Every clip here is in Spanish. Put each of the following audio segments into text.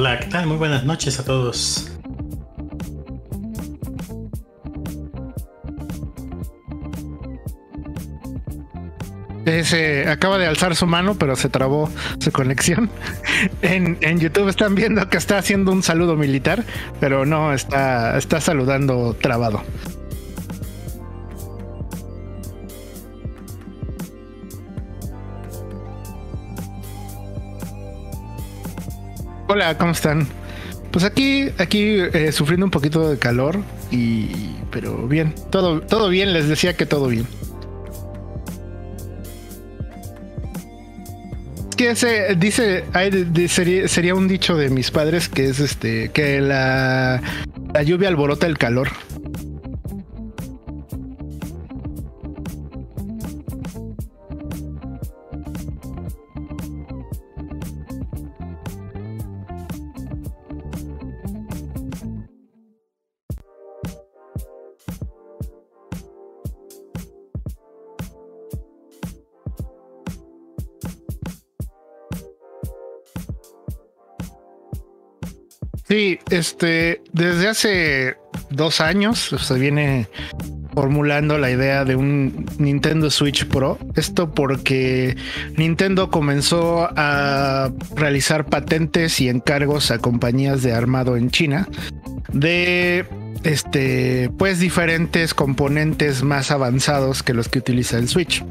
Hola, ¿qué tal? Muy buenas noches a todos. Se acaba de alzar su mano, pero se trabó su conexión. En, en, YouTube están viendo que está haciendo un saludo militar, pero no, está, está saludando trabado. Hola, ¿cómo están? Pues aquí, aquí eh, sufriendo un poquito de calor y, pero bien, todo, todo bien. Les decía que todo bien. que ese dice sería, un dicho de mis padres que es este que la, la lluvia alborota el calor. Sí, este, desde hace dos años se viene formulando la idea de un Nintendo Switch Pro. Esto porque Nintendo comenzó a realizar patentes y encargos a compañías de armado en China de este pues diferentes componentes más avanzados que los que utiliza el Switch.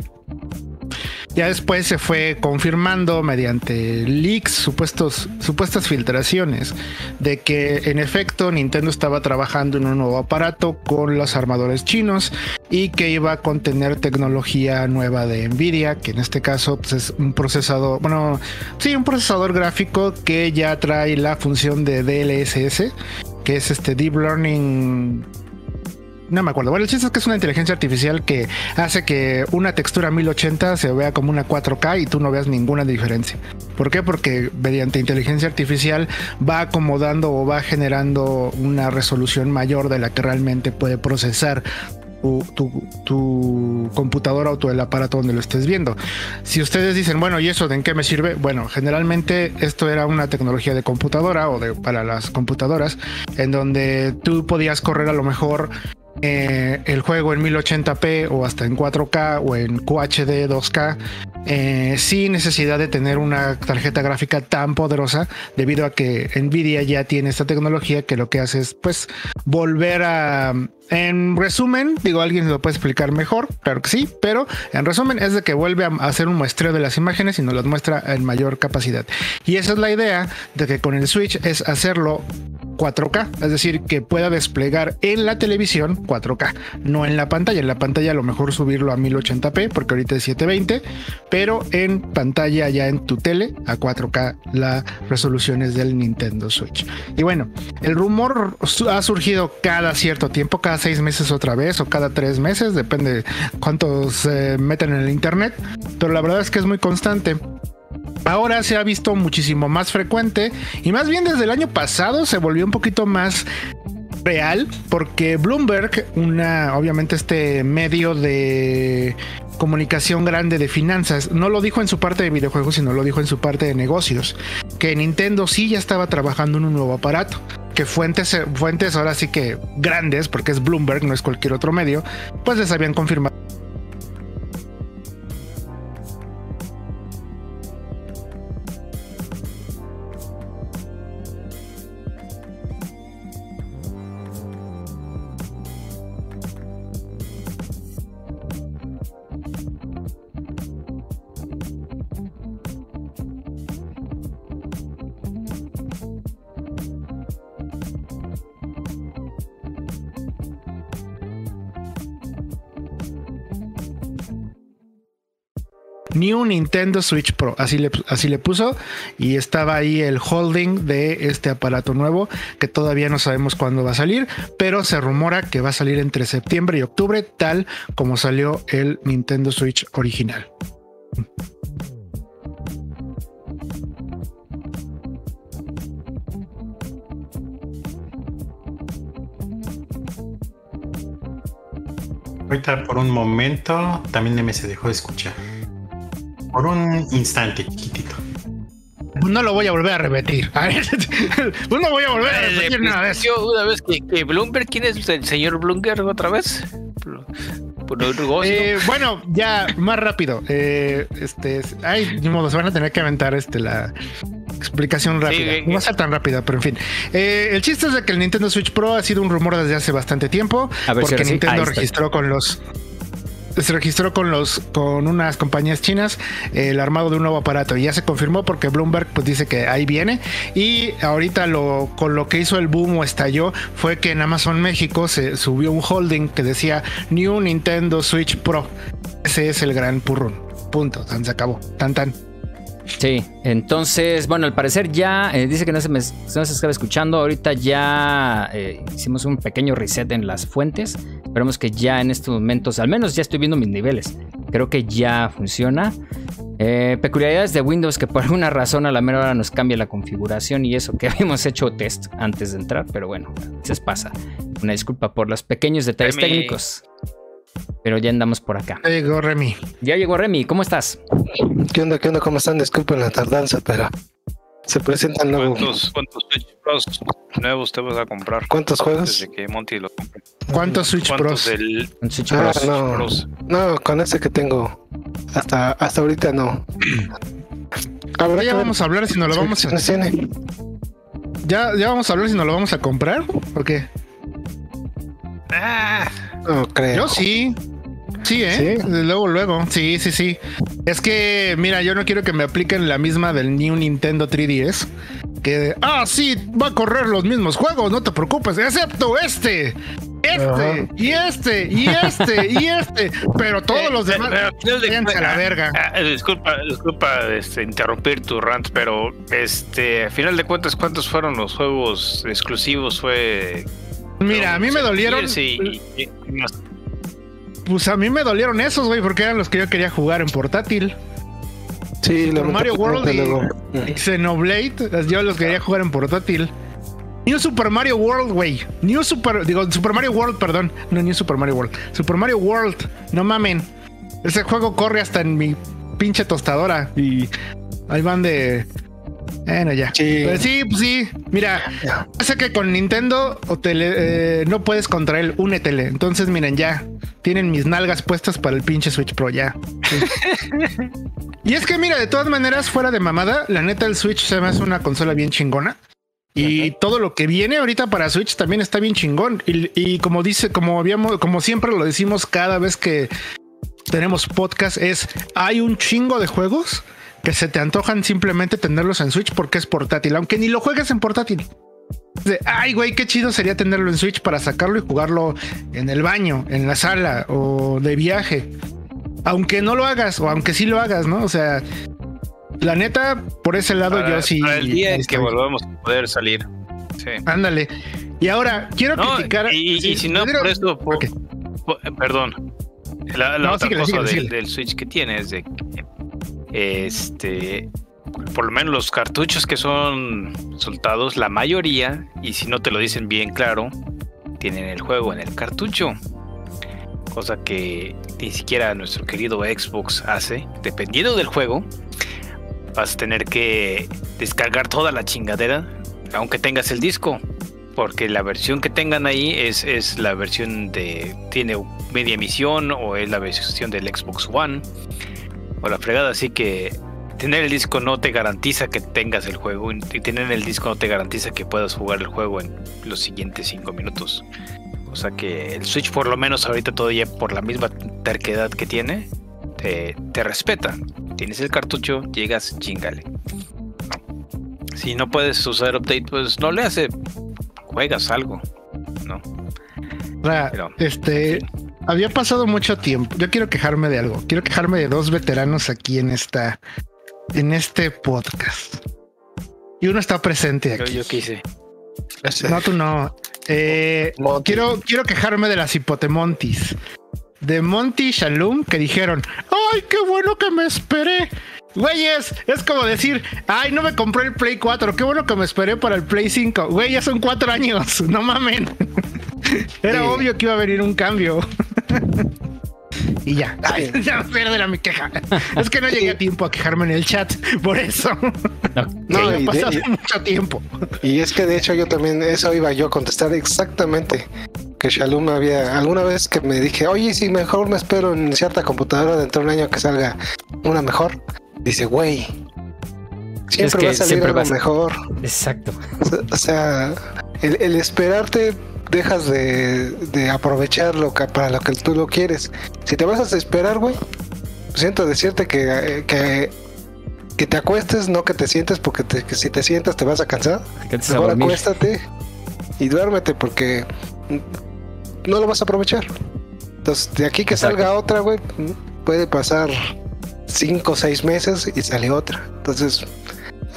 Ya después se fue confirmando mediante leaks, supuestos, supuestas filtraciones, de que en efecto Nintendo estaba trabajando en un nuevo aparato con los armadores chinos y que iba a contener tecnología nueva de Nvidia, que en este caso pues, es un procesador, bueno, sí, un procesador gráfico que ya trae la función de DLSS, que es este Deep Learning no me acuerdo. Bueno, el chiste es que es una inteligencia artificial que hace que una textura 1080 se vea como una 4K y tú no veas ninguna diferencia. ¿Por qué? Porque mediante inteligencia artificial va acomodando o va generando una resolución mayor de la que realmente puede procesar tu, computadora o tu, el aparato donde lo estés viendo. Si ustedes dicen, bueno, ¿y eso de en qué me sirve? Bueno, generalmente esto era una tecnología de computadora o de, para las computadoras, en donde tú podías correr a lo mejor eh, el juego en 1080p o hasta en 4K o en QHD 2K eh, sin necesidad de tener una tarjeta gráfica tan poderosa debido a que Nvidia ya tiene esta tecnología que lo que hace es pues volver a en resumen, digo, alguien lo puede explicar mejor, claro que sí, pero en resumen es de que vuelve a hacer un muestreo de las imágenes y nos las muestra en mayor capacidad. Y esa es la idea de que con el Switch es hacerlo 4K, es decir, que pueda desplegar en la televisión 4K, no en la pantalla. En la pantalla a lo mejor subirlo a 1080p, porque ahorita es 720, pero en pantalla ya en tu tele a 4K las resoluciones del Nintendo Switch. Y bueno, el rumor ha surgido cada cierto tiempo, cada seis meses otra vez o cada tres meses, depende cuántos se meten en el internet, pero la verdad es que es muy constante. Ahora se ha visto muchísimo más frecuente y más bien desde el año pasado se volvió un poquito más real porque Bloomberg, una obviamente este medio de comunicación grande de finanzas, no lo dijo en su parte de videojuegos, sino lo dijo en su parte de negocios, que Nintendo sí ya estaba trabajando en un nuevo aparato, que fuentes fuentes ahora sí que grandes, porque es Bloomberg, no es cualquier otro medio, pues les habían confirmado New Nintendo Switch Pro, así le, así le puso, y estaba ahí el holding de este aparato nuevo que todavía no sabemos cuándo va a salir, pero se rumora que va a salir entre septiembre y octubre, tal como salió el Nintendo Switch original. Ahorita por un momento también me se dejó de escuchar por un instante, chiquitito. no lo voy a volver a repetir. pues no voy a volver a repetir nada de eso. Una vez que, que Bloomberg, ¿quién es el señor Bloomberg otra vez? Por el negocio. Eh, bueno, ya más rápido. Eh, este, ay, ni modo, se van a tener que aventar este la explicación rápida. Sí, no va a ser tan rápida, pero en fin. Eh, el chiste es de que el Nintendo Switch Pro ha sido un rumor desde hace bastante tiempo, A ver si porque. Nintendo registró con los se registró con los con unas compañías chinas el armado de un nuevo aparato. Y ya se confirmó porque Bloomberg pues dice que ahí viene. Y ahorita lo con lo que hizo el boom o estalló fue que en Amazon México se subió un holding que decía New Nintendo Switch Pro. Ese es el gran purrón punto. Tan se acabó. Tan tan Sí, entonces, bueno, al parecer ya eh, dice que no se, me, no se estaba escuchando. Ahorita ya eh, hicimos un pequeño reset en las fuentes. Esperemos que ya en estos momentos, al menos ya estoy viendo mis niveles. Creo que ya funciona. Eh, peculiaridades de Windows que por alguna razón a la mera hora nos cambia la configuración y eso que habíamos hecho test antes de entrar, pero bueno, se pasa. Una disculpa por los pequeños detalles técnicos. Pero ya andamos por acá. Ya llegó Remy Ya llegó Remy, ¿cómo estás? ¿Qué onda? ¿Qué onda? ¿Cómo están? Disculpen la tardanza, pero se presentan luego. ¿Cuántos, ¿Cuántos Switch Pros nuevos te vas a comprar? ¿Cuántos juegos? Desde que Monty lo compre. ¿cuántos Switch ¿Cuántos Pros? del Switch Ah, Pros. no. Pros? No, con ese que tengo. Hasta, hasta ahorita no. Habrá ya vamos a hablar si nos lo vamos a, ya, ya vamos a hablar si nos lo vamos a comprar ¿o qué? Ah, No creo. Yo sí. Sí, ¿eh? ¿Sí? Luego, luego. Sí, sí, sí. Es que, mira, yo no quiero que me apliquen la misma del New Nintendo 3DS. Que, ah, sí, va a correr los mismos juegos, no te preocupes, excepto este. Este, y este, y este, y este. Pero todos los eh, demás. pero de a la cuentas- verga. ah, disculpa, disculpa este, interrumpir tu rant, pero este, a final de cuentas, ¿cuántos fueron los juegos exclusivos? Fue. Mira, a mí me dolieron. Sí, y- y- más. Pues a mí me dolieron esos, güey, porque eran los que yo quería jugar en portátil. Sí, Super Mario World y- luego. Y Xenoblade, yo los quería jugar en portátil. New Super Mario World, güey. New Super, digo, Super Mario World, perdón. No, New Super Mario World. Super Mario World, no mamen. Ese juego corre hasta en mi pinche tostadora. Y ahí van de. Bueno, ya. Sí. Pero sí, pues sí. Mira, Ya. que con Nintendo o tele, eh, no puedes contra él, únetele. Entonces, miren, ya. Tienen mis nalgas puestas para el pinche Switch Pro, ya. Sí. y es que, mira, de todas maneras, fuera de mamada, la neta, el Switch se me hace una consola bien chingona. Y todo lo que viene ahorita para Switch también está bien chingón. Y, y como dice, como habíamos, como siempre lo decimos cada vez que tenemos podcast, es hay un chingo de juegos que se te antojan simplemente tenerlos en Switch porque es portátil, aunque ni lo juegues en portátil. De, ay, güey, qué chido sería tenerlo en Switch para sacarlo y jugarlo en el baño, en la sala o de viaje. Aunque no lo hagas o aunque sí lo hagas, ¿no? O sea, la neta, por ese lado Para, yo sí. para el día en que volvamos a poder salir. Sí. Ándale. Y ahora, quiero No, criticar. y, sí, y si no, pero- por eso, eh, perdón. La, la No, otra síguele, cosa síguele, del, síguele. del Switch que tiene es de que este por lo menos los cartuchos que son soltados, la mayoría, y si no te lo dicen bien claro, tienen el juego en el cartucho. Cosa que ni siquiera nuestro querido Xbox hace. Dependiendo del juego, vas a tener que descargar toda la chingadera, aunque tengas el disco. Porque la versión que tengan ahí es, es la versión de. Tiene media emisión o es la versión del Xbox One. O la fregada, así que tener el disco no te garantiza que tengas el juego. Y tener el disco no te garantiza que puedas jugar el juego en los siguientes 5 minutos. O sea que el Switch, por lo menos ahorita todavía por la misma terquedad que tiene, te, te respeta. Tienes el cartucho, llegas, chingale. Si no puedes usar update, pues no le hace. Juegas algo, ¿no? O sea, Pero- este, había pasado mucho tiempo. Yo quiero quejarme de algo. Quiero quejarme de dos veteranos aquí en esta, en este podcast. Y uno está presente aquí. yo quise. No, tú no. Eh, quiero, quiero quejarme de las hipotemontis. De Monty y Shalom que dijeron, ¡ay, qué bueno que me esperé! Güeyes, es como decir, ay, no me compré el Play 4, qué bueno que me esperé para el Play 5. Güey, ya son cuatro años, no mamen. Era Sí. obvio que iba a venir un cambio. Y ya. Ay, ya era mi queja. Es que no llegué a tiempo a quejarme en el chat. Por eso. No, y pasó de- hace mucho tiempo. Y es que de hecho yo también, eso iba yo a contestar exactamente. Que Shalom había, alguna vez que me dije, oye, si mejor me espero en cierta computadora dentro de un año que salga una mejor. Dice, güey, siempre que va a salir algo vas- mejor. Exacto. O sea, el, el esperarte dejas de, de aprovechar lo que, para lo que tú lo quieres. Si te vas a esperar, güey, siento decirte que, eh, que, que te acuestes, no que te sientes, porque te- que si te sientas te vas a cansar. Te quedas a Mejor dormir. acuéstate y duérmete porque no lo vas a aprovechar. Entonces, de aquí que Exacto. salga otra, güey, puede pasar cinco o seis meses y sale otra. Entonces,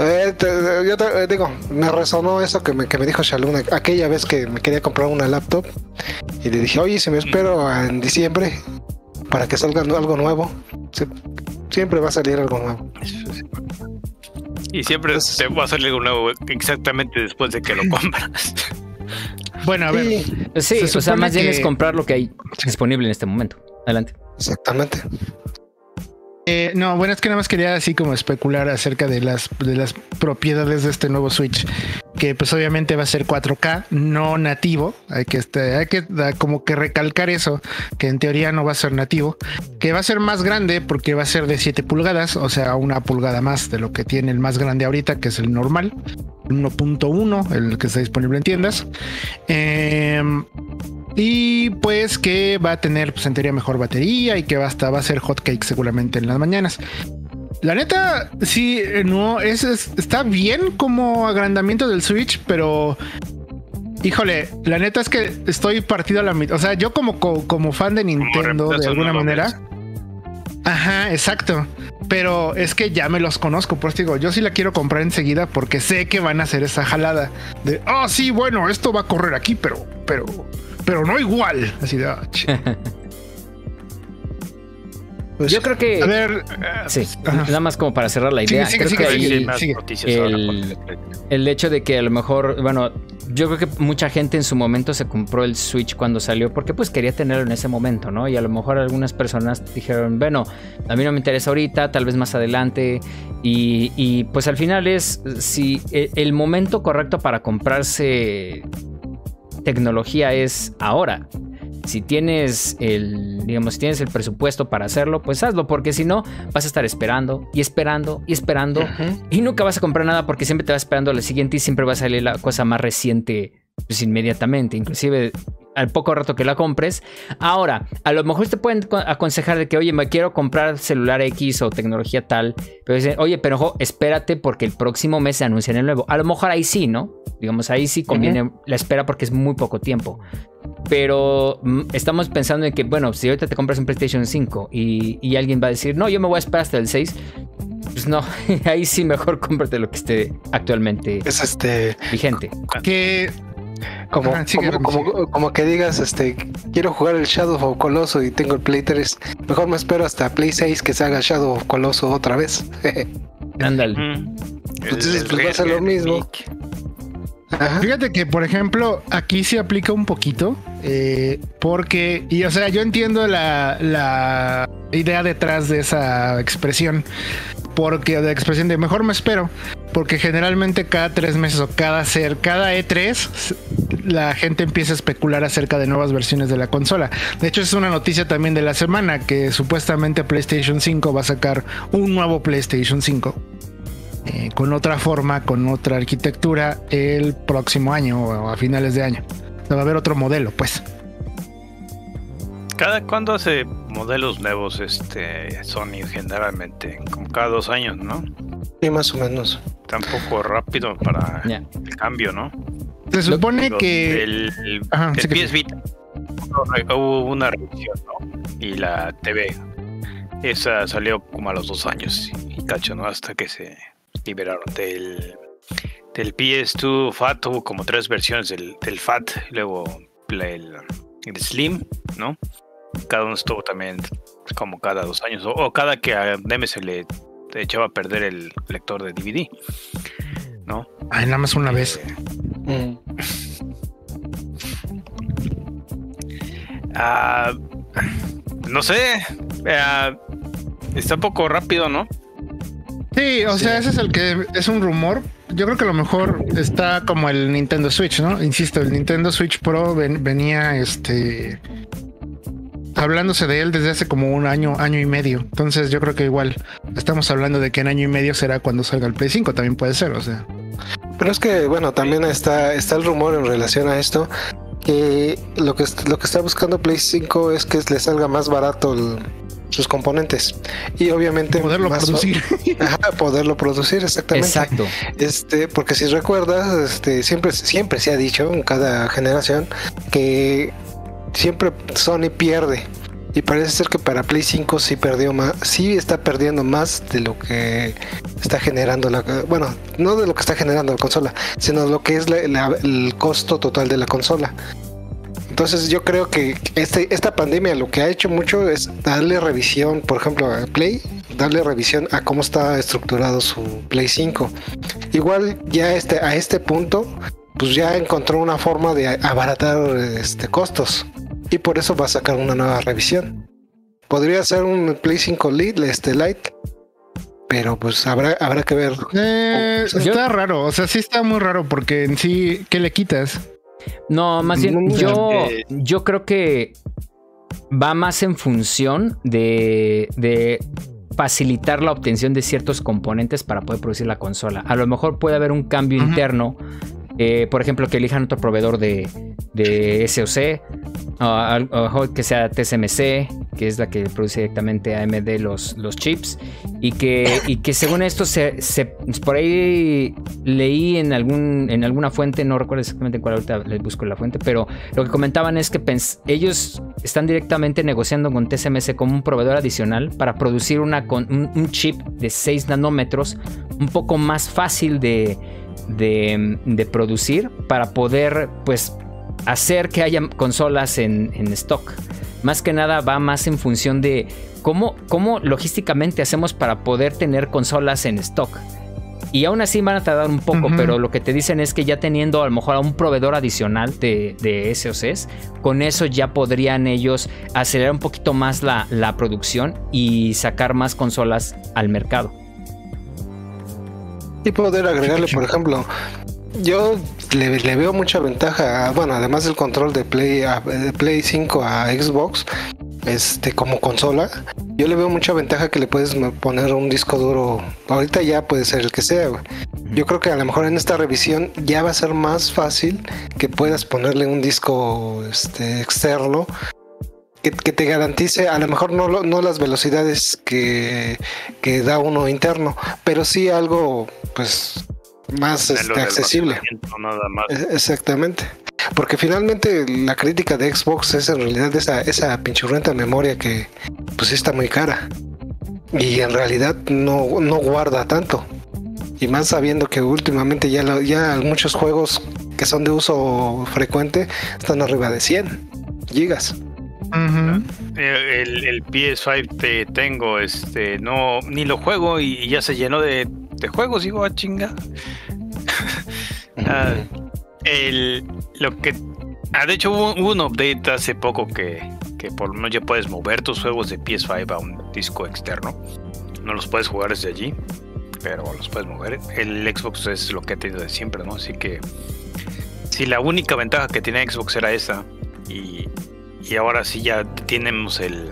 eh, te- yo te- eh, digo, me resonó eso que me, que me dijo Shalom aquella vez que me quería comprar una laptop y le dije, oye, si me espero en diciembre para que salga algo nuevo, se- siempre va a salir algo nuevo. Y siempre te va a salir algo nuevo exactamente después de que lo compras. Bueno, a ver. Sí, Se o sea, más bien que- es comprar lo que hay disponible en este momento. Adelante. exactamente. Eh, no, bueno, es que nada más quería así como especular acerca de las, de las propiedades de este nuevo Switch, que pues obviamente va a ser 4K, no nativo. Hay que, este, hay que como que recalcar eso, que en teoría no va a ser nativo, que va a ser más grande porque va a ser de 7 pulgadas, o sea, una pulgada más de lo que tiene el más grande ahorita, que es el normal, el 1.1, el que está disponible en tiendas. Em, y pues que va a tener, pues en teoría, mejor batería y que va, va a ser hotcake seguramente en las mañanas. La neta, sí, eh, no, es, es- está bien como agrandamiento del Switch, pero híjole, la neta es que estoy partido a la mitad. O sea, yo como, co- como fan de Nintendo, de alguna manera. Ajá, exacto. Pero es que ya me los conozco, por eso digo, yo sí la quiero comprar enseguida porque sé que van a hacer esa jalada de, oh, sí, bueno, esto va a correr aquí, pero, pero, pero no igual. Así de, ah, ch- Pues, Yo creo que. a ver, Sí, Ajá. nada más como para cerrar la idea. sigue, creo sigue, que noticias El- con el- el hecho de que a lo mejor, bueno, yo creo que mucha gente en su momento se compró el Switch cuando salió porque pues quería tenerlo en ese momento, ¿no? Y a lo mejor algunas personas dijeron, bueno, a mí no me interesa ahorita, tal vez más adelante. Y, y, pues al final es si e- el momento correcto para comprarse tecnología es ahora. Si tienes el, digamos, si tienes el presupuesto para hacerlo, pues hazlo, porque si no, vas a estar esperando y esperando y esperando y nunca vas a comprar nada porque siempre te vas esperando a la siguiente y siempre va a salir la cosa más reciente pues inmediatamente, inclusive al poco rato que la compres. Ahora, a lo mejor te pueden co- aconsejar de que, oye, me quiero comprar celular X o tecnología tal, pero dicen, oye, pero ojo, espérate porque el próximo mes se anuncian el nuevo. A lo mejor ahí sí, ¿no? Digamos, ahí sí conviene la espera porque es muy poco tiempo. Pero mm, estamos pensando en que, bueno, si ahorita te compras un PlayStation 5 y, y alguien va a decir, no, yo me voy a esperar hasta el 6, pues no, ahí sí mejor cómprate lo que esté actualmente Es este, vigente. que como, como, Rami, como, como que digas, este, quiero jugar el Shadow of Coloso y tengo el Play 3. Mejor me espero hasta Play 6 que se haga Shadow of Coloso otra vez. Ándale. Mm. Entonces, pues, va a ser lo mismo. Ajá. Fíjate que, por ejemplo, aquí se aplica un poquito, eh, porque, y o sea, yo entiendo la, la idea detrás de esa expresión, porque de la expresión de mejor me espero, porque generalmente cada tres meses o cada ser, cada E3, la gente empieza a especular acerca de nuevas versiones de la consola. De hecho, es una noticia también de la semana que supuestamente PlayStation 5 va a sacar un nuevo PlayStation 5 eh, con otra forma, con otra arquitectura el próximo año o a finales de año. Va a haber otro modelo, pues. ¿Cada cuándo hace modelos nuevos este Sony generalmente? Como cada dos años, ¿no? Sí, más o menos. Tampoco rápido para el cambio, ¿no? Se supone que del- Ajá, del sí que PS Vita hubo una revisión, ¿no? Y la TV. Esa salió como a los dos años y cacho, ¿no? Hasta que se liberaron del, del PS2 Fat. Hubo como tres versiones del, del Fat. y Luego el, el Slim, ¿no? Cada uno estuvo también como cada dos años. O, o cada que a Deme se le echaba a perder el lector de DVD, ¿no? ay, nada más una vez. Mm. Ah, no sé. eh, está un poco rápido, ¿no? Sí, o sea, ese es el que es un rumor. Yo creo que a lo mejor está como el Nintendo Switch, ¿no? Insisto, el Nintendo Switch Pro ven- venía este hablándose de él desde hace como un año, año y medio. Entonces yo creo que igual estamos hablando de que en año y medio será cuando salga el Play 5, también puede ser, o sea. Pero es que, bueno, también está, está el rumor en relación a esto, que lo que, lo que está buscando Play 5 es que le salga más barato el- sus componentes. Y obviamente... Poderlo más- producir. Ajá, poderlo producir, exactamente. Exacto. Este, porque si recuerdas, este, siempre, siempre se ha dicho en cada generación que siempre Sony pierde. Y parece ser que para Play 5 sí perdió más, sí está perdiendo más de lo que está generando la, bueno, no de lo que está generando la consola, sino lo que es el costo total de la consola. Entonces yo creo que este, esta pandemia lo que ha hecho mucho es darle revisión, por ejemplo, a Play, darle revisión a cómo está estructurado su Play 5. Igual ya este, a este punto, pues ya encontró una forma de abaratar este, costos. Y por eso va a sacar una nueva revisión. Podría ser un Play 5 Lite, este Lite. Pero pues habrá, habrá que ver. Eh, Oh, está raro, o sea, sí está muy raro porque en sí, ¿qué le quitas? No, más bien, No, yo, eh, yo creo que va más en función de, de facilitar la obtención de ciertos componentes para poder producir la consola. A lo mejor puede haber un cambio interno, eh, por ejemplo, que elijan otro proveedor de, SOC, que sea TSMC, que es la que produce directamente AMD los, chips, y que, y que según esto se, por ahí leí en algún en alguna fuente, no recuerdo exactamente cuál ahorita les busco la fuente, pero lo que comentaban es que ellos están directamente negociando con TSMC como un proveedor adicional para producir una con, un, un chip de 6 nanómetros un poco más fácil de, de, de producir para poder pues hacer que haya consolas en, en stock. Más que nada va más en función de cómo, cómo logísticamente hacemos para poder tener consolas en stock. Y aún así van a tardar un poco, pero lo que te dicen es que ya teniendo a lo mejor a un proveedor adicional de, de SOCs, con eso ya podrían ellos acelerar un poquito más la, la producción y sacar más consolas al mercado. Y poder agregarle, por ejemplo, yo le, le veo mucha ventaja, a- bueno, además del control de Play, a- de Play 5 a Xbox, este como consola, yo le veo mucha ventaja que le puedes poner un disco duro, ahorita ya puede ser el que sea, güey. Yo creo que a lo mejor en esta revisión ya va a ser más fácil que puedas ponerle un disco este, externo que, que te garantice, a lo mejor no, no las velocidades que, que da uno interno, pero sí algo pues más este, accesible. almacenamiento, Nada más. E- Exactamente. Porque finalmente la crítica de Xbox es en realidad esa, esa pinchurrenta memoria que pues está muy cara. Y en realidad no, no guarda tanto. Y más sabiendo que últimamente ya, lo- ya muchos juegos que son de uso frecuente están arriba de 100 gigas. El, el PS5 que tengo, este, no, ni lo juego y, y ya se llenó de, de juegos, digo, a chinga. Ah, el, lo que, ah, de hecho hubo, hubo un update hace poco que, que por lo menos ya puedes mover tus juegos de PS5 a un disco externo. No los puedes jugar desde allí, pero los puedes mover. El Xbox es lo que ha tenido de siempre, ¿no? Así que si la única ventaja que tiene Xbox era esa y, y ahora sí ya tenemos el,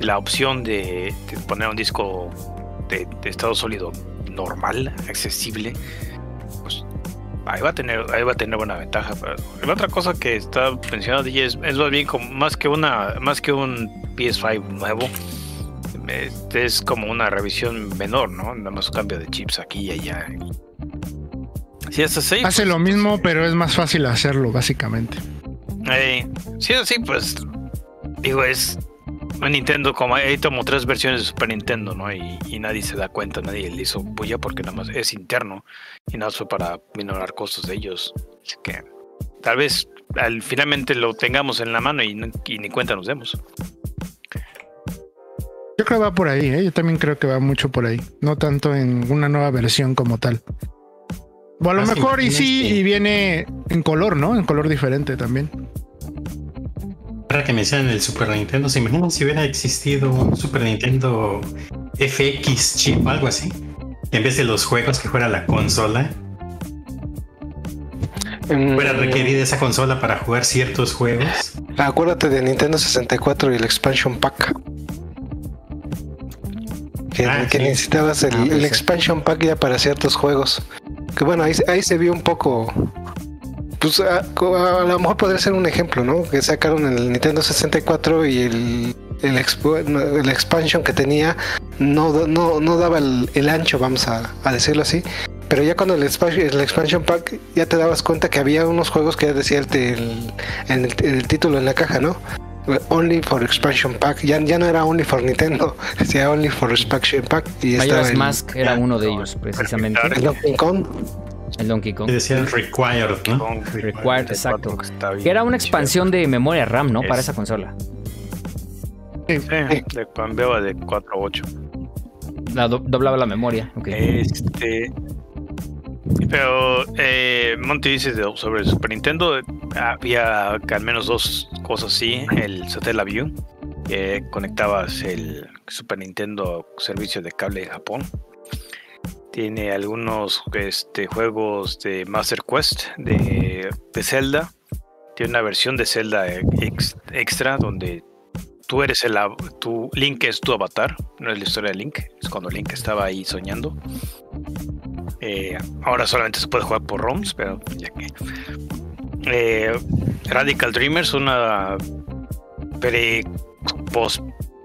la opción de, poner un disco de, estado sólido normal, accesible, pues ahí va a tener, ahí va a tener buena ventaja. La otra cosa que está mencionando es, más bien como más que una, más que un PS5 nuevo. Este es como una revisión menor, ¿no? Nada más cambio de chips aquí y allá. Si es así. Hace lo mismo, pero es más fácil hacerlo, básicamente. Sí, sí, pues digo, es Nintendo como hay como tres versiones de Super Nintendo, ¿no? Y, nadie se da cuenta, nadie le hizo bulla porque nada más es interno y nada fue para minorar costos de ellos. Así que tal vez al finalmente lo tengamos en la mano y, y ni cuenta nos demos. Yo creo que va por ahí, ¿eh? yo también creo que va mucho por ahí, no tanto en una nueva versión como tal. O a lo mejor y sí, que- y viene en color, ¿no? En color diferente también. ahora que mencionan el Super Nintendo, ¿se imaginan si hubiera existido un Super Nintendo FX chip o algo así? En vez de los juegos que fuera la consola, Mm, fuera requerida esa consola para jugar ciertos juegos. Acuérdate de Nintendo 64 y el expansion pack. Que, Ah, que sí. necesitabas el, Ah, el expansion pack ya para ciertos juegos. Que bueno, ahí, ahí se vio un poco. Pues a, lo mejor podría ser un ejemplo, ¿no? Que sacaron el Nintendo 64 y el, el, el expansion que tenía no, no, no daba el, ancho, vamos a, a decirlo así. Pero ya cuando el expansion, el expansion pack ya te dabas cuenta que había unos juegos que ya decía el, el título en la caja, ¿no? Only for expansion pack. Ya, ya no era only for Nintendo, decía only for expansion pack. Y Majora's el, Mask era uno de ellos, precisamente. el Donkey Kong. El Donkey Kong. Que decía required, ¿no? Required, exacto. que era una expansión de memoria RAM, ¿no? Para Es- esa consola. Sí, le cambiaba de 4 a 8. La do- doblaba la memoria. ok. Este. Pero eh, Monty dice de- sobre el Super Nintendo, había que al menos dos cosas así. El Satellaview, que conectabas el Super Nintendo servicio de cable en Japón. Tiene algunos este, juegos de Master Quest, de, de Zelda. Tiene una versión de Zelda ex- extra donde tú eres el tu Link es tu avatar, no es la historia de Link, es cuando Link estaba ahí soñando. Eh, ahora solamente se puede jugar por ROMs, pero ya que. Eh, Radical Dreamers, una pre post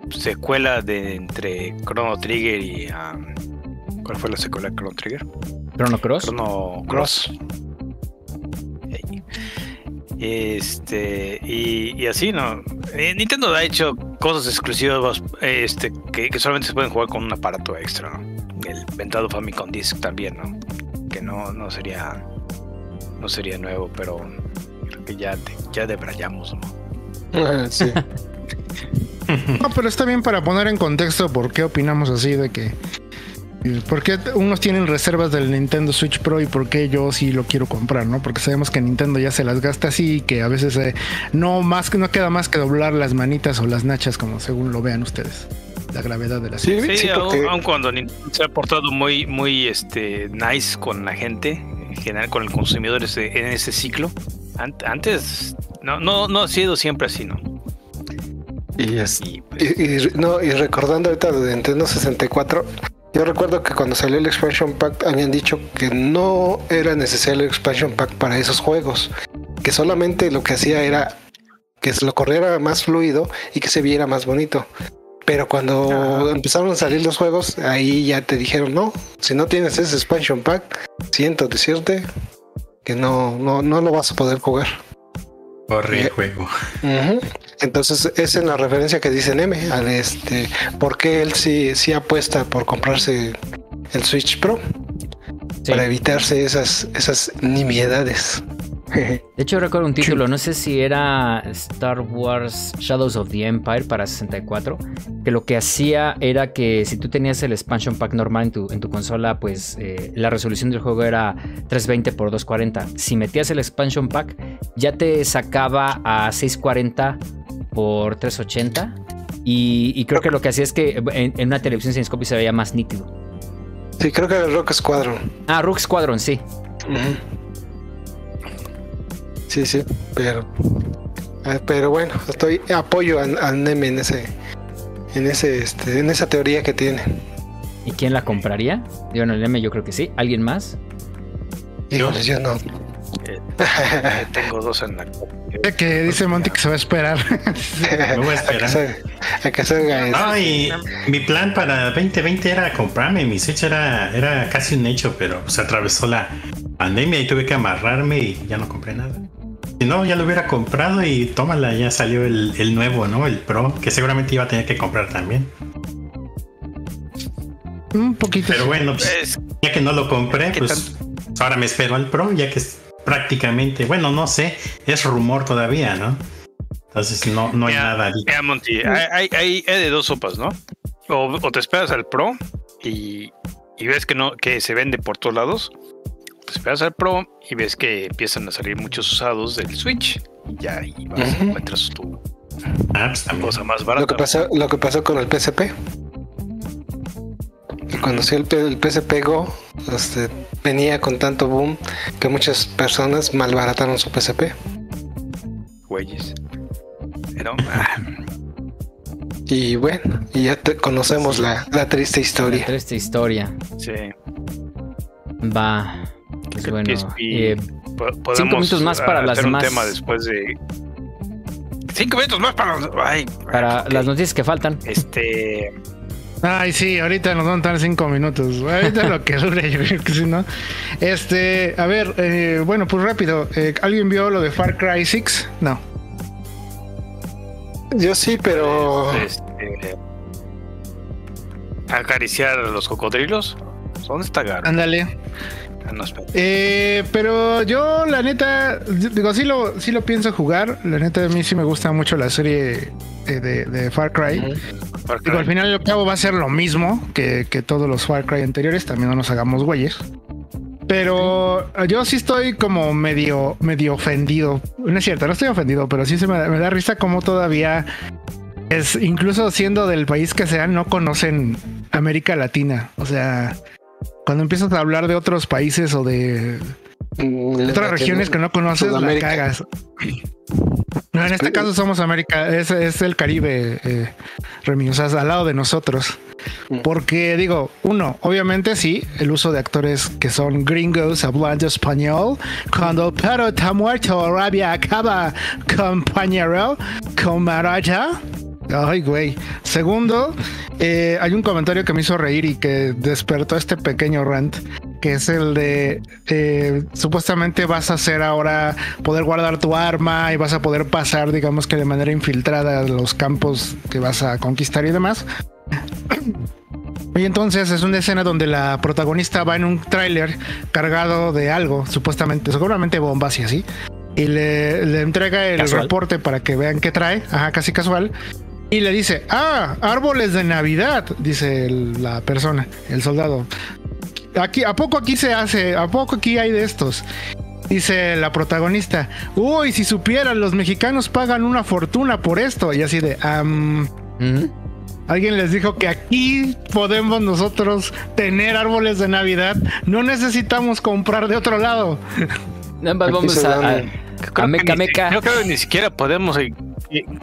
secuela de entre Chrono Trigger y um, ¿cuál fue la secuela de Chrono Trigger? Chrono Cross. Chrono Cross. Este, y, y así, ¿no? Eh, Nintendo ha hecho cosas exclusivas este, que, que solamente se pueden jugar con un aparato extra, ¿no? El ventado Famicom Disc también, ¿no? Que no, no sería no sería nuevo, pero creo que ya, ya debrayamos, ¿no? Ah, sí. No, pero está bien para poner en contexto por qué opinamos así de que. ¿Por qué unos tienen reservas del Nintendo Switch Pro y por qué yo sí lo quiero comprar, no? Porque sabemos que Nintendo ya se las gasta así y que a veces eh, no más que no queda más que doblar las manitas o las nachas como según lo vean ustedes. La gravedad de la Sí, Sí, sí, aun- porque aun cuando Nintendo se ha portado muy, muy este, nice con la gente, en general con el consumidor ese- en ese ciclo. An- Antes no, no, no ha sido siempre así, ¿no? y, es- Y, pues, y- y- no, y recordando ahorita de Nintendo 64, yo recuerdo que cuando salió el expansion pack habían dicho que no era necesario el expansion pack para esos juegos, que solamente lo que hacía era que se lo corriera más fluido y que se viera más bonito. Pero cuando Ajá. empezaron a salir los juegos, ahí ya te dijeron, no, si no tienes ese expansion pack, siento decirte que no, no, no lo vas a poder jugar. Corre el Eh, juego. Ujú. Entonces, esa es la referencia que dice M al este, porque él sí, sí apuesta por comprarse el Switch Pro Sí. para evitarse esas, esas nimiedades. De hecho, recuerdo un título, no sé si era Star Wars Shadows of the Empire para 64, que lo que hacía era que si tú tenías el expansion pack normal en tu, en tu consola, pues eh, la resolución del juego era 320 x 240. Si metías el expansion pack, ya te sacaba a 640 por 380. Y, y creo que lo que hacía es que en, en una televisión sin scope se veía más nítido. Sí, creo que era el Rock Squadron. Ah, Rook Squadron, sí. Sí, sí, pero eh, pero bueno, estoy apoyo al, al Neme en ese en ese este, en esa teoría que tiene. ¿Y quién la compraría? Yo no, el M yo creo que sí. ¿Alguien más? Híjole, yo no. eh, tengo dos en la Eh, Que dice Monty que se va a esperar. Me voy a esperar. a que salga eso. No, y mi plan para 2020 era comprarme. Mi Switch era, era casi un hecho, pero se atravesó la pandemia y tuve que amarrarme y ya no compré nada. Si no, ya lo hubiera comprado y tómala, ya salió el, el nuevo, ¿no? El Pro, que seguramente iba a tener que comprar también. Un poquito. Pero bueno, pues, Es- ya que no lo compré, ¿Qué pues ahora me espero al Pro, ya que es prácticamente, bueno, no sé, es rumor todavía, ¿no? Entonces no, no hay nada. Mira, Monty, hay, hay, hay- hay de dos sopas, ¿no? O, o te esperas al Pro y, y ves que no que se vende por todos lados. Te esperas al Pro y ves que empiezan a salir muchos usados del Switch. Y ya ahí vas, Ujú. encuentras tu, Ah, pues también. Cosa más Lo barata. que pasó, lo que pasó con el PSP. Cuando sí el, el PSP Go este, venía con tanto boom que muchas personas malbarataron su PSP. Güeyes. Pero, ah, Y bueno, y ya te- conocemos la, la triste historia. Triste historia. sí. Va. Pues Que bueno. PSP eh, podemos minutos más para hacer las un demás. tema después de. Cinco minutos más para los. Ay, para las noticias que faltan. Este. Ay, sí, ahorita nos van a dar cinco minutos. Ahorita lo que dure, yo creo que sí, ¿no? Este, a ver, eh, bueno, pues rápido. eh, ¿Alguien vio lo de Far Cry 6? No. Yo sí, pero este, acariciar a los cocodrilos. ¿Dónde está Gar? Ándale. Eh, pero yo, la neta, digo, sí lo, sí lo pienso jugar. La neta, a mí sí me gusta mucho la serie de, de Far Cry. Far Digo, al final y al cabo va a ser lo mismo que, que todos los Far Cry anteriores, también no nos hagamos güeyes. Pero yo sí estoy como medio, medio ofendido. No es cierto, no estoy ofendido, pero sí se me, da- me da risa como todavía es, incluso siendo del país que sean, no conocen América Latina. O sea, cuando empiezas a hablar de otros países o de mm, otras regiones que no conoces, la cagas. No, en este caso somos América, es, es el Caribe, eh, Remy, o sea, es al lado de nosotros. Porque digo, uno, obviamente sí, el uso de actores que son gringos hablando español. Cuando el perro está muerto, rabia acaba, compañero, camarada. Ay, güey. Segundo, eh, hay un comentario que me hizo reír y que despertó este pequeño rant, que es el de eh, supuestamente vas a hacer ahora poder guardar tu arma y vas a poder pasar, digamos que de manera infiltrada los campos que vas a conquistar y demás. Y entonces es una escena donde la protagonista va en un tráiler cargado de algo, supuestamente, seguramente bombas y así. Y le, le entrega el Casual. reporte para que vean qué trae, ajá, casi casual. Y le dice, ah, árboles de Navidad, dice el- la persona, el soldado. Aquí, ¿a poco aquí se hace? ¿A poco aquí hay de estos? Dice la protagonista, uy, si supieran, los mexicanos pagan una fortuna por esto. Y así de, "Am, Ujú. Alguien les dijo que aquí podemos nosotros tener árboles de Navidad. No necesitamos comprar de otro lado. Nada más Aquí vamos a, a- Meca. Yo creo que ni siquiera podemos.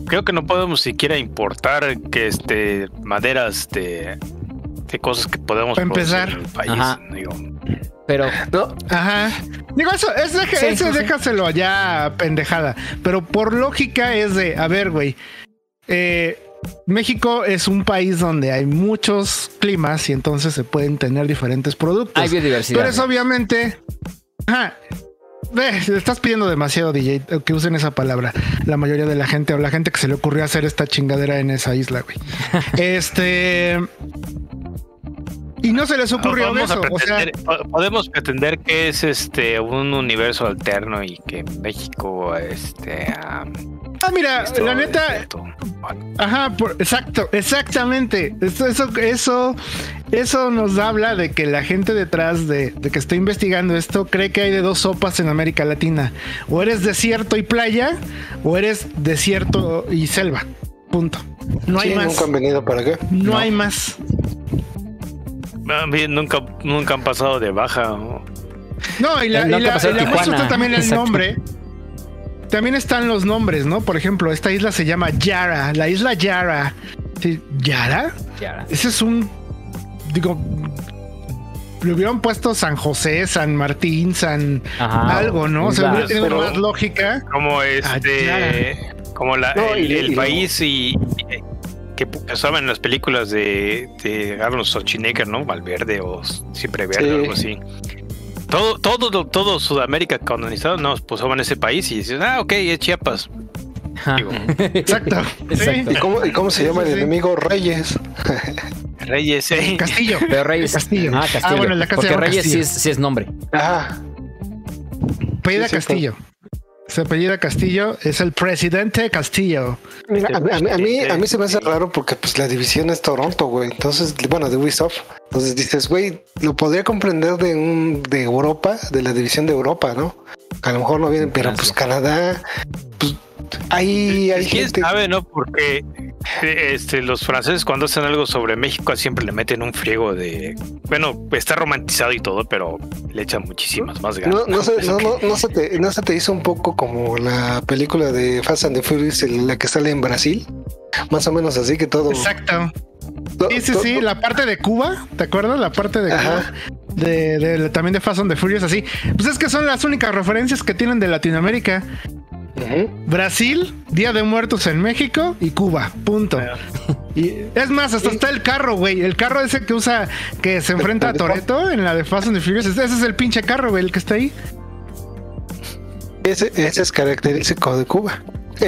Creo que no podemos siquiera importar que este maderas de, de cosas que podemos empezar. en el país. Ajá. digo. Pero No, Ajá. Digo, eso, eso, deja- Sí, eso sí, sí. déjaselo ya pendejada. Pero por lógica es de, a ver, güey. eh, México es un país donde hay muchos climas y entonces se pueden tener diferentes productos. hay biodiversidad. Pero es obviamente. Ajá. Ve, le estás pidiendo demasiado, DJ, que usen esa palabra. La mayoría de la gente o la gente que se le ocurrió hacer esta chingadera en esa isla, güey. este. Y no se les ocurrió Vamos a eso. O sea, podemos pretender que es este un universo alterno y que México este ah, mira, esto- la neta, esto- Ajá, por- exacto, exactamente. Eso, eso, eso, eso nos habla de que la gente detrás de, de que está investigando esto cree que hay de dos sopas en América Latina. O eres desierto y playa, o eres desierto y selva. Punto. No hay más. nunca han venido para acá. No, hay más. bien, nunca nunca han pasado de baja. ¿no? Y la, No, y la, y la muestra también el Exacto. nombre. También están los nombres, ¿no? Por ejemplo, esta isla se llama Yara, la isla Yara. Sí, ¿Yara? Ya. Ese es un. Digo. Le hubieran puesto San José, San Martín, San. Ajá. algo, ¿no? O sea, hubiera tenido pero- más lógica. Como este como la, No, el, país y, y- que usaban en las películas de, de Arnold Schwarzenegger, ¿no? Valverde o siempre verde Sí. o algo así. Todo, todo, todo Sudamérica colonizado, no, pues en ese país y dices, ah, ok, es Chiapas. Digo, Exacto. Exacto. ¿Y cómo, y cómo se Sí, llama sí, el enemigo? Reyes. Reyes, eh. Castillo. Pero Reyes. Castillo. Ah, Castillo. Ah, bueno, la casa se Porque Reyes sí es, sí es nombre. Ajá. Apellida Sí, sí, Castillo. Se apellida Castillo, es el presidente Castillo. Mira, a, a mí- a mí, a mí se me hace raro porque pues la división es Toronto, güey. Entonces, bueno, de Ubisoft. Entonces dices, güey, lo podría comprender de un de Europa, de la división de Europa, ¿no? A lo mejor no vienen, pero pues. Canadá, pues Ahí hay ¿Quién gente. sabe, no? Porque este, los franceses cuando hacen algo sobre México siempre le meten un friego de... Bueno, está romantizado y todo, pero le echan muchísimas más ganas. No, no, se, no, no, no se te, no se te hizo un poco como la película de Fast and the Furious, en la que sale en Brasil. Más o menos así que todo. Exacto. to- Sí, sí, to- sí, la parte de Cuba, ¿te acuerdas? La parte de Cuba. Ajá. De, de- también de Fast and the Furious, así. Pues es que son las únicas referencias que tienen de Latinoamérica. Brasil, Día de Muertos en México y Cuba. Punto. Y es más, hasta está el carro, güey. El carro ese que usa, que se enfrenta a Toreto en la de Fast and the Furious. Ese es el pinche carro, güey, el que está ahí. Ese, ese es característico de Cuba.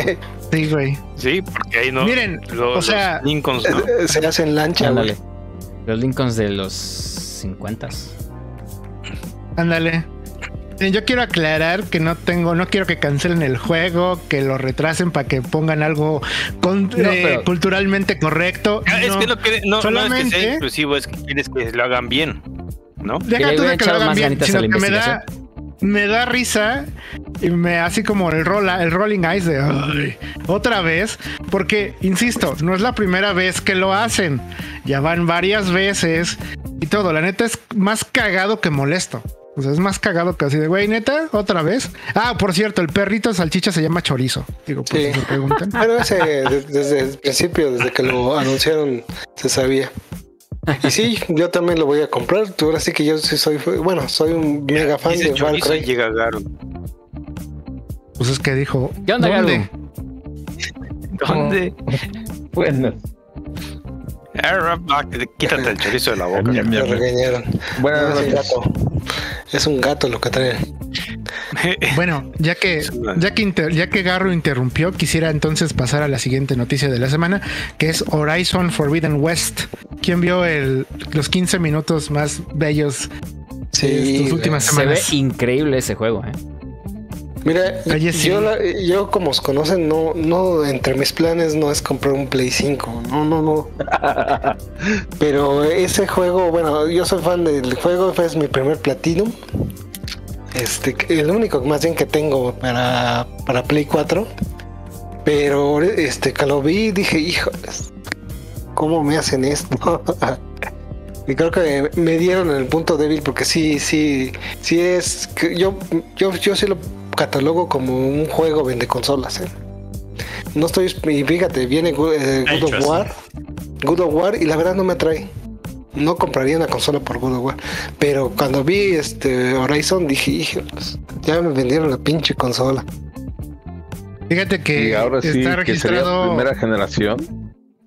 Sí, güey. Sí, porque ahí no... Miren, lo- o sea, los Lincolns, ¿no? se hace en lancha, güey. Ándale. Los Lincolns de los 50 Ándale. Yo quiero aclarar que no tengo, no quiero que cancelen el juego, que lo retrasen para que pongan algo con- No, eh, pero- culturalmente correcto. Ah, Es No. que no, que- no, no es que Solamente- sea inclusivo, es que quieres que lo hagan bien, ¿no? Deja tú de que lo hagan bien, sino que me da, me da risa y me así como el rola, el rolling eyes de "Ay, otra vez, porque insisto, no es la primera vez que lo hacen, ya van varias veces y todo. La neta es más cagado que molesto. O sea, es más cagado que así de, güey, neta, otra vez. Ah, por cierto, el perrito salchicha se llama chorizo. Digo, por Sí. si se preguntan. Pero ese de- desde el principio, desde que lo anunciaron, se sabía. Y sí, yo también lo voy a comprar. Tú ahora sí que yo sí soy, bueno, soy un mega fan Dice de Far chorizo y Cry. llega Garo. Pues es que dijo, ¿Qué onda, ¿dónde? ¿Dónde? Bueno, Quítate el chorizo de la boca. Me regañaron. buenas es un gato. Es un gato lo que trae. Bueno, ya que, ya que, inter- ya que Garro interrumpió, quisiera entonces pasar a la siguiente noticia de la semana, que es Horizon Forbidden West. ¿Quién vio el, los 15 minutos más bellos Sí, de güey. últimas Se ve semanas? increíble ese juego, ¿eh? Mira, Oye, sí. yo, la- yo como os conocen, no, no, entre mis planes no es comprar un Play 5, no, no, no. Pero ese juego, bueno, yo soy fan del juego, fue mi primer Platinum. Este, el único más bien que tengo para, para Play 4. Pero este, que lo vi, dije, híjoles, ¿cómo me hacen esto? Y creo que me dieron el punto débil porque sí, sí, sí es que yo, yo, yo sí lo catalogo como un juego vende consolas. ¿eh? No estoy, y fíjate, viene Go- eh, of. War, God of War y la verdad no me atrae. No compraría una consola por God of War. Pero cuando vi este Horizon dije, ya me vendieron la pinche consola. Fíjate que Y ahora sí está que sería registrado. primera generación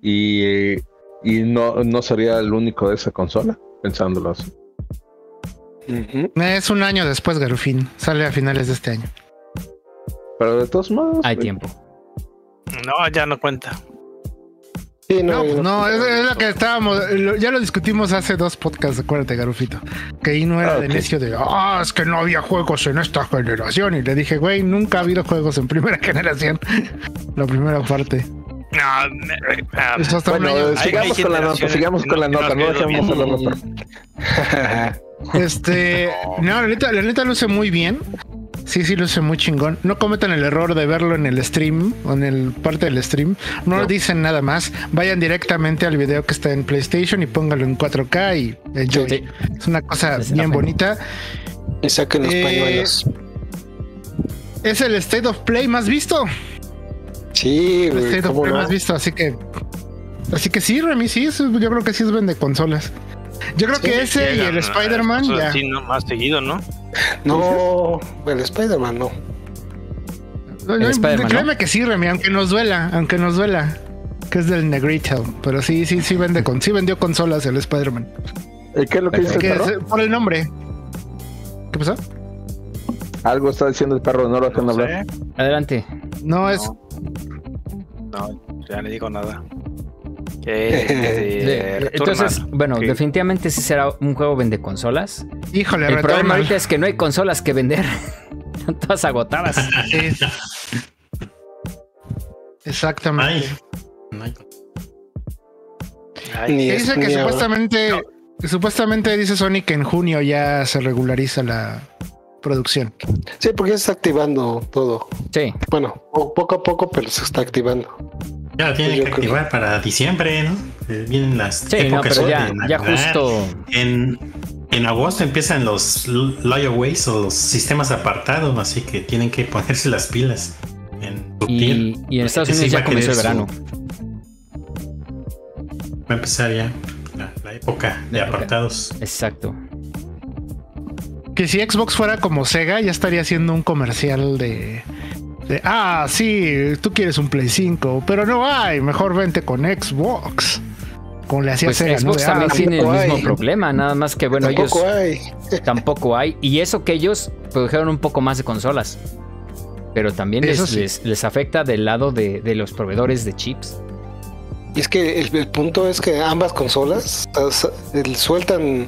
y, y no, no sería el único de esa consola, pensándolo así. Es un año después, Garufín. Sale a finales de este año. Pero de todos modos, Hay tiempo. No, ya no cuenta. Sí, No, no, es, es lo que estábamos, lo- ya lo discutimos hace dos podcasts, acuérdate, Garufito. Que ahí no era Ah, de ok. necio de, ah, es que no había juegos en esta generación. Y le dije, güey, nunca ha habido juegos en primera generación. La primera parte. No, me- Eso Bueno, sigamos con la nota, sigamos con la nota, no dejemos hablar la nota. Este, no, la neta, la neta luce muy bien. Sí, sí, luce muy chingón. No cometan el error de verlo en el stream o en el parte del stream. No, No. dicen nada más. Vayan directamente al video que está en PlayStation y póngalo en 4K y enjoy. Sí. Es una cosa Es bien bonita. Y saquen los Eh, pañuelos. Es el State of Play más visto. Sí, El güey, State of ¿cómo Play no? más visto. Así que, así que sí, Remy, sí, eso yo creo que sí es vende consolas. Yo creo que ese y el Spider-Man ya. ¿no? Más seguido, ¿no? No, el Spider-Man no. No, no, Spider-Man, créeme que sí, Remy, aunque nos duela, aunque nos duela. Que es del Negrito. Pero sí, sí, sí vende con, sí vendió consolas el Spider-Man. ¿Y ¿Qué es lo que dice el perro? es- por el nombre. ¿Qué pasó? Algo está diciendo el perro, no lo dejan No hablar. sé. Adelante. No, es. No, ya le digo nada. Este, Returnal, entonces, bueno, definitivamente sí será un juego vende consolas. Híjole, El problema Returnal. ahorita es que no hay consolas que vender. Están todas agotadas. Sí. Exactamente. Ay. Ay. Dice que supuestamente. Supuestamente dice Sony que en junio ya se regulariza la, producción. Sí, porque ya se está activando todo. Sí. Bueno, po- poco a poco, pero se está activando. Ya lo tienen que creo- activar para diciembre, ¿no? Eh, Vienen las Sí, no, épocas pero ya, de ya Navidad. justo. En, en agosto empiezan los layaways o los sistemas apartados, así que tienen que ponerse las pilas. En Y, y en Estados Unidos va ya a comenzó el verano. su- va a empezar ya la, la época de La época. apartados. Exacto. Que si Xbox fuera como Sega, ya estaría haciendo un comercial de. De, ah, sí, tú quieres un Play 5, pero no hay, mejor vente con Xbox. Como le hacía Pues Sega, Xbox ¿no? También ah, tiene el mismo hay. problema, nada más que bueno, ellos Tampoco hay. tampoco hay. Y eso que ellos produjeron un poco más de consolas. Pero también Eso les, sí. les, les afecta del lado de, de los proveedores de chips. Y es que el, el punto es que ambas consolas sueltan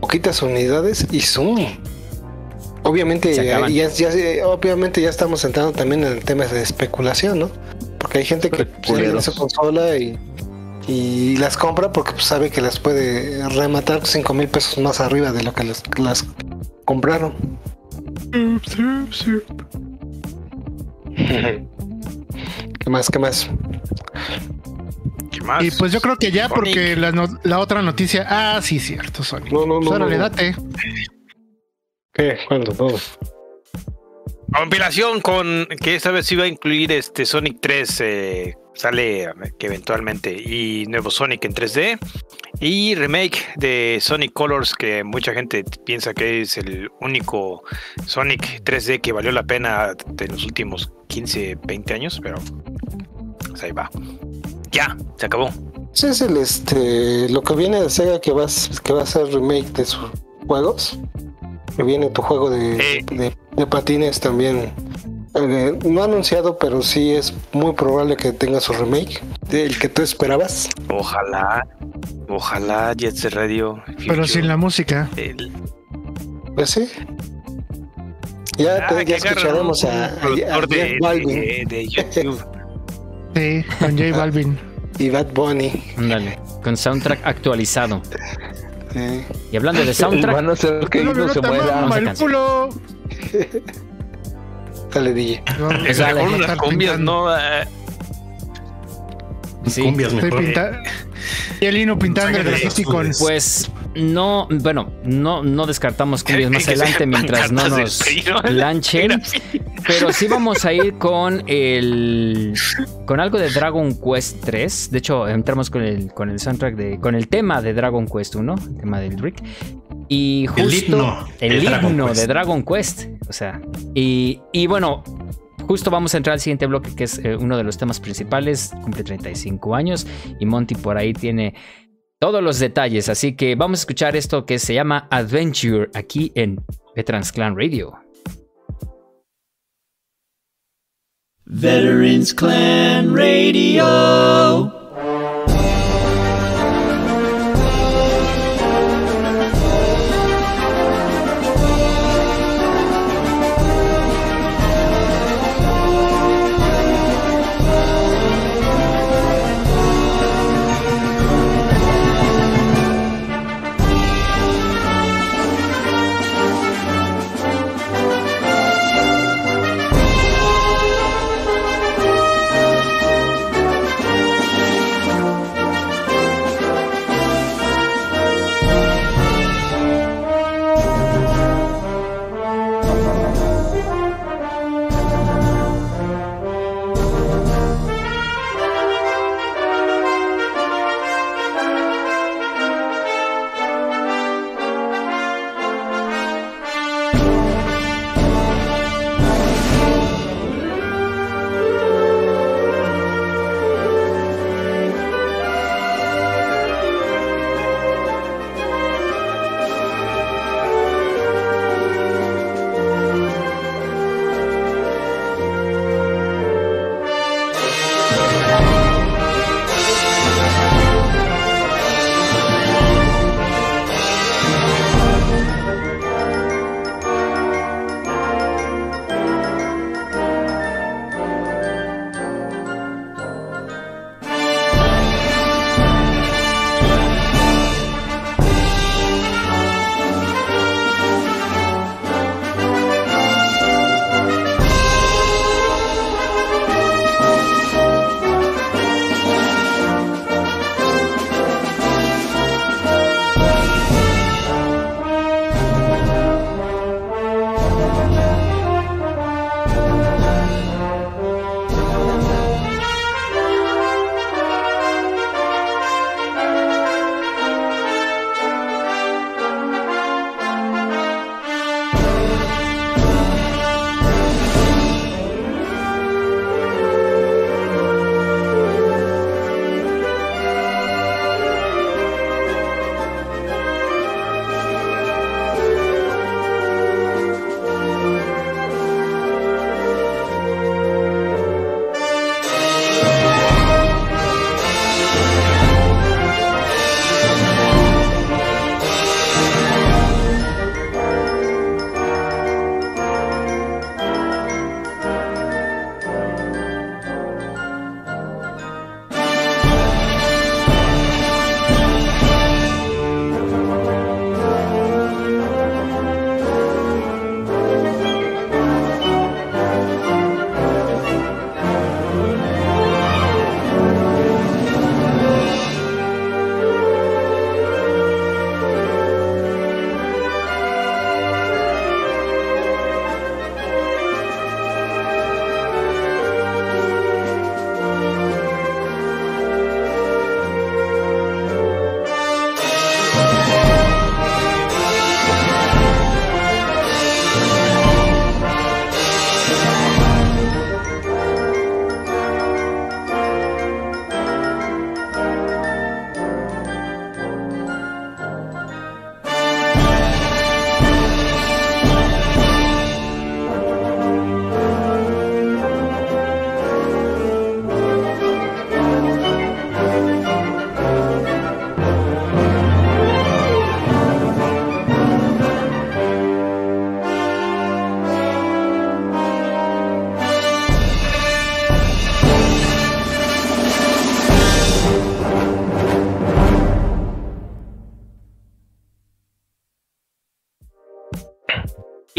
poquitas unidades y zoom. Obviamente ya, ya- ya- obviamente ya estamos entrando también en temas de especulación, ¿no? Porque hay gente que tiene su consola y, y las compra porque pues, sabe que las puede rematar 5 mil pesos más arriba de lo que las, las compraron. ¿Qué más? ¿Qué más? ¿Qué más? Y pues yo creo que ya, Sonic. porque la, no- la otra noticia. Ah, sí, cierto, Sonic. No, no, no, Pues órale, no. date. ¿Qué? ¿Cuándo? Todo. Compilación con que esta vez iba a incluir este Sonic 3, eh, sale que eventualmente, y nuevo Sonic en 3D, y remake de Sonic Colors, que mucha gente piensa que es el único Sonic 3D que valió la pena de los últimos 15, 20 años, pero pues ahí va. Ya, se acabó. Ese es el este lo que viene de Sega que vas que va a ser remake de sus juegos. Que viene tu juego de, de, de patines también. eh, no anunciado, pero sí es muy probable que tenga su remake. El que tú esperabas. Ojalá, ojalá Jet Set Radio. Pero sin la música. el- Pues sí. Ya, Ah, te- ya escucharemos a, a- de, Balvin de- de YouTube. Sí, con J Balvin. y Bad Bunny. Ándale, con soundtrack actualizado. Y hablando de soundtrack, Van a hacer que No, no, se muera. culo. Dale, DJ. No, voy a unas cumbias, pintando. ¿no? Eh, sí, Cumbias Estoy mejor. pintando. Y el Lino pintando el graffiti con. pues no, bueno, no, no descartamos cumbias más adelante mientras no nos planchen. Pero sí vamos a ir con el con algo de Dragon Quest 3. De hecho, entramos con el con el soundtrack de con el tema de Dragon Quest 1, el tema del Rick. Y justo El himno el de Dragon himno Quest. de Dragon Quest, o sea, y, y bueno, justo vamos a entrar al siguiente bloque que es eh, uno de los temas principales, cumple 35 años y Monty por ahí tiene todos los detalles, así que vamos a escuchar esto que se llama Adventure aquí en Veterans Clan Radio. Veterans Clan Radio.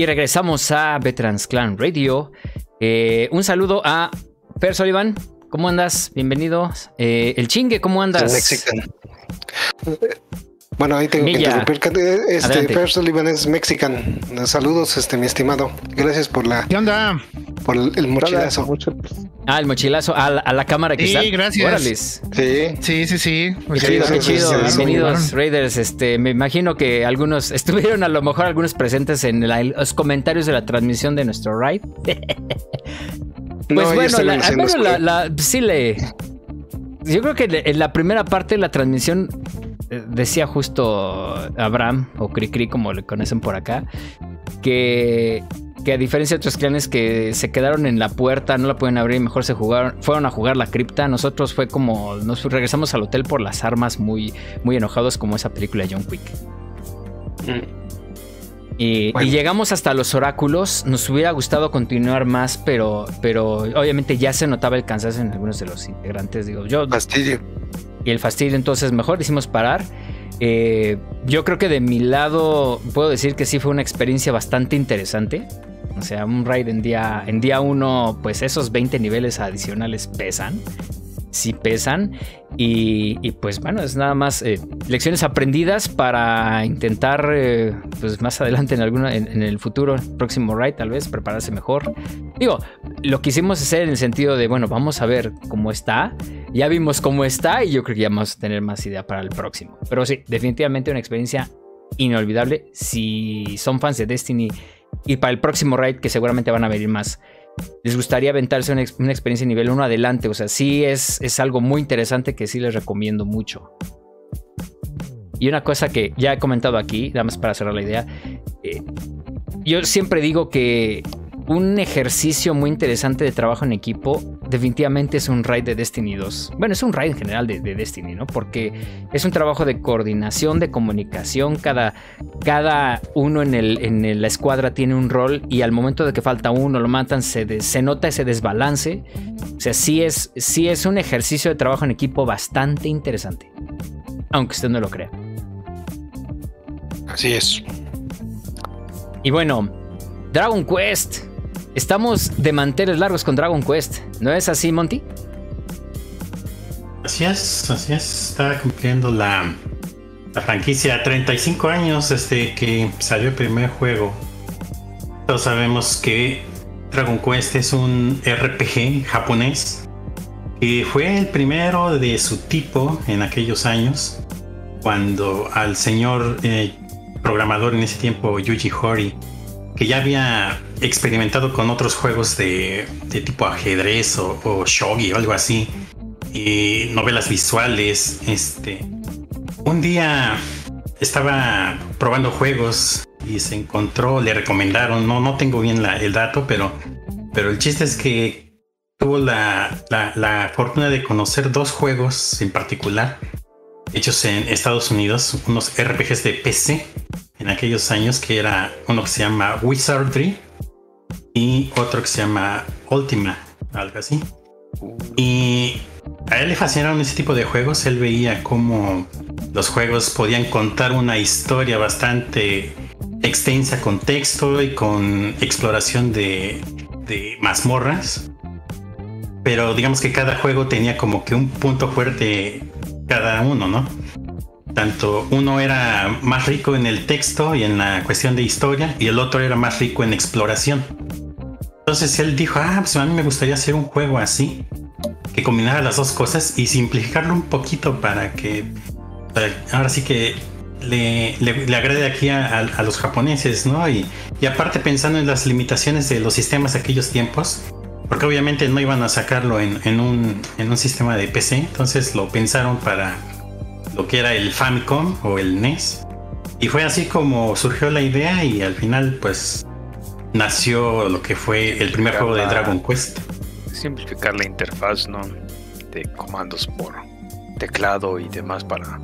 Regresamos a Veterans Clan Radio. Eh, un saludo a Fer Sullivan. ¿Cómo andas? Bienvenido. Eh, el chingue, ¿cómo andas? Mexican. Bueno, ahí tengo Milla. que interrumpir. Este. Fer Sullivan es mexican. Saludos, este mi estimado. Gracias por la ¿Qué onda? por el, el mochilazo. Mucho- Ah, el mochilazo a la, a la cámara de Sí, cristal. gracias. Órales. Sí. Sí, sí, sí. Qué Sí, chido, sí, qué sí, chido. sí, sí, Bienvenidos, sí. Raiders. Este, me imagino que algunos estuvieron a lo mejor algunos presentes en la- los comentarios de la transmisión de nuestro raid. Pues No, bueno, la, al menos la, la- sí le. Yo creo que en la primera parte de la transmisión eh, decía justo Abraham o Cricri, como le conocen por acá, que, que a diferencia de otros clanes que se quedaron en la puerta, no la pueden abrir, mejor se jugaron, fueron a jugar la cripta. Nosotros fue como nos regresamos al hotel por las armas, muy, muy enojados, como esa película de John Wick. Y, Bueno. y llegamos hasta los oráculos. Nos hubiera gustado continuar más, pero, pero obviamente ya se notaba el cansancio en algunos de los integrantes. Digo, yo Fastidio. y el fastidio, entonces mejor hicimos parar. Eh, yo creo que de mi lado puedo decir que sí fue una experiencia bastante interesante. O sea, un raid en día, en día uno, pues esos 20 niveles adicionales pesan. Sí pesan. Y, y, pues bueno, es nada más eh, lecciones aprendidas para intentar, eh, pues más adelante en, alguna, en, el futuro, próximo raid, tal vez prepararse mejor. Digo, lo quisimos hacer en el sentido de, bueno, vamos a ver cómo está. Ya vimos cómo está y yo creo que ya vamos a tener más idea para el próximo. Pero sí, definitivamente una experiencia inolvidable. Si son fans de Destiny y para el próximo raid, que seguramente van a venir más, les gustaría aventarse una, una experiencia nivel 1 adelante. O sea, sí es, es algo muy interesante que sí les recomiendo mucho. Y una cosa que ya he comentado aquí, nada más para cerrar la idea. eh, yo siempre digo que un ejercicio muy interesante de trabajo en equipo definitivamente es un raid de Destiny 2. Bueno, es un raid en general de, de Destiny, ¿no? Porque es un trabajo de coordinación, de comunicación. Cada, cada uno en, el, en el- la escuadra tiene un rol y al momento de que falta uno, lo matan, se, de- se nota ese desbalance. O sea, sí es, sí es un ejercicio de trabajo en equipo bastante interesante. Aunque usted no lo crea. Así es. Y bueno, Dragon Quest. Estamos de manteles largos con Dragon Quest. ¿No es así, Monty? Así es, así es. Está cumpliendo la, franquicia 35 años desde que salió el primer juego. Todos sabemos que Dragon Quest es un RPG japonés y fue el primero de su tipo en aquellos años cuando al señor eh, programador en ese tiempo Yuji Horii que ya había experimentado con otros juegos de, tipo ajedrez o, o shogi o algo así y novelas visuales. Este, un día estaba probando juegos y se encontró, le recomendaron, no, no tengo bien la- el dato, pero, pero el chiste es que tuvo la, la- la fortuna de conocer dos juegos en particular, hechos en Estados Unidos, unos RPGs de PC en aquellos años, que era uno que se llama Wizardry y otro que se llama Ultima, algo así. Y a él le fascinaron ese tipo de juegos. Él veía cómo los juegos podían contar una historia bastante extensa con texto y con exploración de, de mazmorras. Pero digamos que cada juego tenía como que un punto fuerte cada uno, ¿no? Tanto uno era más rico en el texto y en la cuestión de historia y el otro era más rico en exploración. Entonces él dijo, ah, pues a mí me gustaría hacer un juego así, que combinara las dos cosas y simplificarlo un poquito para que, para- ahora sí que le, le, le agrade aquí a, a- a los japoneses, ¿no? Y, y aparte pensando en las limitaciones de los sistemas de aquellos tiempos, porque obviamente no iban a sacarlo en, en un, en un sistema de PC, entonces lo pensaron para lo que era el Famicom o el NES. Y fue así como surgió la idea y al final pues nació lo que fue el primer juego de Dragon Quest. Simplificar la interfaz, ¿no? De comandos por teclado y demás para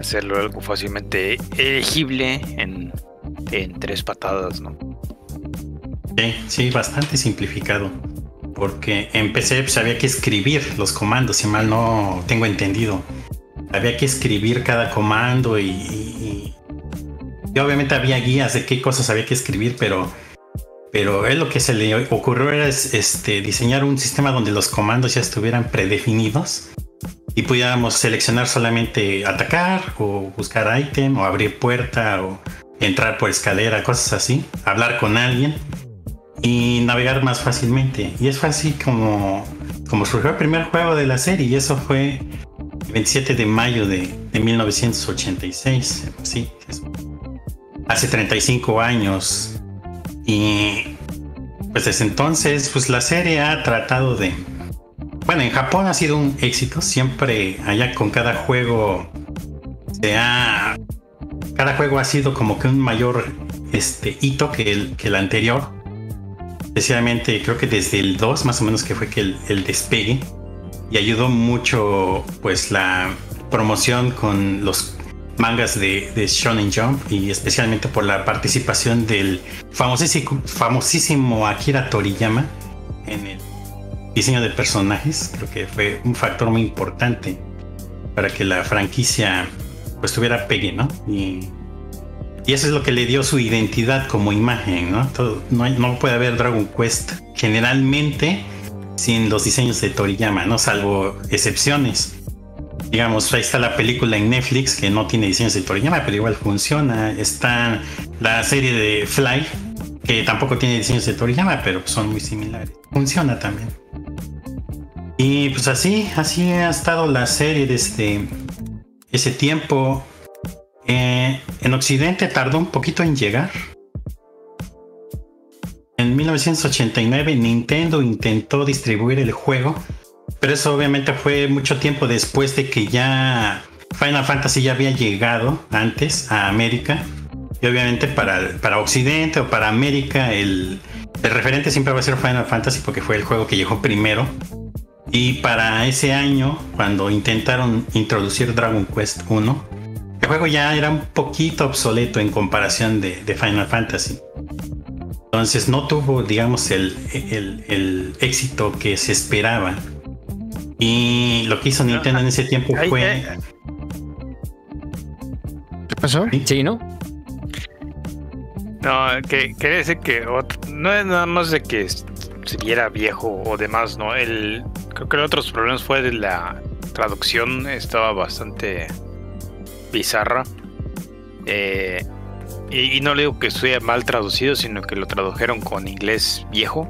hacerlo algo fácilmente elegible en, en tres patadas, ¿no? Sí, sí, bastante simplificado. Porque en PC pues, había que escribir los comandos, si mal no tengo entendido. Había que escribir cada comando y, y- obviamente había guías de qué cosas había que escribir, pero, pero él lo que se le ocurrió era este, diseñar un sistema donde los comandos ya estuvieran predefinidos y pudiéramos seleccionar solamente atacar o buscar ítem o abrir puerta o entrar por escalera, cosas así, hablar con alguien y navegar más fácilmente. Y es así como, como surgió el primer juego de la serie y eso fue 27 de mayo de, de 1986. Sí, hace 35 años. Y pues desde entonces, pues la serie ha tratado de... Bueno, en Japón ha sido un éxito. Siempre allá con cada juego se ha... Cada juego ha sido como que un mayor este, hito que el, que el anterior. Especialmente creo que desde el 2 más o menos que fue que el, el despegue. Y ayudó mucho pues la promoción con los mangas de, de, Shonen Jump y especialmente por la participación del famosísimo, famosísimo Akira Toriyama en el diseño de personajes. Creo que fue un factor muy importante para que la franquicia pues tuviera pegue, ¿no? Y, y eso es lo que le dio su identidad como imagen, ¿no? no, puede haber Dragon Quest generalmente sin los diseños de Toriyama, ¿no? Salvo excepciones digamos, ahí está la película en Netflix que no tiene diseños de Toriyama, pero igual funciona. Está la serie de Fly, que tampoco tiene diseños de Toriyama, pero son muy similares. Funciona también. Y pues así, así ha estado la serie desde ese tiempo. Eh, en Occidente tardó un poquito en llegar. En 1989 Nintendo intentó distribuir el juego pero eso obviamente fue mucho tiempo después de que ya Final Fantasy ya había llegado antes a América. Y obviamente para, para Occidente o para América el, el referente siempre va a ser Final Fantasy porque fue el juego que llegó primero. Y para ese año, cuando intentaron introducir Dragon Quest 1, el juego ya era un poquito obsoleto en comparación de, de Final Fantasy. Entonces no tuvo, digamos, el, el, el éxito que se esperaba. Y lo que hizo Nintendo en ese tiempo fue. ¿Qué pasó? Sí, ¿no? No, que quiere decir que no es nada más de que se viera viejo o demás, ¿no? El, creo que el otros problemas fue de la traducción, estaba bastante bizarra. Eh, y, y, no le digo que estuviera mal traducido, sino que lo tradujeron con inglés viejo.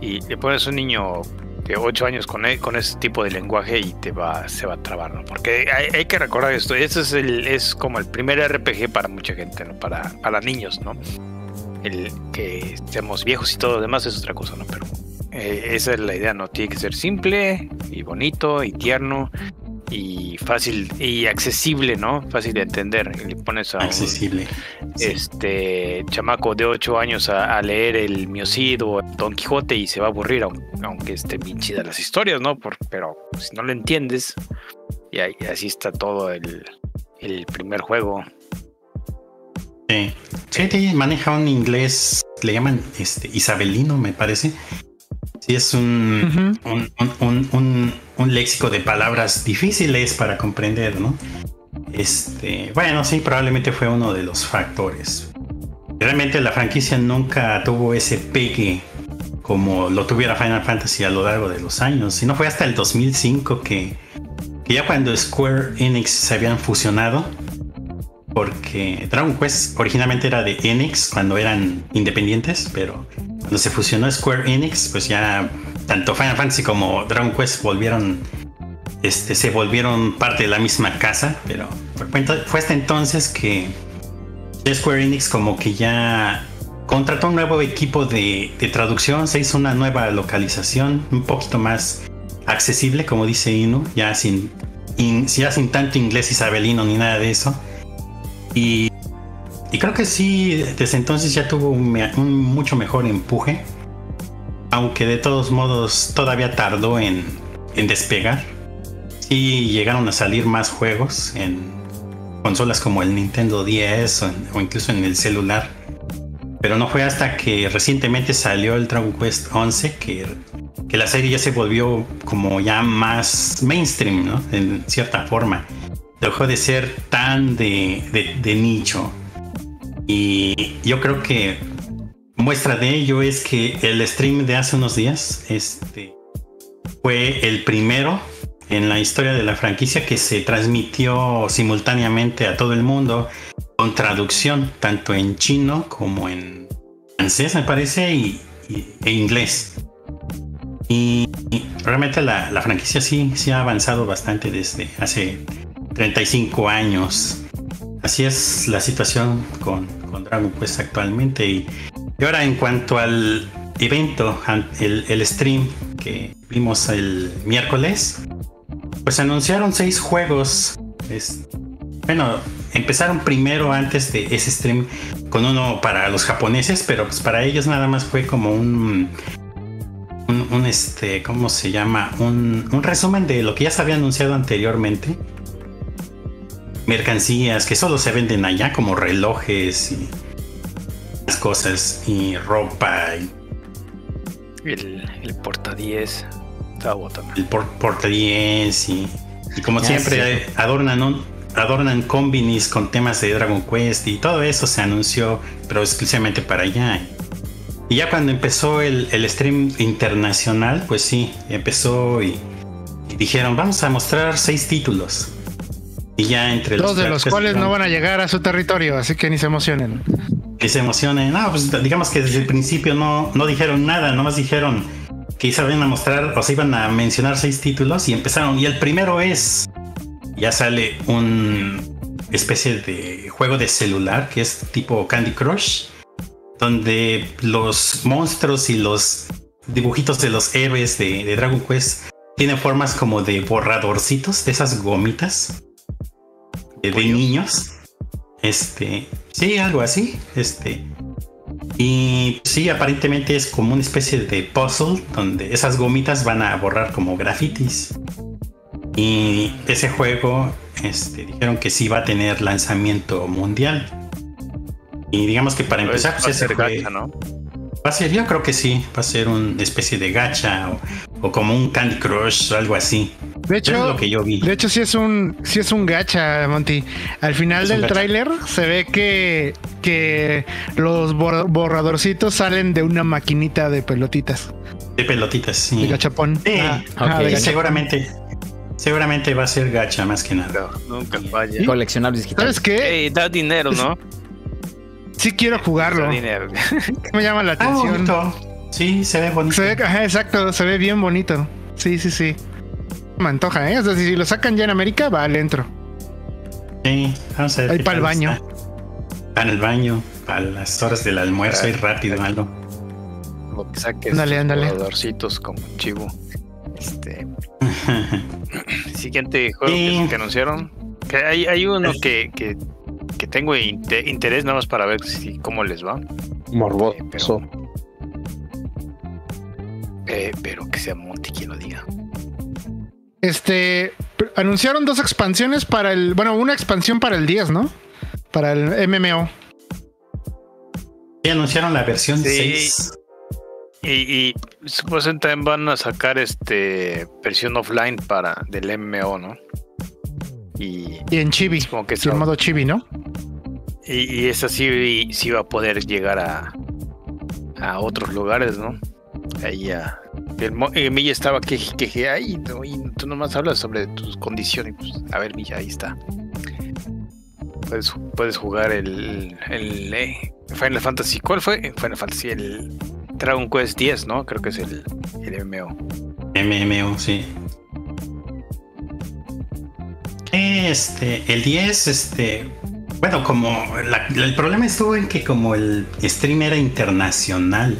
Y le pones un niño de 8 años con, e, con ese tipo de lenguaje y te va, se va a trabar, ¿no? Porque hay, hay que recordar esto, este es, el, es como el primer RPG para mucha gente, ¿no? Para, para niños, ¿no? El que seamos viejos y todo lo demás es otra cosa, ¿no? Pero eh, esa es la idea, ¿no? Tiene que ser simple y bonito y tierno y fácil y accesible, ¿no? Fácil de entender. Le pones a accesible. Un, este chamaco de 8 años a, a, leer el Miocid o Don Quijote y se va a aburrir, aunque, aunque estén bien chidas las historias, ¿no? Por, pero si no lo entiendes, y, ahí, y así está todo el, el primer juego. Sí. sí, maneja un inglés, le llaman este isabelino, me parece. Sí, es un, uh -huh. un, un, un, un, léxico de palabras difíciles para comprender, ¿no? Este, bueno, sí, probablemente fue uno de los factores. Realmente la franquicia nunca tuvo ese pegue como lo tuviera Final Fantasy a lo largo de los años, sino fue hasta el 2005 que, que ya cuando Square Enix se habían fusionado, porque Dragon Quest originalmente era de Enix cuando eran independientes, pero cuando se fusionó Square Enix, pues ya tanto Final Fantasy como Dragon Quest volvieron, este, se volvieron parte de la misma casa, pero fue hasta entonces que Square Enix como que ya contrató un nuevo equipo de, traducción, se hizo una nueva localización, un poquito más accesible, como dice Inu, ya sin, in, ya sin tanto inglés isabelino ni nada de eso. Y, y, creo que sí, desde entonces ya tuvo un, mucho mejor empuje. Aunque de todos modos todavía tardó en, despegar. Sí llegaron a salir más juegos en consolas como el Nintendo 10 o, incluso en el celular. Pero no fue hasta que recientemente salió el Dragon Quest 11 que, la serie ya se volvió como ya más mainstream, ¿no? En cierta forma dejó de ser tan de, de nicho. Y yo creo que muestra de ello es que el stream de hace unos días este, fue el primero en la historia de la franquicia que se transmitió simultáneamente a todo el mundo con traducción tanto en chino como en francés me parece y, e inglés. Y, y realmente la, la franquicia sí, sí ha avanzado bastante desde hace 35 años. Así es la situación con, Dragon Quest actualmente. Y, ahora en cuanto al evento, el, stream que vimos el miércoles, pues anunciaron seis juegos. Es- bueno, empezaron primero antes de ese stream con uno para los japoneses, pero pues para ellos nada más fue como un un, este, ¿cómo se llama? Un resumen de lo que ya se había anunciado anteriormente. Mercancías que solo se venden allá, como relojes y las cosas, y ropa, y El, el porta 10. Estaba botando. el por, porta 10 y, y como Ya siempre adornan un, adornan combinis con temas de Dragon Quest y todo eso se anunció, pero exclusivamente para allá. Y ya cuando empezó el, el stream internacional, pues sí, empezó y, y dijeron, vamos a mostrar seis títulos. Y ya entre Dos de los cuales no van a llegar a su territorio, así que ni se emocionen. que se emocionen. No, pues digamos que desde el principio no, no dijeron nada, nomás dijeron que se iban a mostrar o se iban a mencionar seis títulos y empezaron. Y el primero es, ya sale un especie de juego de celular que es tipo Candy Crush, donde los monstruos y los dibujitos de los héroes de, de Dragon Quest tienen formas como de borradorcitos, de esas gomitas de, de niños. Este, sí, algo así. Este, y sí, aparentemente es como una especie de puzzle donde esas gomitas van a borrar como grafitis. Y ese juego, este, dijeron que sí va a tener lanzamiento mundial. Y digamos que para Pues, empezar, va a pues ser gacha, ¿no? Va a ser, yo creo que sí, va a ser una especie de gacha o, o como un Candy Crush o algo así. De es hecho, lo que yo vi. de hecho sí es un sí es un gacha, Monty. Al final Es del tráiler se ve que que los bor- borradorcitos salen de una maquinita de pelotitas, De pelotitas, sí. de gachapón. Sí, Ah, ok. ah, de Y gachapón. seguramente, seguramente va a ser gacha más que nada. Nunca falla. Coleccionables digitales. ¿Sabes qué? Da dinero, ¿no? Sí quiero jugarlo. Da dinero. Me llama la Ah, atención. Sí, se ve bonito. Se ve, ajá, exacto, se ve bien bonito. Sí, sí, sí. Me antoja, ¿eh? O sea, si lo sacan ya en América, va, le entro. Sí, vamos a ver. Ahí pa'l tal baño. Para el baño, para las horas del almuerzo y rápido algo. Lo que saques Ándale, tus ándale. jugadorcitos como chivo. Este. Siguiente juego Sí. que, que anunciaron. Que hay, hay uno que, que, que tengo inte- interés nada más para ver si cómo les va. Morboso. Eh, pero que sea Monty quien lo diga. Este, anunciaron dos expansiones para el, bueno, una expansión para el 10, ¿no? Para el MMO. Y anunciaron la versión Sí. 6. Y, y supuestamente también van a sacar este versión offline para del MMO, ¿no? Y, Y en Chibi. como que eso- modo Chibi, ¿no? y, y esa sí, sí va a poder llegar a, a otros lugares, ¿no? Ahí a. El, eh, estaba que, que, que ay, no, y tú nomás hablas sobre tus condiciones. Pues, a ver, Milla, ahí está. Puedes, puedes jugar el, el eh, Final Fantasy. ¿Cuál fue? Final Fantasy, el Dragon Quest 10, ¿no? Creo que es el, el MMO. MMO, sí. Este, el 10, este, bueno, como la- el problema estuvo en que como el stream era internacional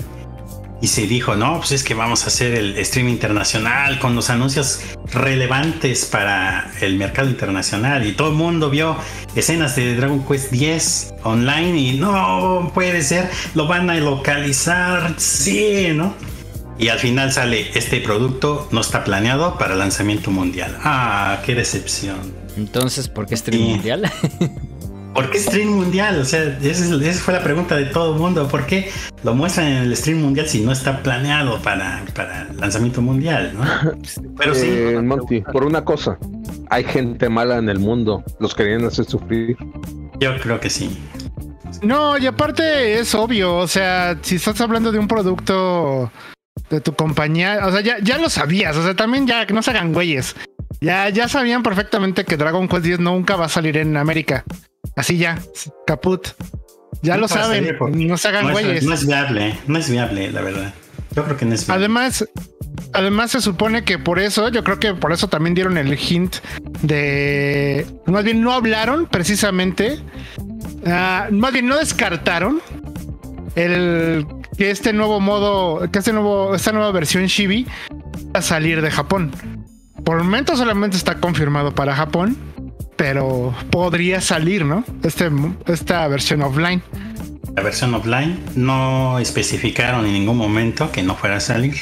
y se dijo, no, pues es que vamos a hacer el stream internacional con los anuncios relevantes para el mercado internacional y todo el mundo vio escenas de Dragon Quest 10 online y no puede ser, lo van a localizar, sí, ¿no? Y al final sale este producto no está planeado para lanzamiento mundial. Ah, qué decepción. Entonces, ¿por qué stream mundial? ¿Por qué stream mundial? O sea, esa, es- esa fue la pregunta de todo el mundo. ¿Por qué lo muestran en el stream mundial si no está planeado para, para lanzamiento mundial? ¿no? Pero sí, Eh, Monty, por una cosa, hay gente mala en el mundo, los querían hacer sufrir. yo creo que sí. No, y aparte es obvio, o sea, si estás hablando de un producto de tu compañía, o sea, ya, ya lo sabías, o sea, también ya que no se hagan güeyes. Ya, ya sabían perfectamente que Dragon Quest X nunca va a salir en América. Así ya, caput. Ya lo saben, no se hagan no güeyes. es, no es viable, no es viable, la verdad. Yo creo que no es viable. Además, además se supone que por eso, yo creo que por eso también dieron el hint de, más bien no hablaron precisamente, ah, más bien no descartaron el que este nuevo modo, que este nuevo, esta nueva versión Shibi va a salir de Japón. Por el momento solamente está confirmado para Japón, pero podría salir, ¿no? Este, esta versión offline. La versión offline no especificaron en ningún momento que no fuera a salir.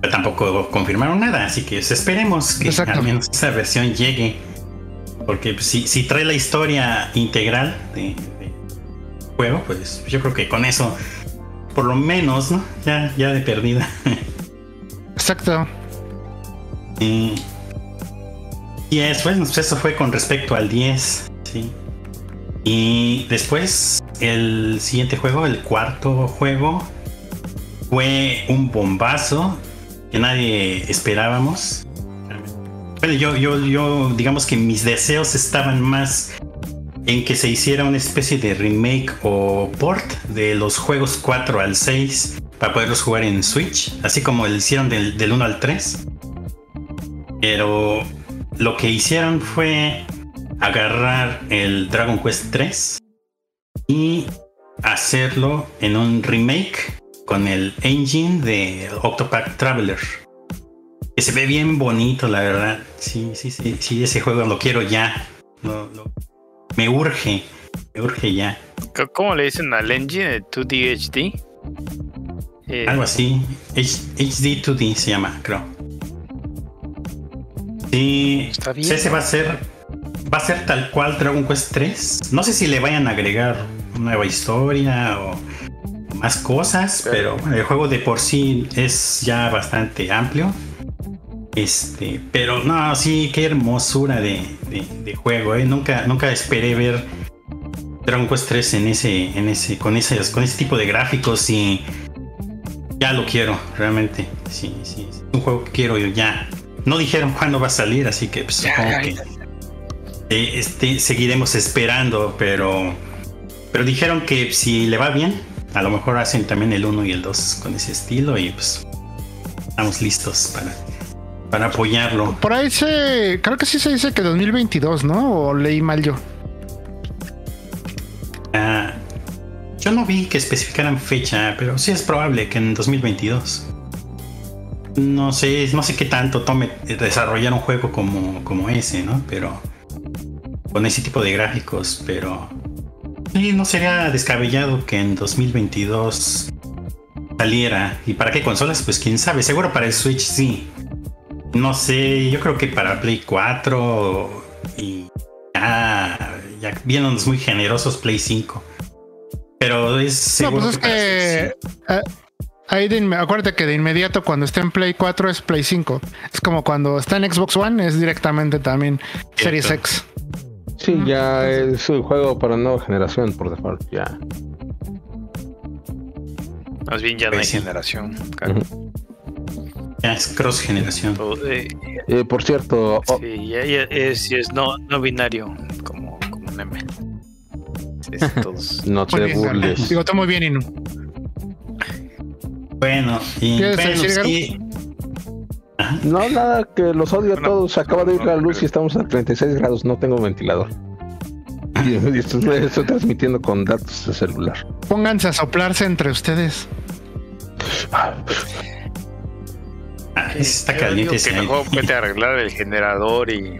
Pero tampoco confirmaron nada, así que pues, esperemos que al menos esa versión llegue. Porque pues, si, si trae la historia integral de, de juego, pues yo creo que con eso, por lo menos, ¿no? Ya, ya de perdida. Exacto. Y, y pues eso fue con respecto al 10. Sí. Y después, el siguiente juego, el cuarto juego, fue un bombazo que nadie esperábamos. Bueno, yo, yo, yo, digamos que mis deseos estaban más en que se hiciera una especie de remake o port de los juegos 4 al 6 para poderlos jugar en Switch, así como lo hicieron del, del 1 al 3. Pero lo que hicieron fue agarrar el Dragon Quest 3 y hacerlo en un remake con el engine de Octopath Traveler. Que se ve bien bonito, la verdad. Sí, sí, sí, sí, ese juego lo quiero ya. Lo- lo- me urge, me urge ya. ¿Cómo le dicen al engine? ¿El 2D HD? Eh, Algo así. H- HD2D se llama, creo. Sí, Está bien, sí, ese va a ser. Va a ser tal cual Dragon Quest 3. No sé si le vayan a agregar nueva historia o más cosas, pero bueno, el juego de por sí es ya bastante amplio. Este, pero no, sí, qué hermosura de, de- de juego, ¿eh? Nunca, nunca esperé ver Dragon Quest 3 en ese, en ese, con ese, con ese tipo de gráficos y ya lo quiero, realmente. Sí, sí, es un juego que quiero yo ya. No dijeron cuándo va a salir, así que pues, supongo que eh, este, seguiremos esperando, pero, pero dijeron que si le va bien, a lo mejor hacen también el 1 y el 2 con ese estilo y pues estamos listos para, para apoyarlo. Por ahí se, creo que sí se dice que 2022, ¿no? O leí mal yo. Ah, yo no vi que especificaran fecha, pero sí es probable que en 2022. No sé, no sé qué tanto tome desarrollar un juego como, como ese, ¿no? Pero con ese tipo de gráficos, pero sí, no sería descabellado que en 2022 saliera. ¿Y para qué consolas? Pues quién sabe, seguro para el Switch sí. No sé, yo creo que para Play 4 y ya, ya viéndonos muy generosos Play 5. Pero es No, seguro pues es para que eh, ahí de acuérdate que de inmediato cuando está en Play 4 es Play 5. Es como cuando está en Xbox One es directamente también Series X. Sí, ya es un juego para nueva generación por default. Ya. Más bien ya no hay Pues sí. generación. claro. Ya es cross generación. Todo, eh, Eh, por cierto, oh, sí, ya, ya es, es no, no binario, como, como meme. Es todos. no te burles. Digo, está muy bien, Inu. Bueno, y ¿Quieres bueno, decir. Ajá. No, nada, que los odio a Bueno, todos. Acaba de ir la no, luz y estamos a 36 grados. No tengo ventilador. Y, y estoy, estoy transmitiendo con datos de celular. Pónganse a soplarse entre ustedes. Ah, está caliente que mejor puede arreglar el generador y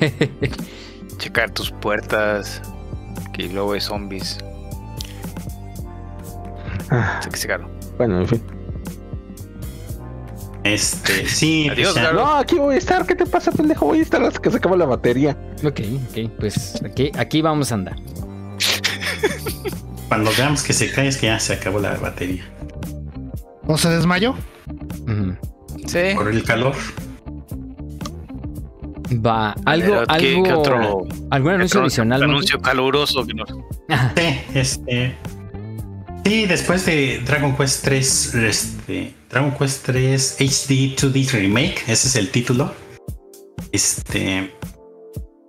checar tus puertas. Que luego hay zombies. Ah, Sé que se caro. Bueno, en fin. Este, sí, Adiós, pues. Garo. No, aquí voy a estar. ¿Qué te pasa, pendejo? Voy a estar hasta que se acabe la batería. Ok, ok, pues aquí, aquí vamos a andar. cuando veamos que se cae es que ya se acabó la batería. ¿O se desmayó? Sí. Por el calor. Va, algo, ver, ¿qué- algo, qué otro- algún anuncio adicional. Anuncio caluroso. que no- Sí, este. Sí, después de Dragon Quest 3, este, Dragon Quest 3 HD 2D Remake, ese es el título. Este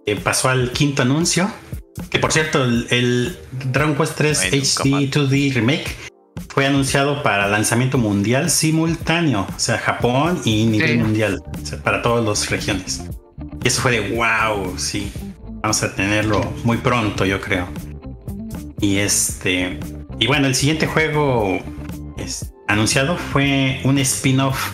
eh, pasó al quinto anuncio. Que por cierto, el, el Dragon Quest 3 Ay, nunca HD mal. 2D Remake fue anunciado para lanzamiento mundial simultáneo, o sea, Japón y nivel Sí. mundial, o sea, para todas las regiones. Y eso fue de wow, sí. Vamos a tenerlo muy pronto, yo creo. Y este. Y bueno, el siguiente juego anunciado fue un spin-off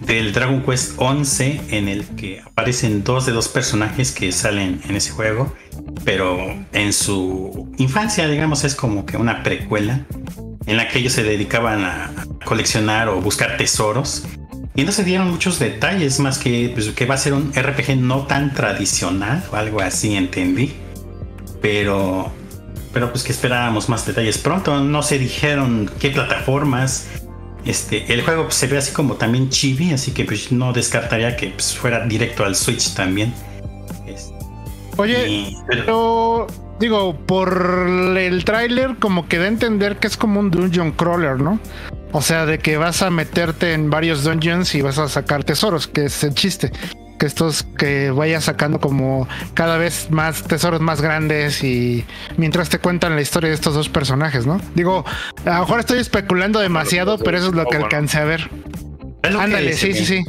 del Dragon Quest 11 en el que aparecen dos de los personajes que salen en ese juego, pero en su infancia, digamos, es como que una precuela en la que ellos se dedicaban a coleccionar o buscar tesoros. Y no se dieron muchos detalles, más que pues, que va a ser un RPG no tan tradicional o algo así, entendí. Pero, pero pues que esperábamos más detalles pronto. No se dijeron qué plataformas. Este, el juego pues, se ve así como también chibi, así que pues no descartaría que pues, fuera directo al Switch también. Este, Oye, y- pero- pero digo, por el tráiler como que da a entender que es como un dungeon crawler, ¿no? O sea, de que vas a meterte en varios dungeons y vas a sacar tesoros, que es el chiste. Que estos que vayas sacando como cada vez más tesoros más grandes y mientras te cuentan la historia de estos dos personajes, ¿no? Digo, a lo mejor estoy especulando demasiado, pero eso es lo que bueno. alcancé a ver. que Ándale, sí, sí, sí.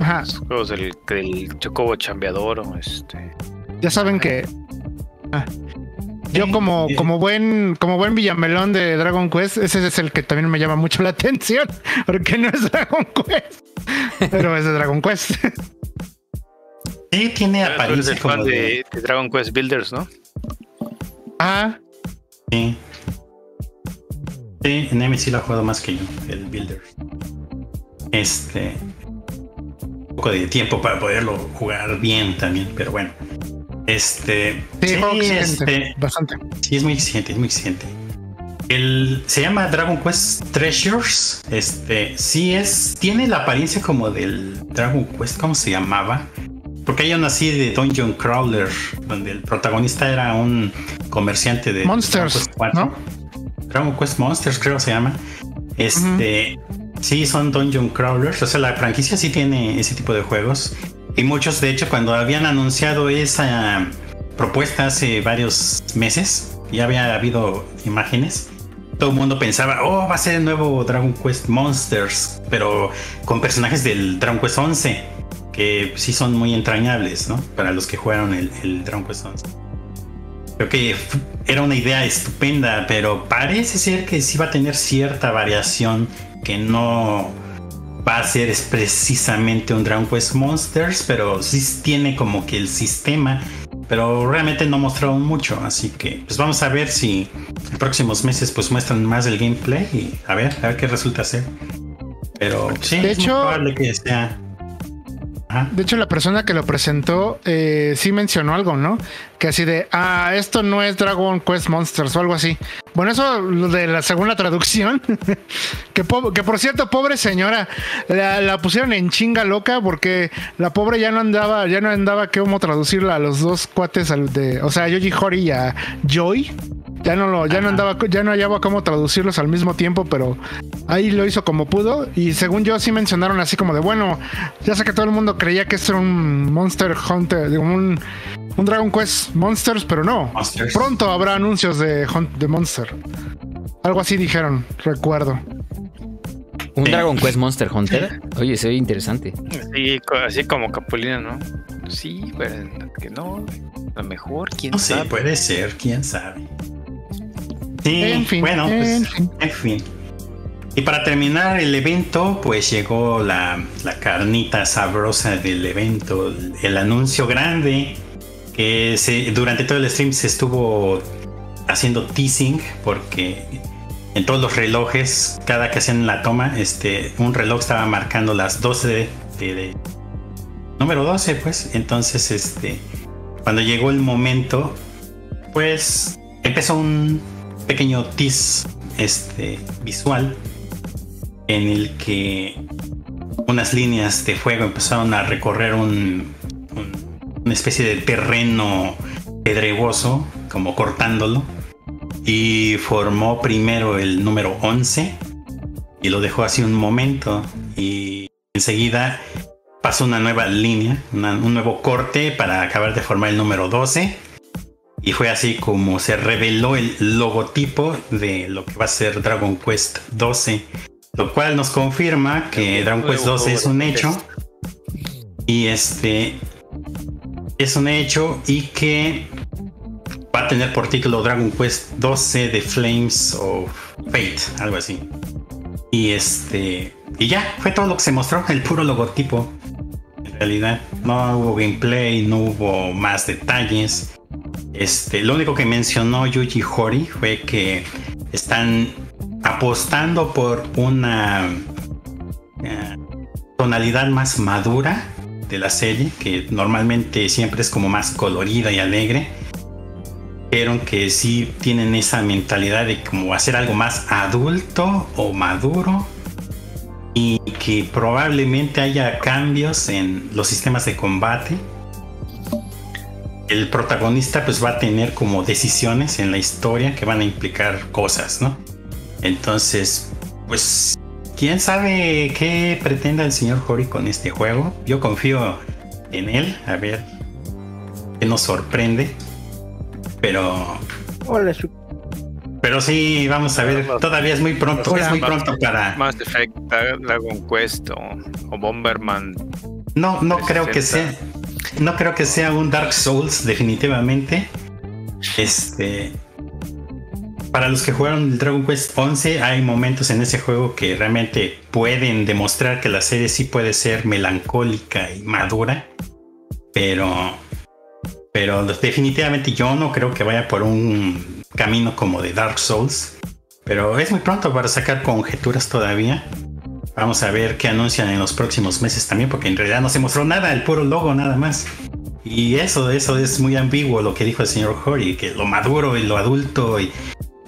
Ajá, Los juegos del, del Chocobo Chambeador o este. ya saben que ah, yo como, como buen como buen villamelón de Dragon Quest, ese es el que también me llama mucho la atención, porque no es Dragon Quest, pero es de Dragon Quest. Sí, tiene apariencia el como fan de, Dragon Quest Builders, ¿no? ah, Sí. Sí, en M sí lo ha jugado más que yo, el Builder. Este. Un poco de tiempo para poderlo jugar bien también, pero bueno. Este. sí, exigente, este, bastante. sí, es muy exigente, es muy exigente. El, se llama Dragon Quest Treasures. Este, sí es. Tiene la apariencia como del Dragon Quest, ¿cómo se llamaba? Porque hay una así de Dungeon Crawler, donde el protagonista era un comerciante de Monsters, Dragon Quest 4. ¿no? Dragon Quest Monsters, creo se llama. Este, sí, son Dungeon Crawlers. O sea, la franquicia sí tiene ese tipo de juegos. Y muchos, de hecho, cuando habían anunciado esa propuesta hace varios meses, ya había habido imágenes. Todo el mundo pensaba, oh, va a ser el nuevo Dragon Quest Monsters, pero con personajes del Dragon Quest 11, que sí son muy entrañables, ¿no? Para los que jugaron el, el Dragon Quest 11. Creo que era una idea estupenda, pero parece ser que sí va a tener cierta variación que no va a ser es precisamente un Dragon Quest Monsters, pero sí tiene como que el sistema, pero realmente no mostraron mucho, así que pues vamos a ver si en próximos meses pues muestran más el gameplay y a ver, a ver qué resulta ser. Pero sí, De es muy probable que sea. Ajá. De hecho, la persona que lo presentó eh, sí mencionó algo, ¿no? Que así de, ah, esto no es Dragon Quest Monsters o algo así. Bueno, eso de la segunda traducción, que, po- que por cierto, pobre señora, la, pusieron en chinga loca porque la pobre ya no andaba, ya no andaba cómo traducirla a los dos cuates, de, o sea, a Yoji Hori y a Joy. Ya no lo, ya no andaba, ya no hallaba cómo traducirlos al mismo tiempo, pero ahí lo hizo como pudo. Y según yo, sí mencionaron así como de bueno, ya sé que todo el mundo creía que esto era un Monster Hunter, digo, un, un Dragon Quest Monsters, pero no. Monsters. Pronto habrá anuncios de, de Monster. Algo así dijeron, recuerdo. Un. Dragon Quest Monster Hunter. Oye, se ve interesante. Sí, así como Capulina, ¿no? Sí, pero que no. A lo mejor, quién No sé, sabe. puede ser, quién sabe. Sí, En fin, bueno, pues, en fin. en fin. Y para terminar el evento, pues llegó la, la carnita sabrosa del evento, el, el anuncio grande que se, durante todo el stream se estuvo haciendo teasing porque en todos los relojes, cada que hacían la toma, este, un reloj estaba marcando las 12 de, de- de- número 12, pues. Entonces, este, cuando llegó el momento, pues empezó un pequeño tease este, visual en el que unas líneas de fuego empezaron a recorrer un, un- una especie de terreno pedregoso, como cortándolo, y formó primero el número 11 y lo dejó así un momento y enseguida pasó una nueva línea, un nuevo corte para acabar de formar el número 12 y fue así como se reveló el logotipo de lo que va a ser Dragon Quest 12, lo cual nos confirma que Dragon Quest 12 es un hecho y este es un hecho y que va a tener por título Dragon Quest 12 The Flames of Fate, algo así. Y este y ya fue todo lo que se mostró, el puro logotipo. En realidad no hubo gameplay, no hubo más detalles. Este, lo único que mencionó Yuji Horii fue que están apostando por una eh, tonalidad más madura de la serie, que normalmente siempre es como más colorida y alegre, pero que sí tienen esa mentalidad de como hacer algo más adulto o maduro y que probablemente haya cambios en los sistemas de combate. El protagonista pues va a tener como decisiones en la historia que van a implicar cosas, ¿no? Entonces, pues quién sabe qué pretenda el señor Hori con este juego. Yo confío en él, a ver qué nos sorprende. Pero Hola, su- pero sí, vamos a ver, todavía es muy pronto, es muy pronto para Mass Effect, Dragon Quest o, o Bomberman. No, no creo que sea. 360. No creo que sea un Dark Souls, definitivamente. Este. Para los que jugaron el Dragon Quest 11, hay momentos en ese juego que realmente pueden demostrar que la serie sí puede ser melancólica y madura. Pero. Pero definitivamente yo no creo que vaya por un camino como de Dark Souls. Pero es muy pronto para sacar conjeturas todavía. Vamos a ver qué anuncian en los próximos meses también, porque en realidad no se mostró nada, el puro logo nada más. Y eso, eso es muy ambiguo lo que dijo el señor Hori, que lo maduro y lo adulto y,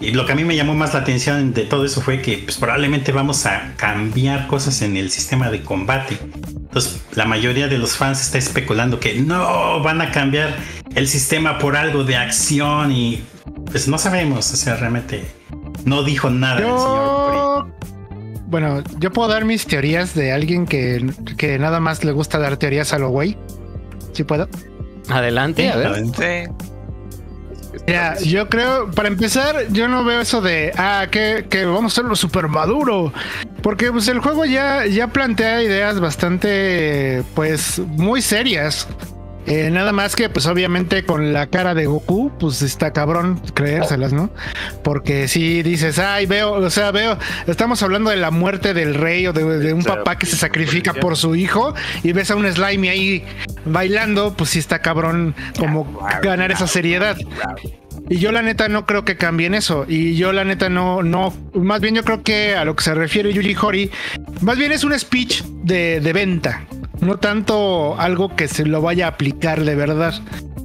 y lo que a mí me llamó más la atención de todo eso fue que pues, probablemente vamos a cambiar cosas en el sistema de combate. Entonces la mayoría de los fans está especulando que no van a cambiar el sistema por algo de acción y pues no sabemos, o sea, realmente no dijo nada el señor Hori. Bueno, yo puedo dar mis teorías de alguien que, que nada más le gusta dar teorías a lo güey. ¿Sí puedo? Adelante, a ver. Sí. Mira, yo creo, para empezar, yo no veo eso de, ah, que, que vamos a hacerlo super maduro. Porque pues el juego ya, ya plantea ideas bastante, pues, muy serias. Eh, nada más que, pues, obviamente con la cara de Goku, pues está cabrón creérselas, ¿no? Porque si dices, ay, veo, o sea, veo, estamos hablando de la muerte del rey o de, de un papá que se sacrifica por su hijo y ves a un slime ahí bailando, pues sí está cabrón como ganar esa seriedad. Y yo la neta no creo que cambien eso. Y yo la neta no, no, más bien yo creo que a lo que se refiere Yuji Hori, más bien es un speech de, de venta, no tanto algo que se lo vaya a aplicar de verdad.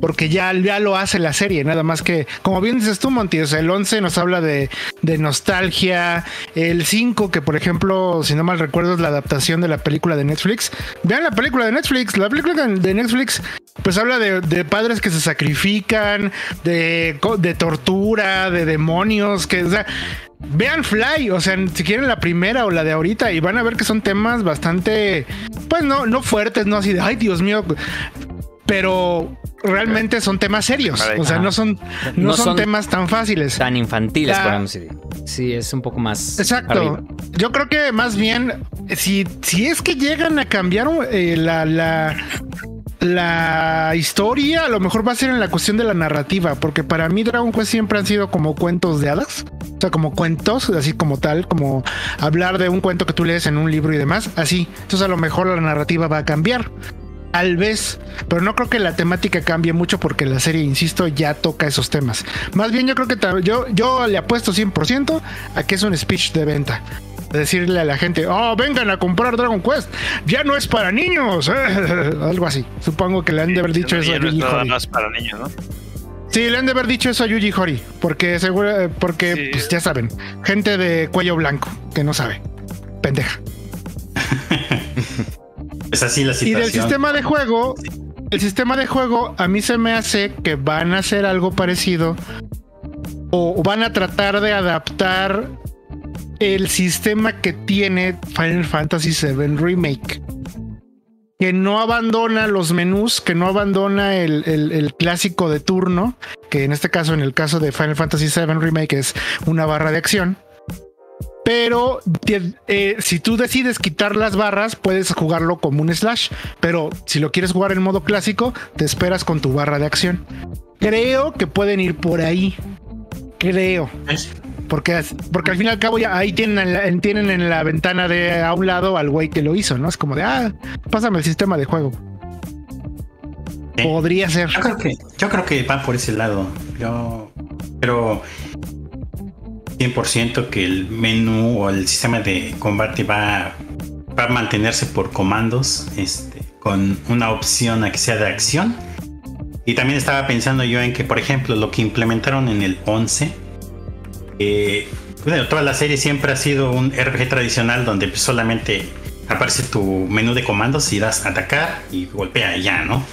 Porque ya, ya lo hace la serie, nada más que, como bien dices tú, Monty, o sea, el 11 nos habla de, de nostalgia, el 5, que por ejemplo, si no mal recuerdo, es la adaptación de la película de Netflix. Vean la película de Netflix, la película de Netflix, pues habla de, de padres que se sacrifican, de, de tortura, de demonios, que, o sea, vean Fly, o sea, si quieren la primera o la de ahorita, y van a ver que son temas bastante, pues no, no fuertes, no así de, ay, Dios mío, pero realmente son temas serios, o sea, no son, no, No son, son temas tan fáciles. Tan infantiles, podemos decir. Sí, es un poco más. Exacto. arriba. Yo creo que más bien, si, si es que llegan a cambiar eh, la, la, la historia, a lo mejor va a ser en la cuestión de la narrativa, porque para mí Dragon Quest siempre han sido como cuentos de hadas, o sea, como cuentos, así como tal, como hablar de un cuento que tú lees en un libro y demás, así. Entonces a lo mejor la narrativa va a cambiar. Tal vez, pero no creo que la temática cambie mucho porque la serie, insisto, ya toca esos temas. Más bien yo creo que yo, yo le apuesto 100% a que es un speech de venta. Decirle a la gente, oh, vengan a comprar Dragon Quest, ya no es para niños, algo así. Supongo que le han de haber dicho eso a Ya no es Yuji nada Horii. más para niños, ¿no? Sí, le han de haber dicho eso a Yuji Horii, porque seguro, porque Sí. pues ya saben, gente de cuello blanco que no sabe, pendeja. Es así la Y situación. del sistema de juego, el sistema de juego a mí se me hace que van a hacer algo parecido o van a tratar de adaptar el sistema que tiene Final Fantasy VII Remake. Que no abandona los menús, que no abandona el, el- el clásico de turno, que en este caso, en el caso de Final Fantasy VII Remake, es una barra de acción. Pero eh, si tú decides quitar las barras, puedes jugarlo como un slash. Pero si lo quieres jugar en modo clásico, te esperas con tu barra de acción. Creo que pueden ir por ahí. Creo. Porque, porque al fin y al cabo ya ahí tienen, en la- tienen en la ventana de a un lado al güey que lo hizo, ¿no? Es como de, ah, pásame el sistema de juego. Sí. Podría ser. Yo creo que, yo creo que va por ese lado. Yo pero 100% que el menú o el sistema de combate va, va a mantenerse por comandos, este, con una opción a que sea de acción. Y también estaba pensando yo en que, por ejemplo, lo que implementaron en el 11, eh, bueno, toda la serie siempre ha sido un RPG tradicional donde solamente aparece tu menú de comandos y das atacar y golpea ya, ¿no?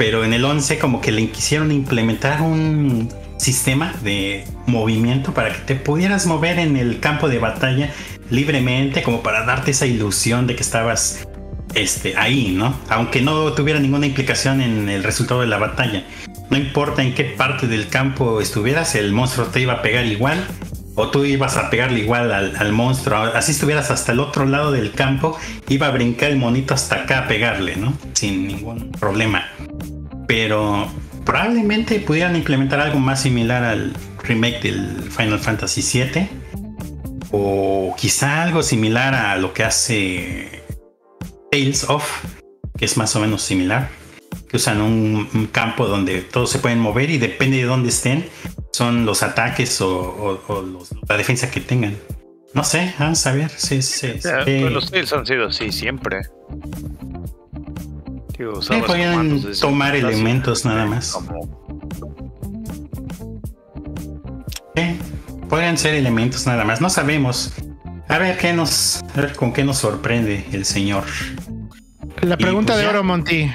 pero en el 11 como que le quisieron implementar un sistema de movimiento para que te pudieras mover en el campo de batalla libremente como para darte esa ilusión de que estabas este ahí, ¿no? Aunque no tuviera ninguna implicación en el resultado de la batalla. No importa en qué parte del campo estuvieras, el monstruo te iba a pegar igual o tú ibas a pegarle igual al, monstruo. Así estuvieras hasta el otro lado del campo, iba a brincar el monito hasta acá a pegarle, ¿no? Sin ningún problema pero probablemente pudieran implementar algo más similar al remake del Final Fantasy VII o quizá algo similar a lo que hace Tales of, que es más o menos similar, que usan un, campo donde todos se pueden mover y depende de dónde estén, son los ataques o, la defensa que tengan. No sé, vamos a ver. Sí, sí. Ya, pues los Tales han sido así siempre. Digo, Sí, podían tomar elementos nada más. como- Sí, podrían ser elementos nada más. No sabemos. A ver qué nos, a ver con qué nos sorprende el señor. La pregunta pues de oro, Monty.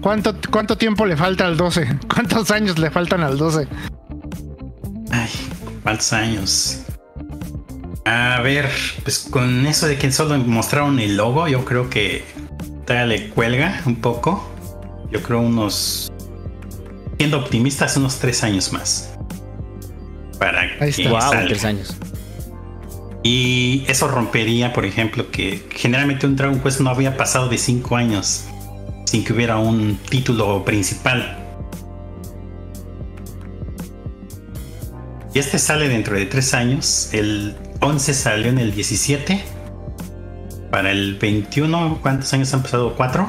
¿Cuánto, ¿Cuánto tiempo le falta al 12? ¿Cuántos años le faltan al 12? Ay, cuántos años. A ver, pues con eso de que solo mostraron el logo, yo creo que todavía le cuelga un poco. Yo creo unos, siendo optimistas, unos tres años más. Para Ahí que. Wow, salga. tres años. Y eso rompería, por ejemplo, que generalmente un Dragon Quest no había pasado de 5 años sin que hubiera un título principal. Y este sale dentro de 3 años. El 11 salió en el 17. Para el 21, ¿cuántos años han pasado? ¿4?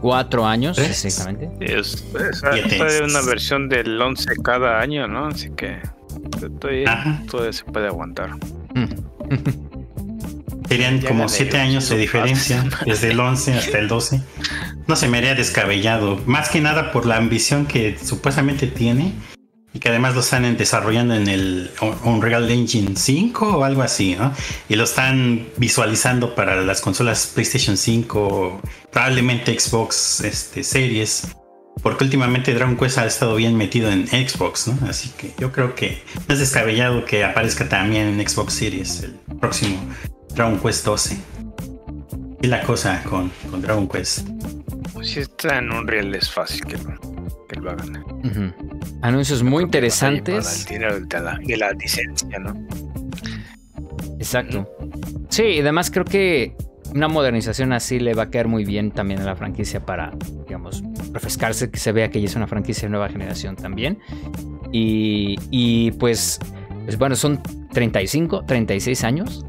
Cuatro años, Tres. exactamente. Es, una versión del 11 cada año, ¿no? Así que Ajá. todavía se puede aguantar. Serían Ya como gané 7 yo, años de diferencia, desde el 11 hasta el 12. No se me haría descabellado, más que nada por la ambición que supuestamente tiene y que además lo están desarrollando en el Unreal Engine 5 o algo así, ¿no? Y lo están visualizando para las consolas PlayStation 5, probablemente Xbox este, Series, porque últimamente Dragon Quest ha estado bien metido en Xbox, ¿no? Así que yo creo que es descabellado que aparezca también en Xbox Series el próximo Dragon Quest 12. Y la cosa con, con Dragon Quest. Pues si está en un real es fácil que lo, que lo hagan. Ujú. Anuncios muy para interesantes. El dinero de la, de la licencia, ¿no? Exacto. Sí, y además creo que una modernización así le va a quedar muy bien también a la franquicia para, digamos, refrescarse, que se vea que ya es una franquicia de nueva generación también. Y, y pues, pues bueno, son 35, 36 años.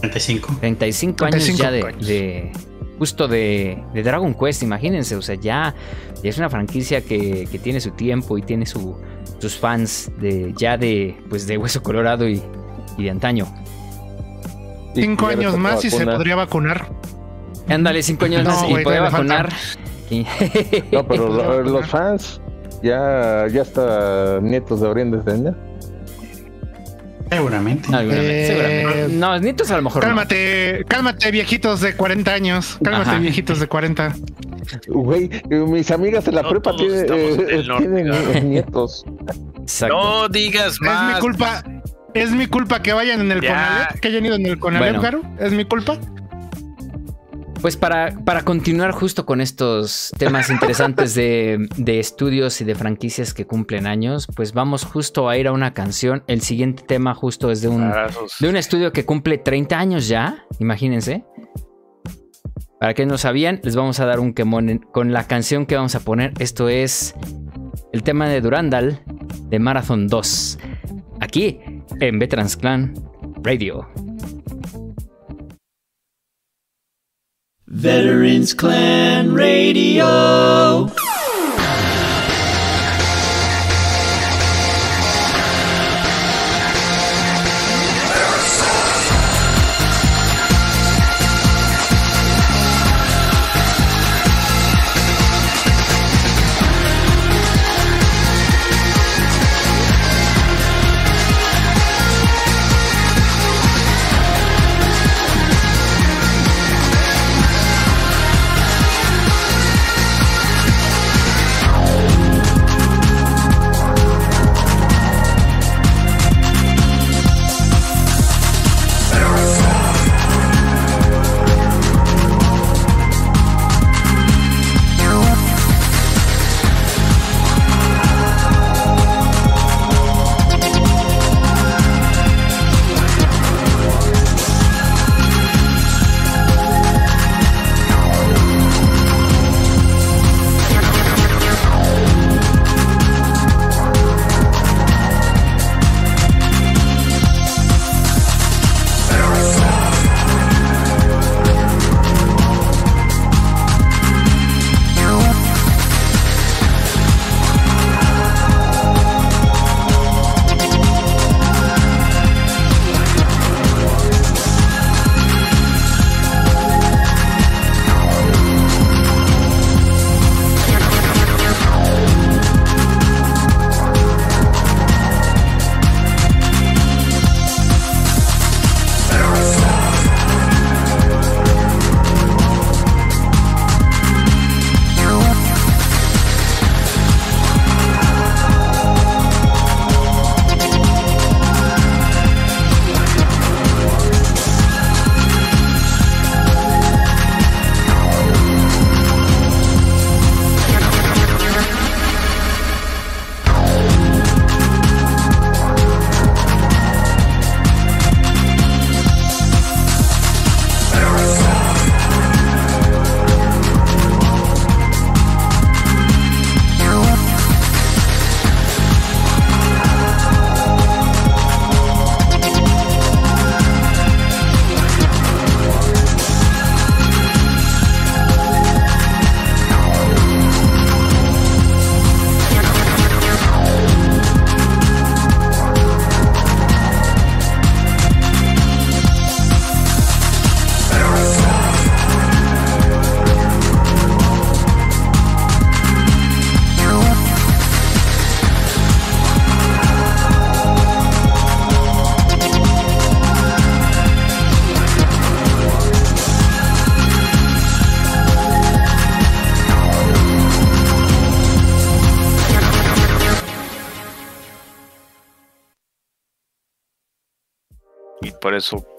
35. 35 años 35 ya de, años. de- justo de, de Dragon Quest, imagínense, o sea, ya, es una franquicia que, que tiene su tiempo y tiene su- sus fans de ya de pues de hueso colorado y, y de antaño. Y Cinco años más y se podría vacunar. Ándale, cinco años No, más y poder todavía le vacunar. Y- No, pero Podría lo- los fans ya, ya hasta nietos deberían de tener. Seguramente. Seguramente, Eh, seguramente. No, nietos a lo mejor. no. Cálmate, cálmate, viejitos de 40 años. Cálmate, Ajá. viejitos de 40. Güey, eh, mis amigas de la No prepa todos tienen, estamos en eh, el norte, tienen ¿verdad? nietos. Exacto. No digas Es más. mi culpa. Es mi culpa que vayan en el Ya. Conalep, que hayan ido en el Conalep, Bueno. Jaro. Es mi culpa. Pues para, para continuar justo con estos temas interesantes de, de estudios y de franquicias que cumplen años, pues vamos justo a ir a una canción. El siguiente tema justo es de un, de un estudio que cumple 30 años ya, imagínense. Para que no sabían, les vamos a dar un quemón con la canción que vamos a poner. Esto es el tema de Durandal de Marathon 2. Aquí en Veterans Clan Radio. Veterans Clan Radio.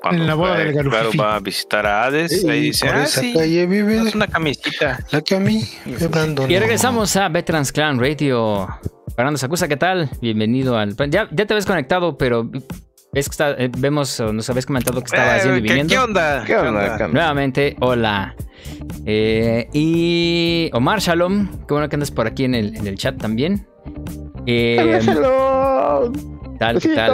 Cuando En la boda del claro, Garufifi. va a visitar a Hades, Sí, ahí dice, por ah, esa sí, calle vive es una camisita. la que a mí me abandonó. Y regresamos a Veterans Clan Radio. Fernando Sakusa, ¿qué tal? Bienvenido al. Ya, ya te habías conectado, pero ves que está, eh, vemos, o nos habías comentado que estabas Eh, y ¿qué, viniendo. qué onda? ¿Qué onda? Nuevamente, hola. Eh, y Omar Shalom, qué bueno que andas por aquí en el, en el chat también. Eh, Hello. tal, ¿qué tal?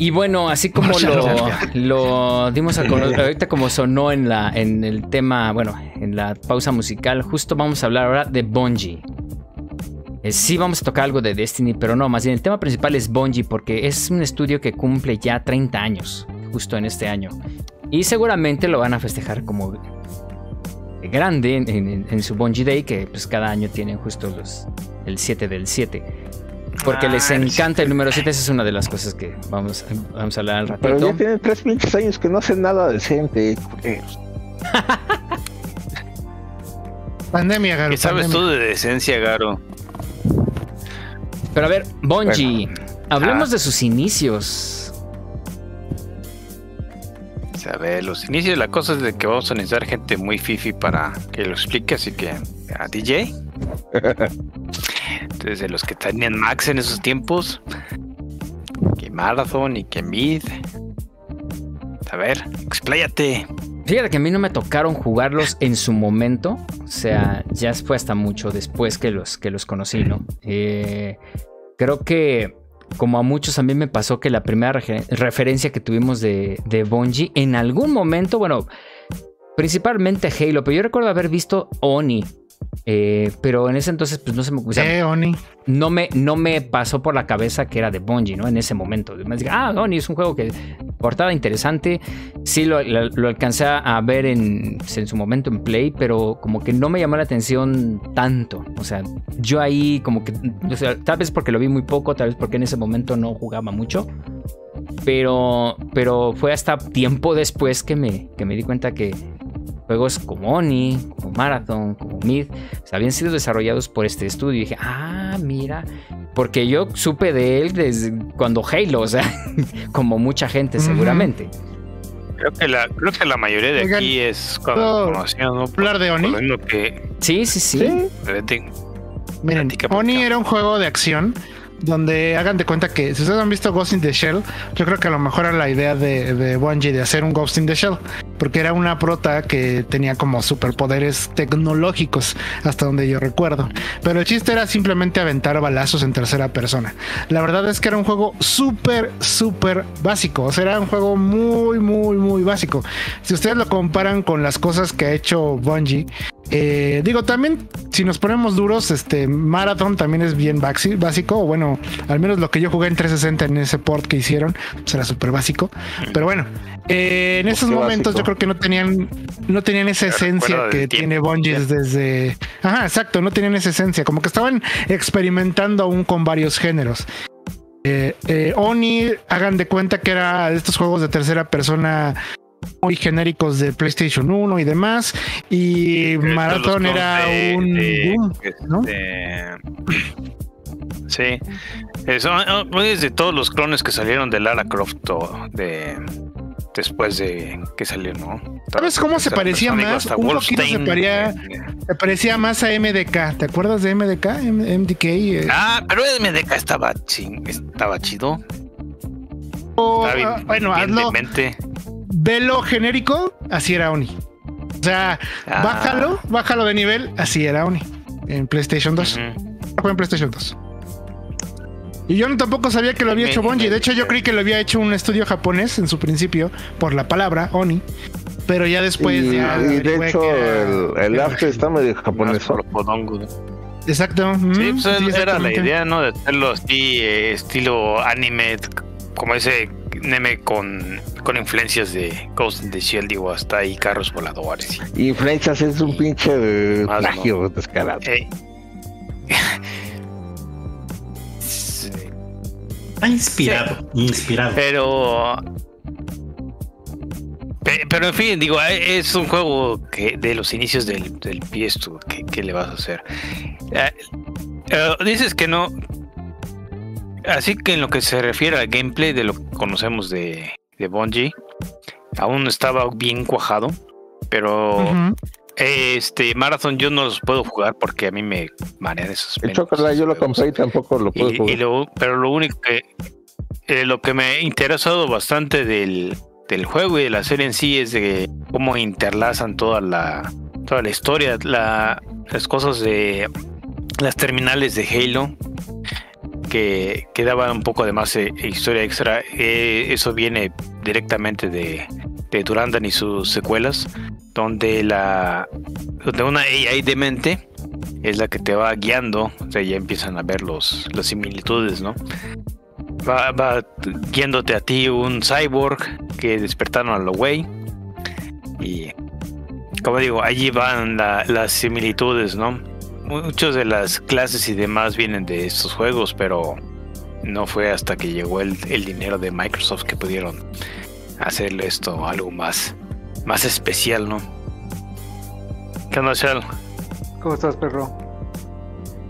Y bueno, así como lo, lo dimos a conocer, ahorita como sonó en, la, en el tema, bueno, en la pausa musical, justo vamos a hablar ahora de Bungie. Eh, sí vamos a tocar algo de Destiny, pero no, más bien el tema principal es Bungie porque es un estudio que cumple ya 30 años, justo en este año. Y seguramente lo van a festejar como grande en, en- en su Bungie Day, que pues cada año tienen justo los, el 7 del 7. Porque Ah, les el encanta el número 7, esa es una de las cosas que vamos, vamos a hablar al Pero ratito. ya tienen tres pinches años que no hacen nada decente. Pandemia, Garo. ¿Qué sabes pandemia. tú de decencia, Garo? Pero a ver, Bungie, hablemos Ah. de sus inicios. A ver, los inicios, la cosa es de que vamos a necesitar gente muy fifi para que lo explique, así que a DJ. Desde los que tenían Max en esos tiempos, que Marathon y que Mid. A ver, expláyate. Fíjate que a mí no me tocaron jugarlos en su momento. O sea, ya fue hasta mucho después que los, que los conocí, ¿no? Eh, creo que, como a muchos, a mí me pasó que la primera referencia que tuvimos de, de Bungie, en algún momento, bueno, principalmente Halo, pero yo recuerdo haber visto Oni. Eh, pero en ese entonces, pues no se me. o sea, Eh, Oni. no me, no me pasó por la cabeza que era de Bungie, ¿no? En ese momento. Me dije, ah, Oni es un juego que portada interesante. Sí, lo, lo- lo alcancé a ver en, en su momento en Play, pero como que no me llamó la atención tanto. O sea, yo ahí como que, o sea, tal vez porque lo vi muy poco, tal vez porque en ese momento no jugaba mucho. Pero, pero fue hasta tiempo después que me, que me di cuenta que juegos como Oni, como Marathon, como Mid, o sea, habían sido desarrollados por este estudio. Y dije, ah, mira, porque yo supe de él desde cuando Halo, o sea, como mucha gente seguramente. Creo que la, creo que la mayoría de Oigan, aquí es cuando ¿puedo conocían, ¿no? Hablar de Oni. que. Sí, sí, sí. Miren, Oni era un juego de acción donde hagan de cuenta que si ustedes han visto Ghost in the Shell, yo creo que a lo mejor era la idea de, de Bungie de hacer un Ghost in the Shell, porque era una prota que tenía como superpoderes tecnológicos, hasta donde yo recuerdo. Pero el chiste era simplemente aventar balazos en tercera persona. La verdad es que era un juego súper, súper básico, o sea, era un juego muy, muy, muy básico. Si ustedes lo comparan con las cosas que ha hecho Bungie, eh, digo, también, si nos ponemos duros, este Marathon también es bien básico. O bueno, al menos lo que yo jugué en 360 en ese port que hicieron, pues era súper básico. Pero bueno, eh, en esos qué momentos básico? yo creo que no tenían, no tenían esa esencia que tiene Bungie desde. Ajá, exacto, no tenían esa esencia. Como que estaban experimentando aún con varios géneros. Eh, eh, Oni, hagan de cuenta que era de estos juegos de tercera persona muy genéricos de PlayStation 1 y demás. Y Marathon era de- un de- boom, ¿no? de- Sí. Eh, son oh, es de todos los clones que salieron de Lara Croft o de después de que salió, ¿no? ¿Sabes cómo se Tercera parecía más? Un poquito se parecía- eh, Se parecía más a MDK. ¿Te acuerdas de MDK? M- MDK. eh, Ah, pero MDK estaba ching, estaba chido. o, Estaba bien, ah, bueno, bien hazlo. demente. Velo genérico, así era Oni. O sea, Ah. bájalo, bájalo de nivel, así era Oni. En PlayStation 2. Ujú. Fue en PlayStation 2. Y yo no tampoco sabía que lo había Me- hecho Bungie. me- De hecho, yo creí que lo había hecho un estudio japonés en su principio, por la palabra Oni. Pero ya después. y, ya y de hecho, era- el, el arte está medio japonés. Exacto. Sí, pues sí, era la idea, ¿no? De hacerlo así, eh, estilo anime, como ese anime con, con influencias de Ghost in the Shell, digo, hasta ahí carros voladores. Influencias es un pinche Más, plagio descarado. Eh, Está inspirado, inspirado. pero... pe- Pero en fin, digo, eh, es un juego que de los inicios del, del PS2, ¿qué, qué le vas a hacer? Eh, eh, dices que no. Así que en lo que se refiere al gameplay de lo que conocemos de, de Bungie, aún no estaba bien cuajado, pero este Marathon yo no los puedo jugar porque a mí me marean esos El chocolate yo lo compré y tampoco lo puedo Y, jugar. y lo- pero lo único que eh, lo que me ha interesado bastante del, del juego y de la serie en sí es de cómo interlazan toda la toda la historia, la- las cosas de las terminales de Halo que, daban un poco de más eh, historia extra. Eh, eso viene directamente de, de Durandan y sus secuelas, donde la donde una AI demente es la que te va guiando, o sea, ya empiezan a ver los, las similitudes, ¿no? Va, va guiándote a ti un cyborg que despertaron a lo güey. Y como digo, allí van la- las similitudes, ¿no? Muchas de las clases y demás vienen de estos juegos, pero no fue hasta que llegó el, el dinero de Microsoft que pudieron hacerle esto algo más, más especial, ¿no? ¿Qué onda, Shell? ¿Cómo estás, perro?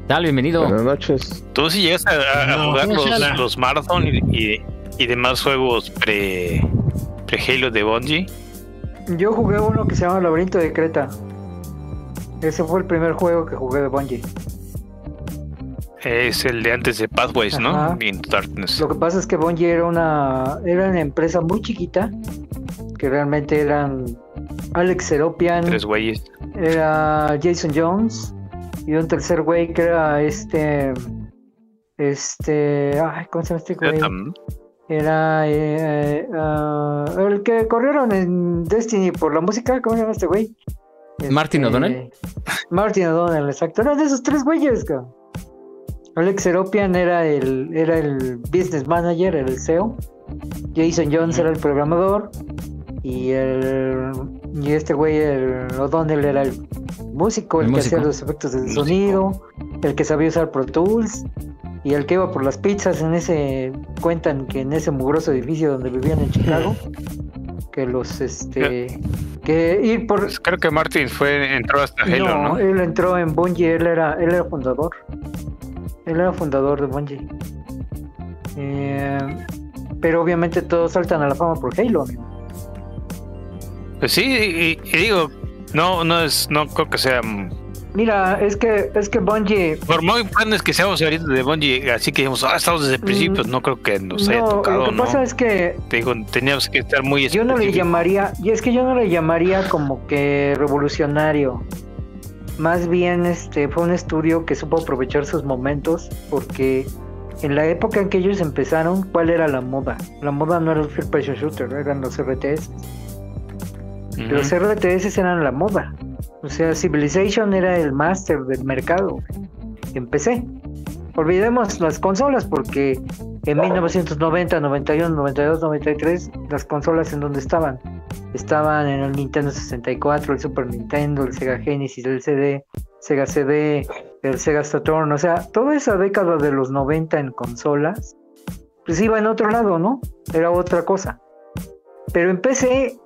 Tal, bienvenido. Buenas noches. ¿Tú sí llegas a, a- a No, jugar no, los, los Marathon y, y- y demás juegos pre, pre Halo de Bungie? Yo jugué uno que se llama Laberinto de Creta. Ese fue el primer juego que jugué de Bungie. Es el de antes de Pathways, ¿no? Into Darkness. Lo que pasa es que Bungie era una, era una empresa muy chiquita, que realmente eran Alex Seropian, Tres güeyes. era Jason Jones y un tercer güey que era este, este, ay, ¿cómo se llama este güey? Era eh, ah, el que corrieron en Destiny por la música, ¿cómo se llama este güey? Martin Este, O'Donnell. Martin O'Donnell, exacto. Era de esos tres güeyes, cabrón. Alex Seropian era el, era el business manager, era el CEO. Jason Jones era el programador. Y el y este güey, el O'Donnell, era el músico, el, El que hacía los efectos del Músico. sonido, el que sabía usar Pro Tools. Y el que iba por las pizzas en ese, cuentan que en ese mugroso edificio donde vivían en Chicago, que los, este, que ir por, Pues creo que Martin fue entró hasta Halo, ¿no? él entró en Bungie, él era, él era fundador. Él era fundador de Bungie. Eh, pero obviamente todos saltan a la fama por Halo. amigo. Pues sí, y, y digo, no, no es, no creo que sea. Mm, Mira, es que, es que Bungie. Por muy fans que seamos ahorita de Bungie, así que dijimos, ah, estamos desde el principio, no creo que nos haya Mm. no, tocado, lo que ¿no? pasa es que Te digo, teníamos que estar muy yo no le llamaría, y es que yo no le llamaría como que revolucionario. Más bien este fue un estudio que supo aprovechar sus momentos porque en la época en que ellos empezaron, ¿cuál era la moda? La moda no era el first person shooter, eran los RTS. Los RTS eran la moda. O sea, Civilization era el máster del mercado. Empecé. Olvidemos las consolas porque en 1990, 91, 92, 93, las consolas en donde estaban. Estaban en el Nintendo 64, el Super Nintendo, el Sega Genesis, el CD, Sega CD, el Sega Saturn. O sea, toda esa década de los 90 en consolas, pues iba en otro lado, ¿no? Era otra cosa. Pero en PC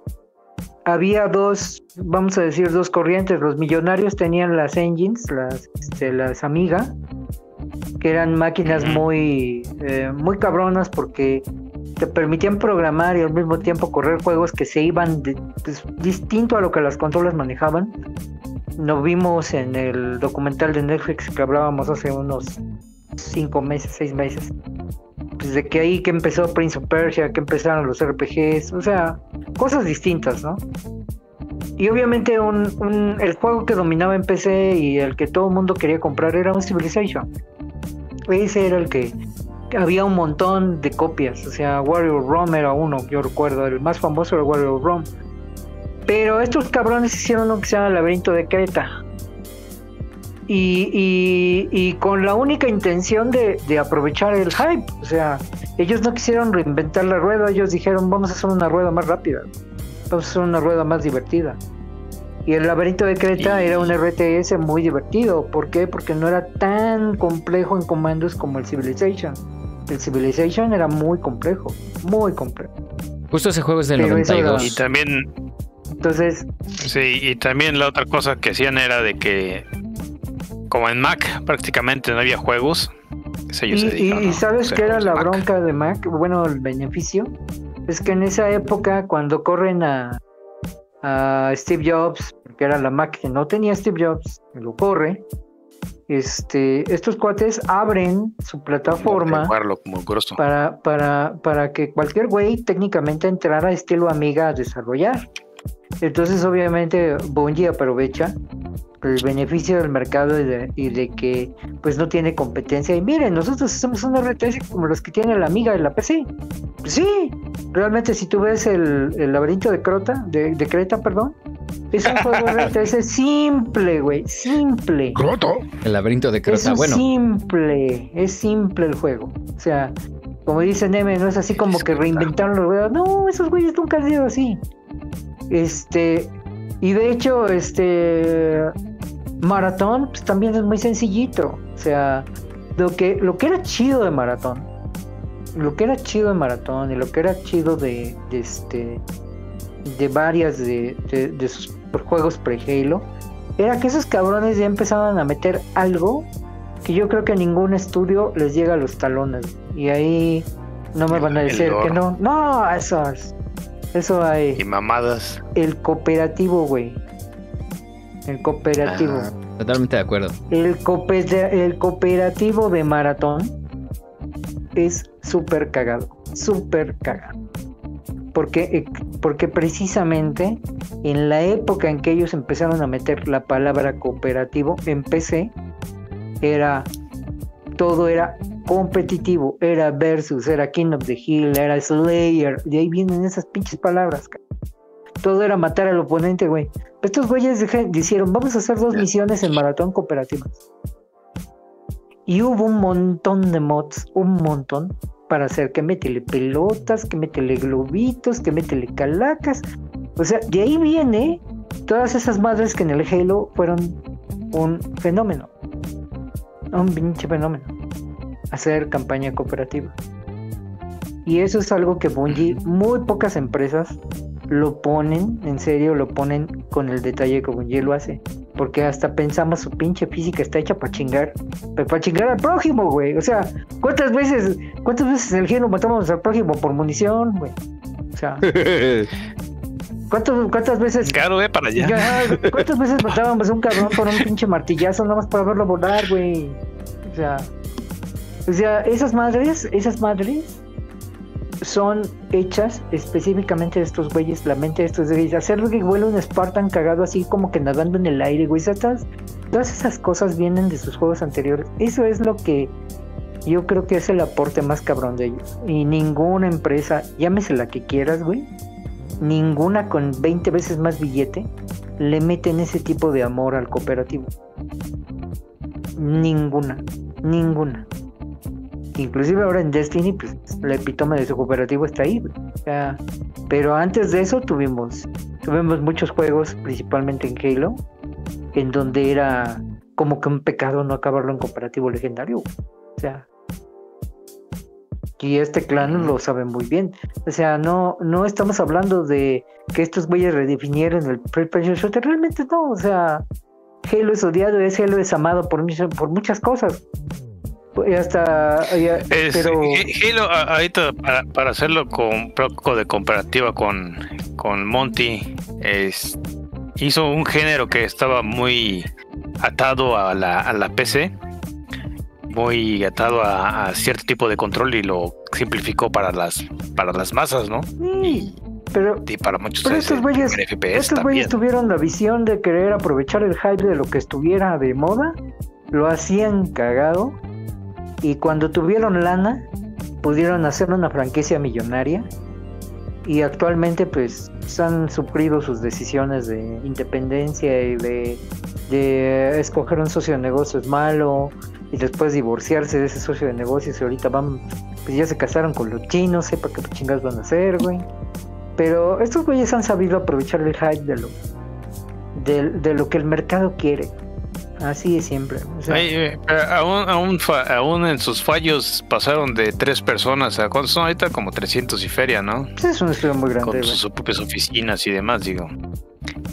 había dos, vamos a decir, dos corrientes. Los millonarios tenían las engines, las, este, las Amiga, que eran máquinas muy, eh, muy cabronas porque te permitían programar y al mismo tiempo correr juegos que se iban de- pues, distinto a lo que las consolas manejaban. Lo vimos en el documental de Netflix que hablábamos hace unos cinco meses, seis meses. Desde que ahí que empezó Prince of Persia, que empezaron los RPGs, o sea, cosas distintas, ¿no? Y obviamente un- el juego que dominaba en PC y el que todo el mundo quería comprar era un Civilization. Ese era el que había un montón de copias, o sea, Warrior Rom era uno, yo recuerdo, el más famoso era Warrior Rom. Pero estos cabrones hicieron lo que se llama Laberinto de Creta. Y, y- y con la única intención de, de aprovechar el hype. O sea, ellos no quisieron reinventar la rueda, ellos dijeron vamos a hacer una rueda más rápida, vamos a hacer una rueda más divertida. Y el laberinto de Creta era un RTS muy divertido. ¿Por qué? Porque no era tan complejo en comandos como el Civilization. El Civilization era muy complejo, muy complejo. Justo ese juego es del Pero eso era- 92. Y también, Entonces, sí, y también la otra cosa que hacían era de que, como en Mac prácticamente no había juegos, ellos Y, se sabes qué era la Mac. bronca de Mac, bueno, el beneficio, es que en esa época cuando corren a, a Steve Jobs, que era la Mac que no tenía Steve Jobs, lo corre, este, estos cuates abren su plataforma Jugarlo como grosso. para, para, para que cualquier güey técnicamente entrara estilo amiga a desarrollar. Entonces obviamente Bungie aprovecha el beneficio del mercado y de, y de que pues no tiene competencia. Y miren, nosotros hacemos un RTS como los que tiene la amiga de la PC. Pues sí, realmente si tú ves el, el laberinto de Crota, de, de Creta, perdón, es un juego RTS simple, güey, simple. Croto. El laberinto de Es Crota. un Bueno, simple, es simple el juego. O sea, como dice Neme, no es así como que reinventaron los ruedas. No, esos güeyes nunca han sido así. Este, y de hecho, este Maratón pues, también es muy sencillito. O sea, lo que, lo que era chido de Maratón, lo que era chido de Maratón y lo que era chido de, de este de varias de, de- de sus juegos pre-Halo era que esos cabrones ya empezaban a meter algo que yo creo que ningún estudio les llega a los talones. Y ahí no me van a decir que no. No, eso es. Eso hay. Y mamadas. El cooperativo, güey. El cooperativo. Ah, totalmente de acuerdo. El, coope- el cooperativo de maratón es súper cagado, súper cagado. Porque, eh, porque precisamente en la época en que ellos empezaron a meter la palabra cooperativo en PC, era todo era competitivo, era versus, era King of the Hill, era Slayer, de ahí vienen esas pinches palabras. ca- Todo era matar al oponente, güey. Estos güeyes dije- dijeron, vamos a hacer dos misiones en maratón cooperativas. Y hubo un montón de mods, un montón, para hacer que métele pelotas, que métele globitos, que métele calacas. O sea, de ahí viene todas esas madres que en el Halo fueron un fenómeno. Un pinche fenómeno. Hacer campaña cooperativa. Y eso es algo que Bungie, muy pocas empresas lo ponen, en serio, lo ponen con el detalle que Bungie lo hace. Porque hasta pensamos su pinche física está hecha para chingar, para chingar al prójimo, güey. O sea, ¿cuántas veces, cuántas veces en el Halo matamos al prójimo por munición, güey? O sea, ¿cuántas, cuántas veces Claro, ve para allá. ¿Cuántas veces matábamos a un cabrón por un pinche martillazo nada más para verlo volar, güey? O sea, o sea, esas madres, esas madres son hechas específicamente de estos güeyes, la mente de estos güeyes. Hacer que vuela un Spartan cagado así como que nadando en el aire, güey. Todas, todas esas cosas vienen de sus juegos anteriores. Eso es lo que yo creo que es el aporte más cabrón de ellos. Y ninguna empresa, llámese la que quieras, güey, ninguna con 20 veces más billete le meten ese tipo de amor al cooperativo. Ninguna, ninguna. Inclusive ahora en Destiny, pues la epítome de su cooperativo está ahí. pero antes de eso tuvimos, tuvimos muchos juegos, principalmente en Halo, en donde era como que un pecado no acabarlo en cooperativo legendario. O sea, y este clan lo sabe muy bien. O sea, no, no estamos hablando de que estos güeyes redefinieron el First Person Shooter. Realmente no. O sea, Halo es odiado, es Halo es amado por, por muchas cosas. Hasta. ya- Es, pero. Halo, ahorita para, para hacerlo con poco de comparativa con, con Monty, es, hizo un género que estaba muy atado a la, a la PC, muy atado a, a cierto tipo de control y lo simplificó para las para las masas, ¿no? sí, pero Y para muchos Pero es estos güeyes- Estos güeyes tuvieron la visión de querer aprovechar el hype de lo que estuviera de moda, lo hacían cagado y cuando tuvieron lana pudieron hacer una franquicia millonaria y actualmente pues han suplido sus decisiones de independencia y de, escoger un socio de negocios malo y después divorciarse de ese socio de negocios y ahorita van pues ya se casaron con los chinos, sepa qué chingas van a hacer, güey. Pero estos güeyes han sabido aprovechar el hype de lo, de lo que el mercado quiere. Así es siempre. o sea, Ay, eh, aún, aún, aún en sus fallos pasaron de tres personas a cuántos son ahorita como 300 y feria, ¿no? es un estudio muy grande. Con güey. sus propias oficinas y demás, digo,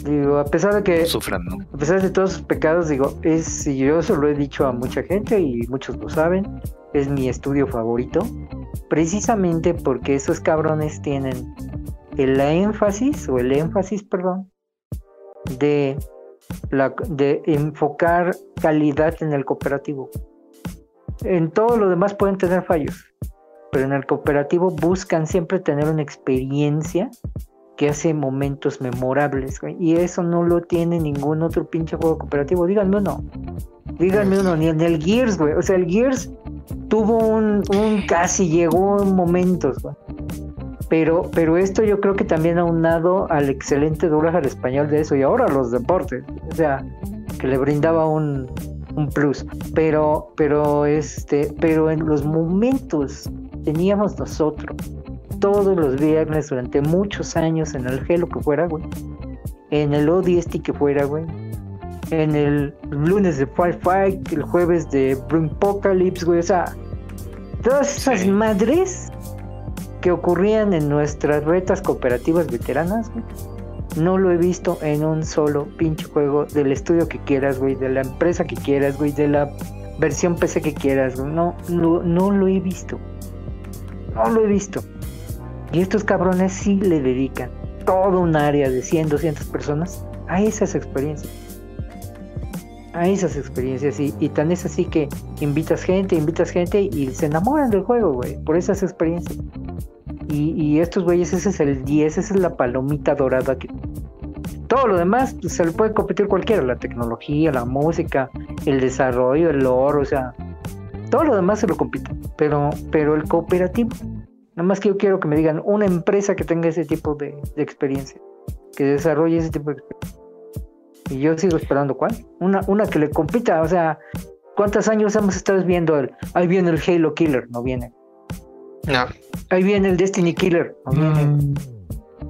Digo, a pesar de que, no sufran, ¿no? a pesar de todos sus pecados, digo, es, y yo eso lo he dicho a mucha gente y muchos lo saben, es mi estudio favorito. Precisamente porque esos cabrones tienen el énfasis, o el énfasis, perdón, de, de enfocar calidad en el cooperativo. En todo lo demás pueden tener fallos, pero en el cooperativo buscan siempre tener una experiencia que hace momentos memorables. Y eso no lo tiene ningún otro pinche juego cooperativo. Díganme uno. Díganme uno, ni en el Gears, güey. O sea, el Gears tuvo un, un casi llegó en momentos, güey. Pero, pero esto yo creo que también aunado al excelente doblaje al español de eso y ahora los deportes. O sea, que le brindaba un, un plus. Pero, pero este, pero en los momentos teníamos nosotros todos los viernes durante muchos años en el Halo que fuera, güey. En el ODST que fuera, güey. En el lunes de Firefight, el jueves de Apocalypse, güey. O sea, todas esas Sí. madres que ocurrían en nuestras retas cooperativas veteranas. No lo he visto en un solo pinche juego del estudio que quieras, güey, de la empresa que quieras, güey, de la versión PC que quieras, güey. No, no, no lo he visto. No lo he visto. Y estos cabrones sí le dedican todo un área de 100, 200 personas a esas experiencias. A esas experiencias. Y, y tan es así que invitas gente, invitas gente y se enamoran del juego, güey, por esas experiencias. Y, y estos güeyes, ese es el 10, esa es la palomita dorada que... Todo lo demás pues, se le puede competir cualquiera, la tecnología, la música, el desarrollo, el oro, o sea, todo lo demás se lo compite, pero, pero el cooperativo, nada más que yo quiero que me digan una empresa que tenga ese tipo de, experiencia, que desarrolle ese tipo de experiencia. Y yo sigo esperando cuál, una, una que le compita, o sea, ¿cuántos años hemos estado viendo el, ahí viene el Halo Killer, no viene, No. ahí viene el Destiny Killer. Mm,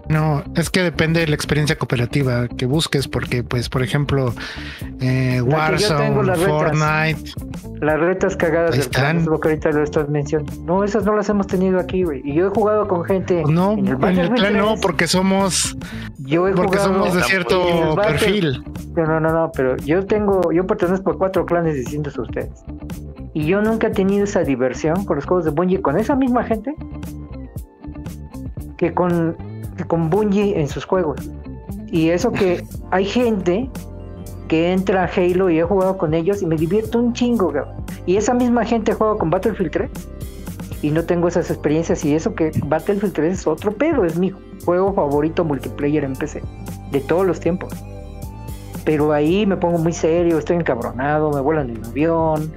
No, es que depende de la experiencia cooperativa que busques, porque, pues, por ejemplo, eh, La que yo tengo, Warzone, las retas. Fortnite, Las retas cagadas del están. Rock, ahorita lo estás mencionando. No, esas no las hemos tenido aquí, güey. Y yo he jugado con gente. no, en en el clan no, 3, porque somos, Yo he porque jugado. somos de cierto perfil. No, no, no, no, pero yo tengo. Yo pertenezco a cuatro clanes distintos a ustedes. Y yo nunca he tenido esa diversión con los juegos de Bungie con esa misma gente que con, que con Bungie en sus juegos. Y eso que hay gente que entra a Halo y he jugado con ellos y me divierto un chingo, cabrón. Y esa misma gente juega con Battlefield 3 y no tengo esas experiencias. Y eso que Battlefield 3 es otro pedo, es mi juego favorito multiplayer en PC de todos los tiempos. Pero ahí me pongo muy serio, estoy encabronado, me vuelan en avión,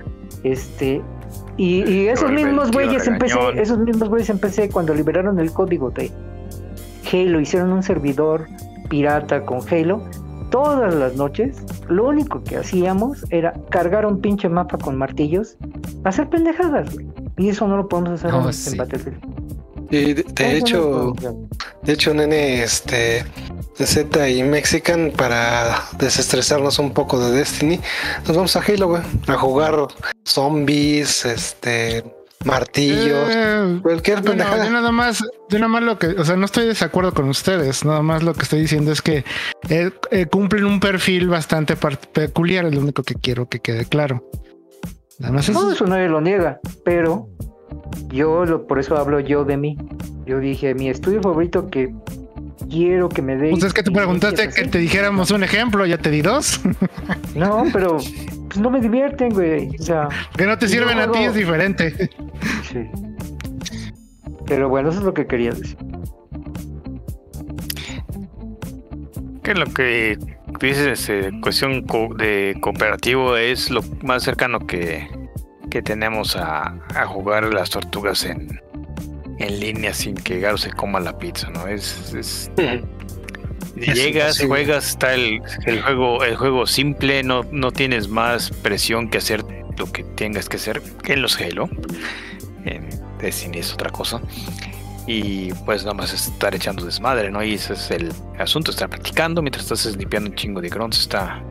este. Y, y esos mismos güeyes empecé, regañón. esos mismos güeyes empecé cuando liberaron el código de Halo, hicieron un servidor pirata con Halo. Todas las noches, lo único que hacíamos era cargar un pinche mapa con martillos, hacer pendejadas, güey. Y eso no lo podemos hacer No, en, en sí. Battlefield. Y de, no hecho, de hecho, nene, este, Z y Mexican, para desestresarnos un poco de Destiny, nos vamos a Halo, güey, a jugar zombies, este, martillos, Eh, cualquier Bueno, pendejada. yo nada más, yo nada más lo que, o sea, no estoy de desacuerdo con ustedes, nada más lo que estoy diciendo es que eh, eh, cumplen un perfil bastante peculiar, es lo único que quiero que quede claro. Nada más No, eso. eso nadie lo niega, pero yo lo, por eso hablo yo de mí. Yo dije, mi estudio favorito que quiero que me dé. Pues es que tú preguntaste que te dijéramos un ejemplo, ya te di dos. No, pero pues, no me divierten, güey. O sea, que no te sirven a ti es diferente. sí. Pero bueno, eso es lo que quería decir. Que lo que dices, eh, cuestión co- de cooperativo, es lo más cercano que, que tenemos a, a jugar las tortugas en, en línea sin que Garo se coma la pizza, ¿no? Es, es- Es llegas, imposible. juegas, está el, el juego, el juego simple, no, no tienes más presión que hacer lo que tengas que hacer en los Halo. En Destiny es otra cosa. Y pues nada más estar echando desmadre, ¿no? Y ese es el asunto, estar practicando mientras estás limpiando un chingo de grunts, está...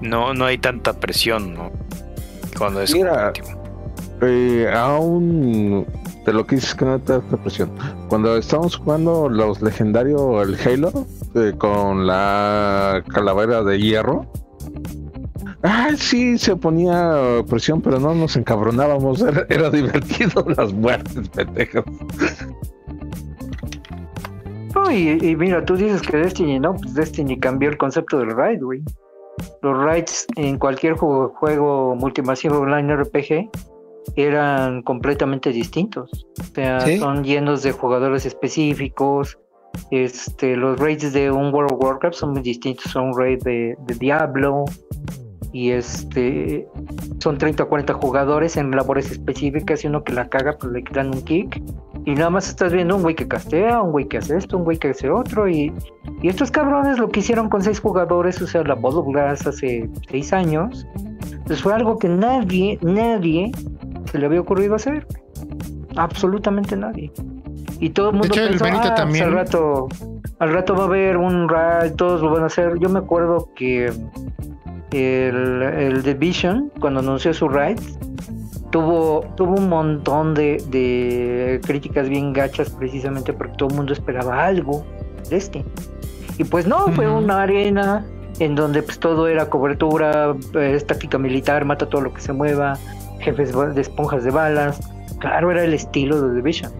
No, no hay tanta presión, ¿no? Cuando es Mira. Eh, aún de lo que dices que no te da presión. Cuando estábamos jugando los legendarios, el Halo, eh, con la calavera de hierro. Ah, sí, se ponía presión, pero no nos encabronábamos. Era, divertido las muertes, pendejas. No, y, y mira, tú dices que Destiny, ¿no? Pues Destiny cambió el concepto del raid, güey. Los raids en cualquier juego, juego multimasivo online RPG eran completamente distintos. O sea, Sí. son llenos de jugadores específicos. Este, los raids de un World of Warcraft son muy distintos a un raid de, de Diablo. Y este son 30 o 40 jugadores en labores específicas y uno que la caga, pues le dan un kick. Y nada más estás viendo un güey que castea, un güey que hace esto, un güey que hace otro. Y, y estos cabrones lo que hicieron con seis jugadores, o sea, la of Glass hace seis años, pues fue algo que nadie, nadie se le había ocurrido hacer. Absolutamente nadie. Y todo el mundo hecho, el pensó, "Ah, pues también". al rato, al rato va a haber un raid, todos lo van a hacer. Yo me acuerdo que el, el Division, cuando anunció su raid, tuvo, tuvo un montón de, de críticas bien gachas precisamente porque todo el mundo esperaba algo de este. Y pues no, fue una arena en donde pues todo era cobertura, eh, estática militar, mata todo lo que se mueva, jefes de esponjas de balas. Claro, era el estilo de Division.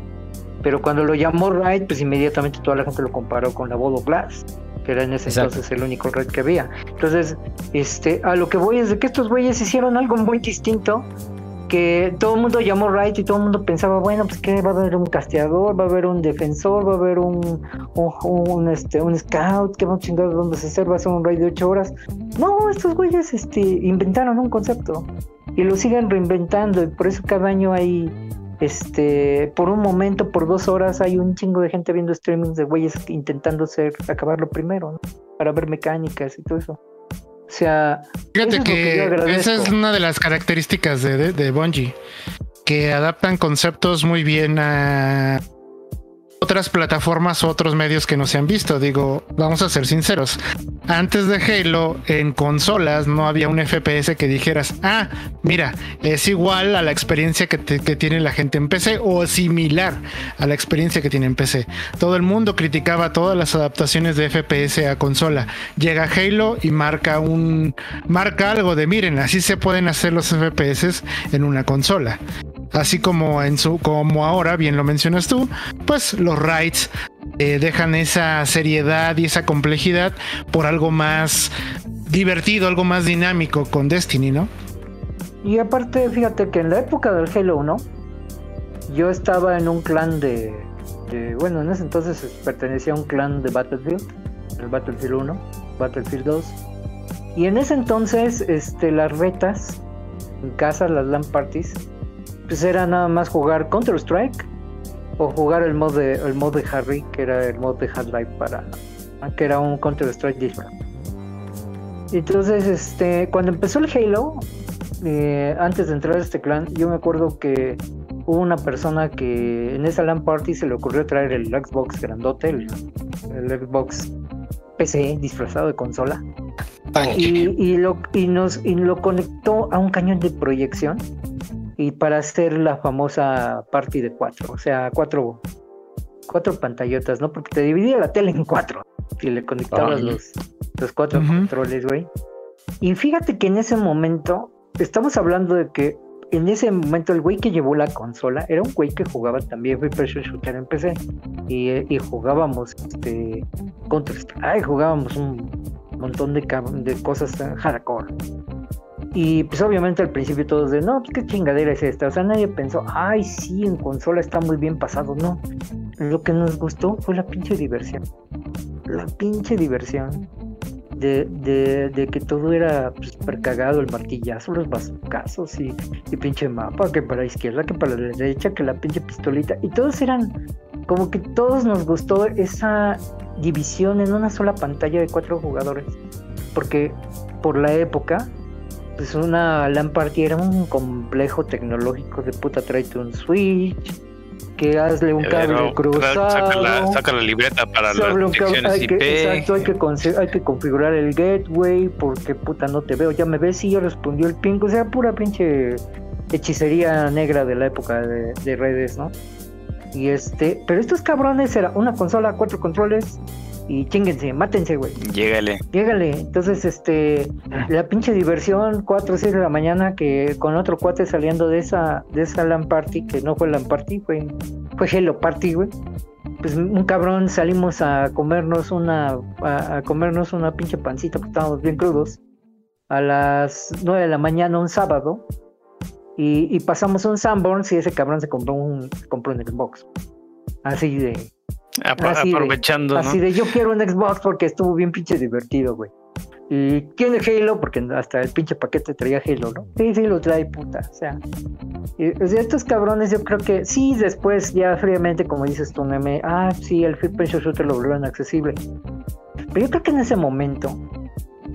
Pero cuando lo llamó Raid, pues inmediatamente toda la gente lo comparó con la Bodo Blast, que era en ese Exacto. entonces el único Raid que había. Entonces, este, a lo que voy es de que estos güeyes hicieron algo muy distinto que todo el mundo llamó Raid y todo el mundo pensaba, bueno, pues que va a haber un casteador, va a haber un defensor, va a haber un, un, este, un scout, que va a chingar dónde se hacer, va a ser un raid de 8 horas. No, estos güeyes este, inventaron un concepto y lo siguen reinventando y por eso cada año hay, este, por un momento, por dos horas, hay un chingo de gente viendo streamings de güeyes intentando ser, acabarlo primero, ¿no? Para ver mecánicas y todo eso. O sea, Fíjate que esa es una de las características de, de, de Bungie, que adaptan conceptos muy bien a otras plataformas otros medios que no se han visto. Digo, vamos a ser sinceros. Antes de Halo, en consolas no había un FPS que dijeras, ah, mira, es igual a la experiencia que, que tiene la gente en PC o similar a la experiencia que tiene en PC. Todo el mundo criticaba todas las adaptaciones de FPS a consola. Llega Halo y marca un marca algo de miren, así se pueden hacer los FPS en una consola. Así como en su como ahora bien lo mencionas tú, pues los raids eh, dejan esa seriedad y esa complejidad por algo más divertido, algo más dinámico con Destiny, ¿no? Y aparte, fíjate que en la época del Halo 1, yo estaba en un clan de, de- Bueno, en ese entonces pertenecía a un clan de Battlefield, el Battlefield 1, Battlefield 2. Y en ese entonces, este, las retas en casa, las LAN parties, pues era nada más jugar Counter-Strike o jugar el mod de, el mod de Harry, que era el mod de Half-Life para. que era un Counter-Strike different. Entonces, este, cuando empezó el Halo, eh, antes de entrar a este clan, yo me acuerdo que hubo una persona que en esa LAN party se le ocurrió traer el Xbox grandote, el, el Xbox PC disfrazado de consola, y, y lo, y, nos, y lo conectó a un cañón de proyección y para hacer la famosa party de cuatro, o sea, cuatro, cuatro pantallotas, ¿no? Porque te dividía la tele en cuatro y le conectabas los, los cuatro Ujú. controles, güey. Y fíjate que en ese momento, estamos hablando de que en ese momento el güey que llevó la consola era un güey que jugaba también Free Pressure Shooter en PC. Y, y jugábamos este, Counter Strike, jugábamos un montón de, de cosas hardcore. Y pues obviamente al principio todos de, no, pues qué chingadera es esta. O sea, nadie pensó, ay, sí, en consola está muy bien pasado. No, lo que nos gustó fue la pinche diversión. La pinche diversión. De, de, de que todo era pues, súper cagado, el martillazo, los bazucazos y, y pinche mapa, que para la izquierda, que para la derecha, que la pinche pistolita. Y todos eran, como que todos nos gustó esa división en una sola pantalla de cuatro jugadores. Porque por la época, pues una LAN party era un complejo tecnológico de puta, tráete un Switch, que hazle un cable cruzado. saca, la, saca la libreta para las direcciones hay IP. que, exacto, hay que, hay que configurar el gateway porque puta no te veo, ya me ves y ya respondió el ping, o sea, pura pinche hechicería negra de la época de, de redes, ¿no? Y este, pero estos cabrones era una consola, cuatro controles y chinguense, mátense, güey. Llégale. Llégale. Entonces, este, la pinche diversión, 4 o 6 de la mañana, que con otro cuate saliendo de esa, de esa LAN party, que no fue LAN party, fue, fue Hello Party, güey. Pues un cabrón salimos a comernos una, a, a comernos una pinche pancita, porque estábamos bien crudos, a las 9 de la mañana un sábado. Y, y pasamos un Sanborns y ese cabrón se compró un, compró un Xbox. Así de, Apa- Así de- aprovechando, ¿no? Así de yo quiero un Xbox porque estuvo bien pinche divertido, güey. Y tiene Halo porque hasta el pinche paquete traía Halo, ¿no? Sí, sí lo trae, puta. O sea, y- o sea, estos cabrones yo creo que sí, después ya fríamente, como dices tú, Neme, ah, sí, el Free Pressure Shooter lo volvieron accesible. Pero yo creo que en ese momento,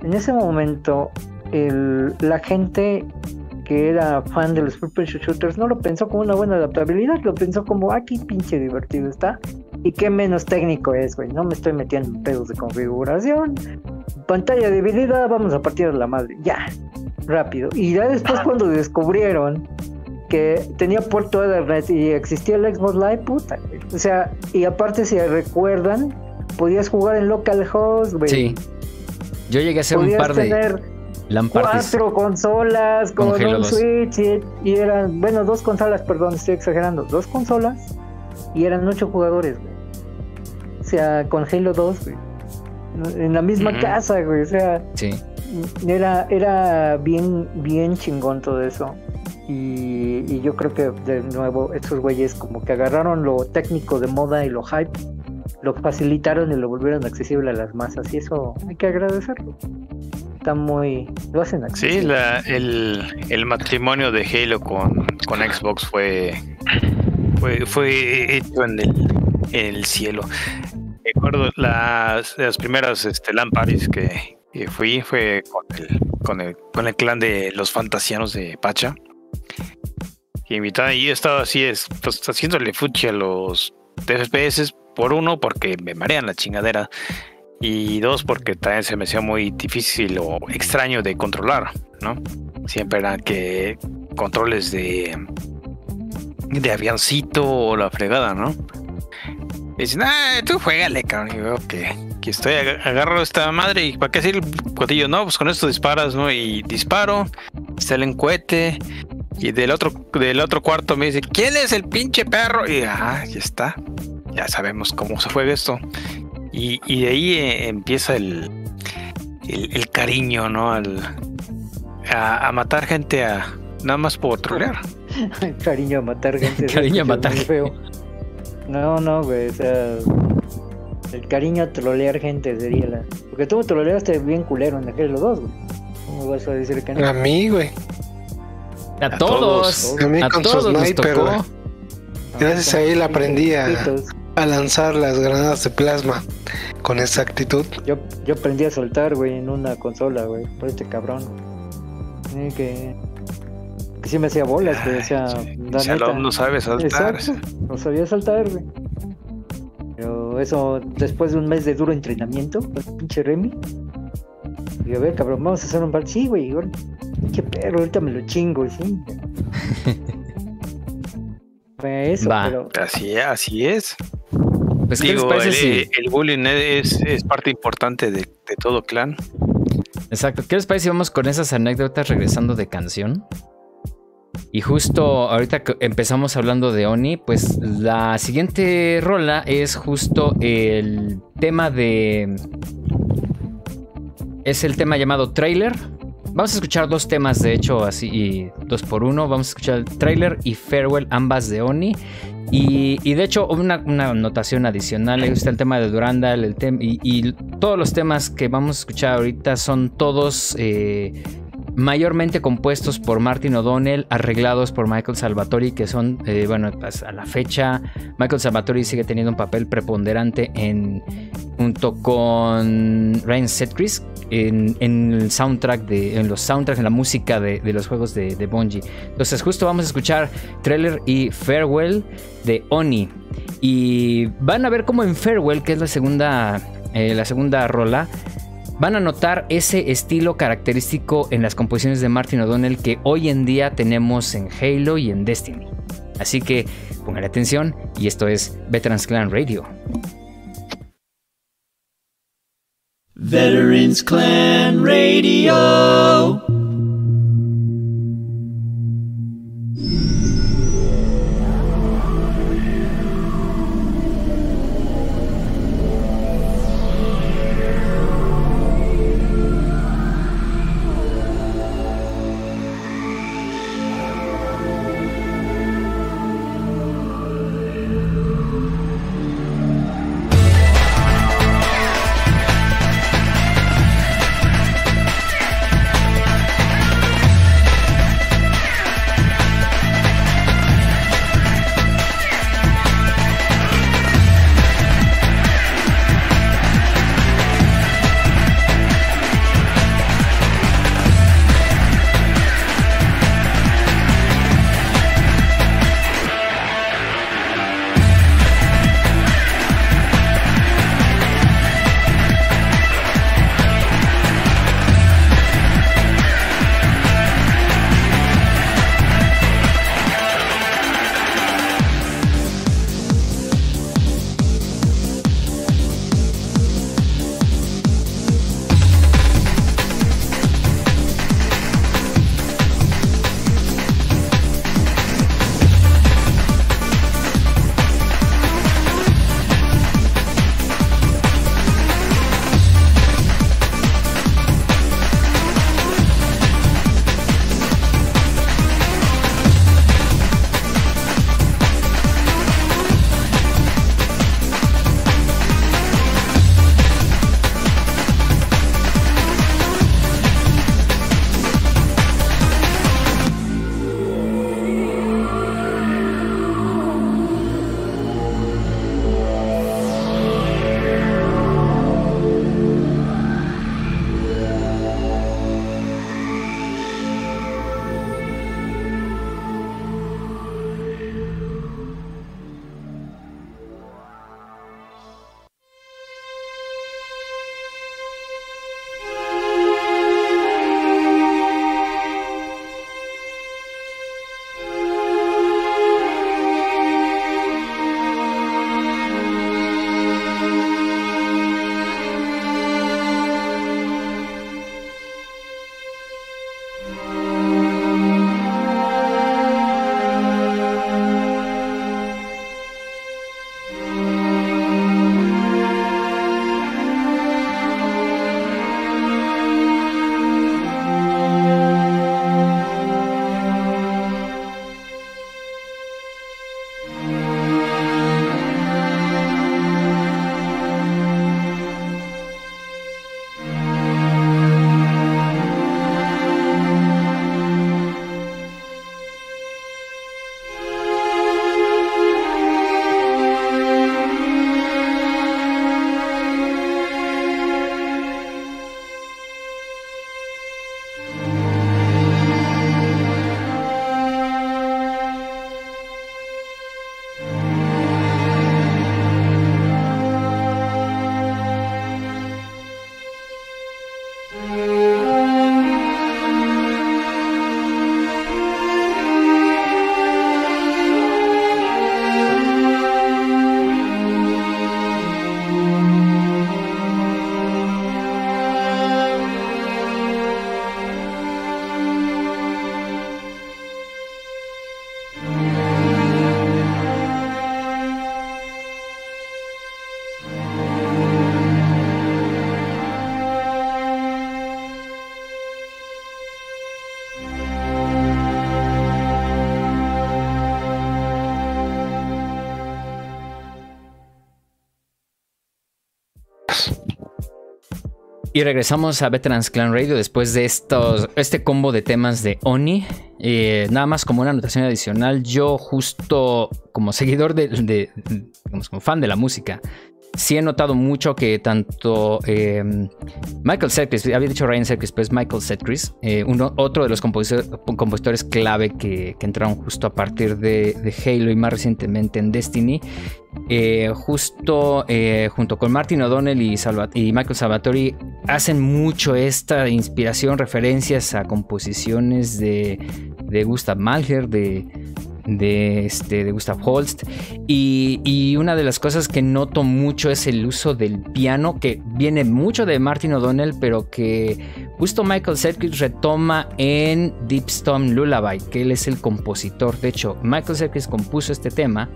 en ese momento, el, la gente que era fan de los Free Pressure Shooters no lo pensó como una buena adaptabilidad, lo pensó como, ah, qué pinche divertido está. Y qué menos técnico es, güey. No me estoy metiendo en pedos de configuración. Pantalla dividida, vamos a partir de la madre. Ya, rápido. Y ya después cuando descubrieron que tenía puerto Ethernet y existía el Xbox Live, puta, güey. O sea, y aparte si recuerdan, podías jugar en localhost, güey. Sí. Yo llegué a hacer un par de tener cuatro consolas Con un 2. Switch y, y eran, bueno, dos consolas, perdón, estoy exagerando, dos consolas y eran ocho jugadores, güey. O sea, con Halo 2, güey. En la misma casa, güey. O sea, Sí. era, era bien, bien chingón todo eso. Y, y yo creo que de nuevo estos güeyes como que agarraron lo técnico de moda y lo hype, lo facilitaron y lo volvieron accesible a las masas. Y eso hay que agradecerlo. Está muy... Lo hacen Sí, accesible. la, el, el matrimonio de Halo con, con Xbox fue, fue, fue hecho en el, en el cielo. Recuerdo las, las primeras este, LAN parties que, que fui fue con el, con, el, con el clan de los fantasianos de Pacha. Que invitaba, y estaba así, es, pues, haciéndole fuchi a los FPS por uno, porque me marean la chingadera. Y dos, porque también se me hacía muy difícil o extraño de controlar, ¿no? Siempre eran que controles de de avioncito o la fregada, ¿no? Y dicen, ah, tú juégale, cabrón. Y veo que, que estoy ag- agarro esta madre y ¿para qué hacer el cuatillo? No, pues con esto disparas, ¿no? Y disparo, sale un cohete. Y del otro, del otro cuarto me dice, ¿quién es el pinche perro? Y ah, ya está. Ya sabemos cómo se juega esto. Y, y de ahí eh, empieza el, el, el cariño, ¿no? Al, a, a matar gente a nada más por trolear. Cariño a matar gente. Cariño a matar feo. No, no, güey. O sea, el cariño a trolear gente sería la. Porque tú me troleaste bien culero en Halo 2, güey. ¿Cómo vas a decir que no? A mí, güey. A, A todos. todos. A mí A con su todos nos sniper, tocó. güey. Gracias a él aprendí a, lanzar las granadas de plasma con exactitud. Yo, yo aprendí a soltar, güey, en una consola, güey, por este cabrón. Sí, que, que sí me hacía bolas, güey, o sea, la Shalom neta. no sabe saltar. Exacto, no sabía saltar, güey. Pero eso, después de un mes de duro entrenamiento, pues, pinche Remy. Y a ver, cabrón, vamos a hacer un bar. Sí, güey, ahora- pinche perro, ahorita me lo chingo, sí. Fue eso, Va. pero Así, así es. Pues, ¿qué les Digo, parece el, si- el bullying es, es parte importante de, de todo clan. Exacto. ¿Qué les parece si vamos con esas anécdotas regresando de canción? Y justo ahorita que empezamos hablando de Oni, pues la siguiente rola es justo el tema de... Es el tema llamado trailer. Vamos a escuchar dos temas, de hecho, así y dos por uno. Vamos a escuchar el trailer y Farewell, ambas de Oni. Y, de hecho, una, una anotación adicional, está el tema de Durandal, el tem y, y todos los temas que vamos a escuchar ahorita son todos eh, mayormente compuestos por Martin O'Donnell, arreglados por Michael Salvatori, que son, eh, bueno, pues, a la fecha, Michael Salvatori sigue teniendo un papel preponderante en, junto con Ryan Setcris, en, el soundtrack de, en los soundtracks, en la música de, los juegos de, de Bungie. Entonces, justo vamos a escuchar Trailer y Farewell de Oni. Y van a ver como en Farewell, que es la segunda, eh, la segunda rola, van a notar ese estilo característico en las composiciones de Martin O'Donnell que hoy en día tenemos en Halo y en Destiny. Así que pongan atención y esto es Veterans Clan Radio. Veterans Clan Radio. Y regresamos a Veterans Clan Radio después de estos, este combo de temas de Oni. Eh, nada más como una anotación adicional, yo justo como seguidor de, como fan de la música, sí he notado mucho que tanto eh, Michael Setcris, había dicho Ryan Setcris, pues Michael Setcris, eh, otro de los compositores, clave que, entraron justo a partir de, Halo y más recientemente en Destiny, eh, justo eh, junto con Martin O'Donnell y, Salva- y Michael Salvatori hacen mucho esta inspiración, referencias a composiciones de, de Gustav Mahler, de, de, este, de Gustav Holst. Y, y una de las cosas que noto mucho es el uso del piano, que viene mucho de Martin O'Donnell, pero que justo Michael Serkis retoma en Deep Storm Lullaby, que él es el compositor. De hecho, Michael Serkis compuso este tema.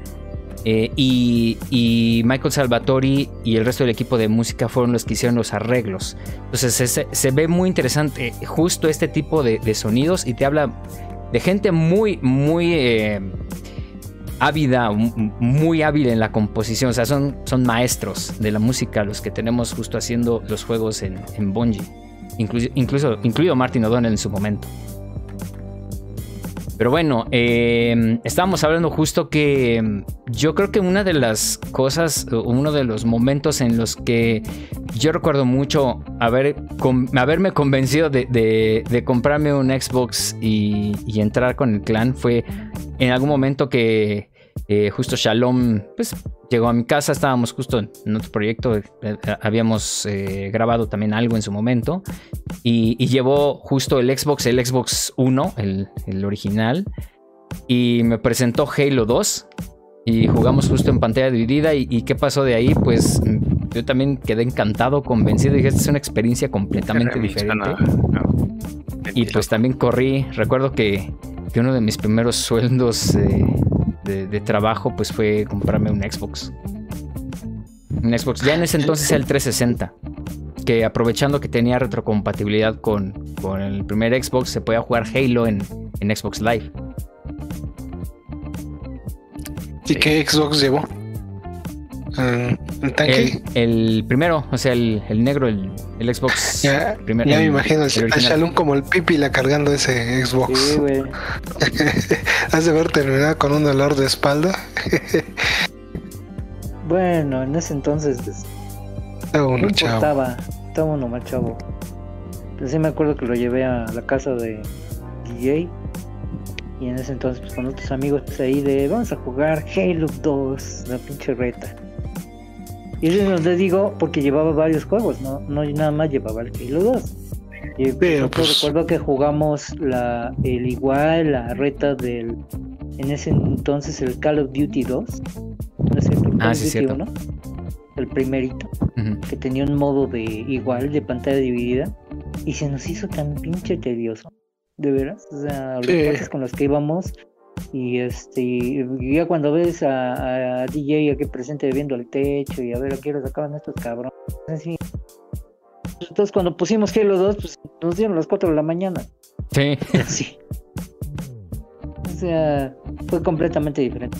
eh, y, y Michael Salvatori y el resto del equipo de música fueron los que hicieron los arreglos. Entonces se, se- ve muy interesante justo este tipo de sonidos y te habla de gente muy, muy eh, ávida, muy hábil en la composición. O sea, son, son maestros de la música los que tenemos justo haciendo los juegos en, en Bungie. Incluso, incluso, incluido Martin O'Donnell en su momento. Pero bueno, eh, estábamos hablando justo que mm, yo creo que una de las cosas, uno de los momentos en los que yo recuerdo mucho haber, haberme convencido de, de- de comprarme un Xbox y, y entrar con el clan fue en algún momento que eh, justo Shalom pues, llegó a mi casa, estábamos justo en otro proyecto, eh, eh, habíamos eh, grabado también algo en su momento y, y llevó justo el Xbox, el Xbox 1, el, el original, y me presentó Halo 2 y jugamos justo en pantalla dividida y, y qué pasó de ahí, pues yo también quedé encantado, convencido, dije, esta es una experiencia completamente diferente. Y pues también corrí, recuerdo que, que uno de mis primeros sueldos eh, de, trabajo pues fue comprarme un Xbox. Un Xbox, ya en ese entonces era el 360, que aprovechando que tenía retrocompatibilidad con, con el primer Xbox se podía jugar Halo en, en Xbox Live. ¿Y qué Xbox llevó? ¿El, el tanque? El, el primero, o sea, el, el negro, el, el Xbox. ya primer- ya me imagino el, el original. Shalom como el pipi la cargando ese Xbox. Sí, güey. Has de haber terminado con un dolor de espalda. Bueno, en ese entonces pues, Está no uno, chavo. importaba. Estaba uno más chavo. Pero sí me acuerdo que lo llevé a la casa de DJ. Y en ese entonces, pues con otros amigos pues, ahí de vamos a jugar Halo 2, la pinche reta. Y eso nos le digo porque llevaba varios juegos, no, no nada más llevaba el Halo 2. Y Pero, pues, recuerdo que jugamos la, el igual, la reta del, en ese entonces el Call of Duty 2. ¿No cierto? El Call Ah, of sí, Duty cierto. 1, el primerito que tenía un modo de igual, de pantalla dividida, y se nos hizo tan pinche tedioso, de veras, o sea, los Sí. con los que íbamos, y este, y ya cuando ves a, a DJ aquí presente viendo el techo, y a ver a qué hora sacaban estos cabrones, así. Entonces cuando pusimos Halo 2, pues nos dieron las 4 de la mañana, Sí. sí. O sea, fue completamente diferente.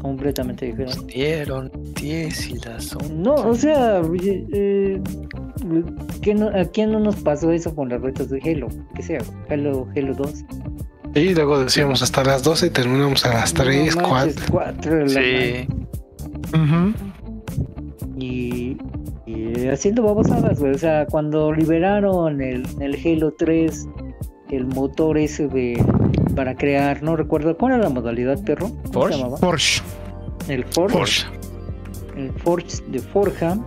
Completamente diferente. Nos dieron 10 y las 11. No, o sea, eh, eh, ¿qué no- ¿a quién no nos pasó eso con las retas de Halo? Que sea, Halo, Halo 2. Y luego decíamos hasta las 12 y terminamos a las 3, No 4. manches, cuatro de la Sí. Y, y haciendo babosadas, güey. O sea, cuando liberaron el, el Halo 3, el motor ese de para crear, no recuerdo, ¿cuál era la modalidad, perro? ¿Cómo Forge. se llamaba? Porsche. El Forge. Porsche. El Forge de Forja.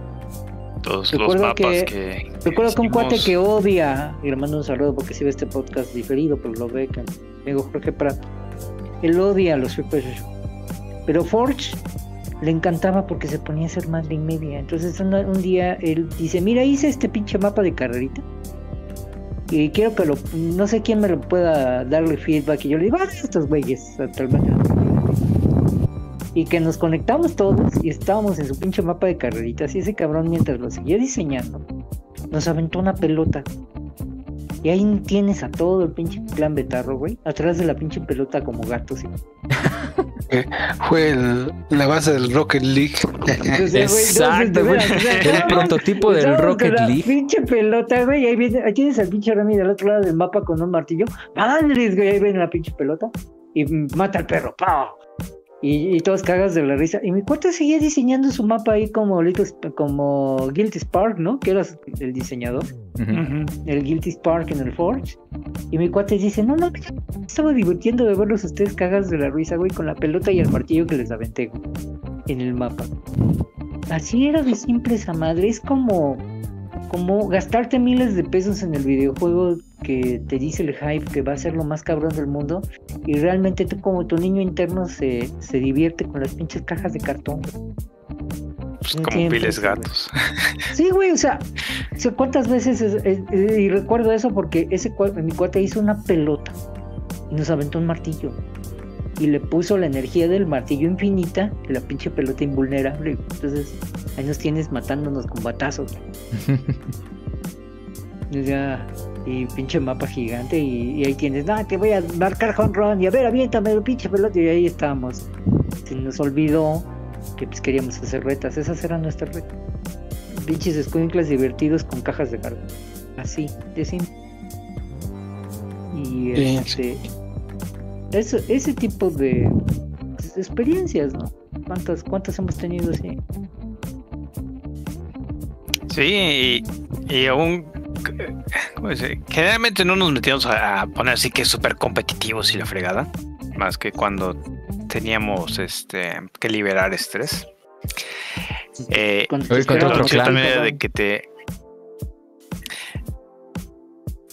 todos los mapas que- que, Recuerdo que un cuate que odia, y le mando un saludo porque si ve este podcast diferido, pero lo ve, que amigo Jorge Prato. Él odia a los Super. Pero Forge le encantaba porque se ponía a hacer madre y media. Entonces un, un día él dice, mira, hice este pinche mapa de carrerita. Y quiero que lo, no sé quién me lo pueda darle feedback. Y yo le digo, ah, estos güeyes. Y que nos conectamos todos y estábamos en su pinche mapa de carreritas. Y ese cabrón, mientras lo seguía diseñando, nos aventó una pelota. Y ahí tienes a todo el pinche clan betarro, güey. Atrás de la pinche pelota como gatos. ¿sí? Fue el- la base del Rocket League. Entonces, güey, Exacto, de güey. veras, o sea, El prototipo del Rocket la League. Pinche pelota, güey. Ahí, viene, ahí tienes al pinche Remy del otro lado del mapa con un martillo. Madres, güey. Ahí viene la pinche pelota. Y mata al perro. ¡pah! Y, y todos cagas de la risa. Y mi cuate seguía diseñando su mapa ahí como, como Guilty Spark, ¿no? Que era el diseñador. El Guilty Spark en el Forge. Y mi cuate dice, no, no, estaba divirtiendo de verlos a ustedes cagas de la risa, güey, con la pelota y el martillo que les aventé güey, en el mapa. Así era de simple esa madre. Es como, como gastarte miles de pesos en el videojuego que te dice el hype que va a ser lo más cabrón del mundo. Y realmente tú como tu niño interno se, se divierte con las pinches cajas de cartón. Pues no como piles precio, güey. gatos. Sí, güey, o sea, o sea, ¿cuántas veces? es- es- es- y recuerdo eso porque ese mi cuate hizo una pelota y nos aventó un martillo. Y le puso la energía del martillo infinita y la pinche pelota invulnerable. Entonces, ahí nos tienes matándonos con batazos. Y ya, y pinche mapa gigante. Y, y ahí tienes, no, te voy a marcar home run. Y a ver, aviéntame el pinche pelota. Y ahí estábamos. Se nos olvidó que pues queríamos hacer retas. Esas eran nuestras retas pinches escuincles divertidos con cajas de carga. Así, de simple. Y este, eso, ese tipo de experiencias, ¿no? ¿Cuántas, cuántas hemos tenido así? Sí, y, y aún. ¿cómo dice? Generalmente no nos metíamos a, a poner así que súper competitivos y la fregada. Más que cuando teníamos este que liberar estrés. Eh, Con Oye, contra la otro opción clan. también era de que te.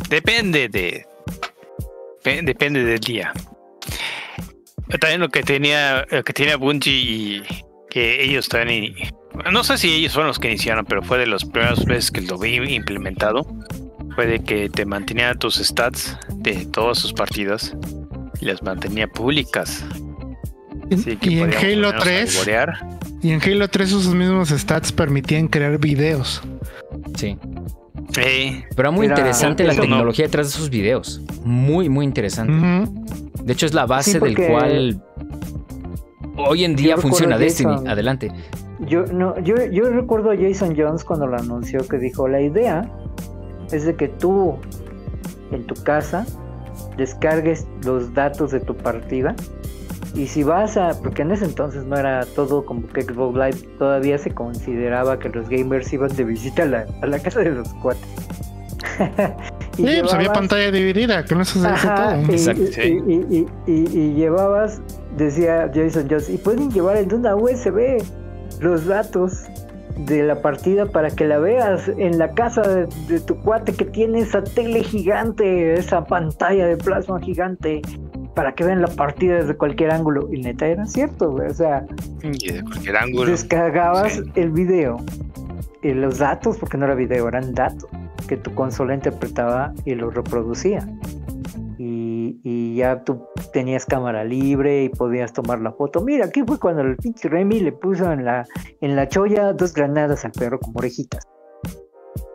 Depende de. pe- Depende del día. También lo que tenía, lo que tenía Bungie y que ellos también. y- no sé si ellos fueron los que iniciaron, pero fue de las primeras veces que lo vi implementado. Fue de que te mantenía tus stats de todas sus partidas y las mantenía públicas. Así que y en Halo ponernos a 3, alborear. y en Halo 3 esos mismos stats permitían crear videos. Sí. Sí, Pero era muy Era- interesante la no. tecnología detrás de esos videos. Muy, muy interesante. De hecho, es la base Sí, del cual hoy en día funciona Destiny. Jason. Adelante. Yo, no, yo, yo recuerdo a Jason Jones cuando lo anunció que dijo, la idea es de que tú en tu casa descargues los datos de tu partida y si vas a, porque en ese entonces no era todo como que Xbox Live, todavía se consideraba que los gamers iban de visita a la, a la casa de los cuates. Sí, Y pues había llevabas- pantalla dividida, con eso se todo. y, Exacto, y- sí. y- y- y- y llevabas, decía Jason Jones, y pueden llevar en una USB los datos de la partida para que la veas en la casa de, de tu cuate que tiene esa tele gigante, esa pantalla de plasma gigante, para que vean la partida desde cualquier ángulo. Y neta era cierto, güey, o sea, y de cualquier ángulo. descargabas Sí. el video y los datos, porque no era video, eran datos que tu consola interpretaba y los reproducía. Y, y ya tú tenías cámara libre y podías tomar la foto. Mira, aquí fue cuando el pinche Remy le puso en la, en la cholla dos granadas al perro como orejitas.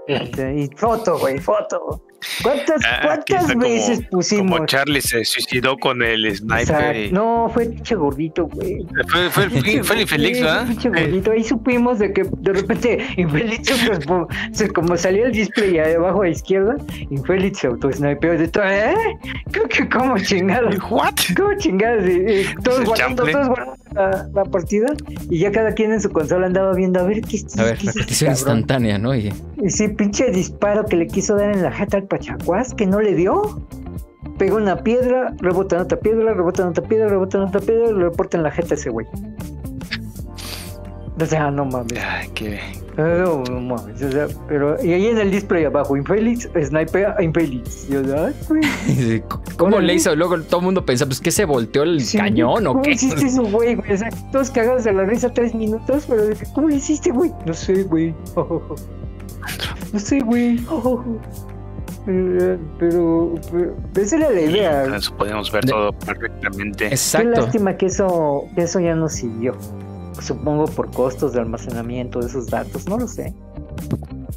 Y foto, güey, foto. ¿Cuántas, Ah, cuántas está como- veces pusimos? Como Charlie se suicidó con el sniper. Y- No, fue pinche gordito, güey. Fue, fue, fue, fue el infeliz, Sí, ¿verdad? pinche gordito. Ahí supimos de que de repente transformó- se- como salió el display abajo a la izquierda, Infeliz se autosnipeó de todo, ¿eh? Como chingados. ¿What? ¿Cómo chingados? Y todos guardando, todos guardando la, la partida y ya cada quien en su consola andaba viendo a ver qué, A ver, qué este repetición instantánea, ¿no? Y Y sí, pinche disparo que le quiso dar en la jeta al Pachacuás, que no le dio. Pegó una piedra, rebota en otra piedra, rebota en otra piedra, rebota en otra piedra, y le reporta en la jeta a ese güey. O sea, no mames. Ay, qué, No, no mames, o sea, pero y ahí en el display abajo, infeliz, sniper, infeliz. Yo, ay, güey. ¿Cómo le hizo? Luego todo el mundo pensaba, pues que se volteó el Sí, cañón o ¿Cómo qué. hiciste eso, güey? güey? O sea, todos cagados de la risa tres minutos, pero de que, ¿cómo lo hiciste, güey? No sé, güey. No sé, güey. Eh, Pero, pero esa era la idea. con eso podemos ver De- todo perfectamente. Qué Exacto. lástima que eso, que eso ya no siguió. Supongo por costos de almacenamiento de esos datos, no lo sé.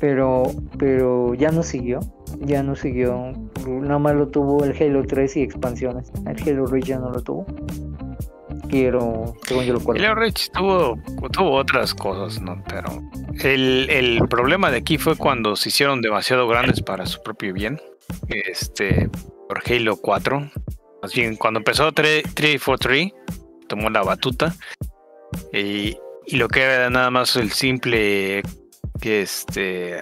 Pero, pero ya no siguió. Ya no siguió. Nada más lo tuvo el Halo 3 y expansiones. El Halo Reach ya no lo tuvo. Quiero, según yo lo recuerdo. Halo Reach tuvo, tuvo otras cosas, ¿no? Pero el, el problema de aquí fue cuando se hicieron demasiado grandes para su propio bien. Este, por Halo 4. Más bien, cuando empezó 3 343, tomó la batuta. Y, y lo que era nada más el simple que este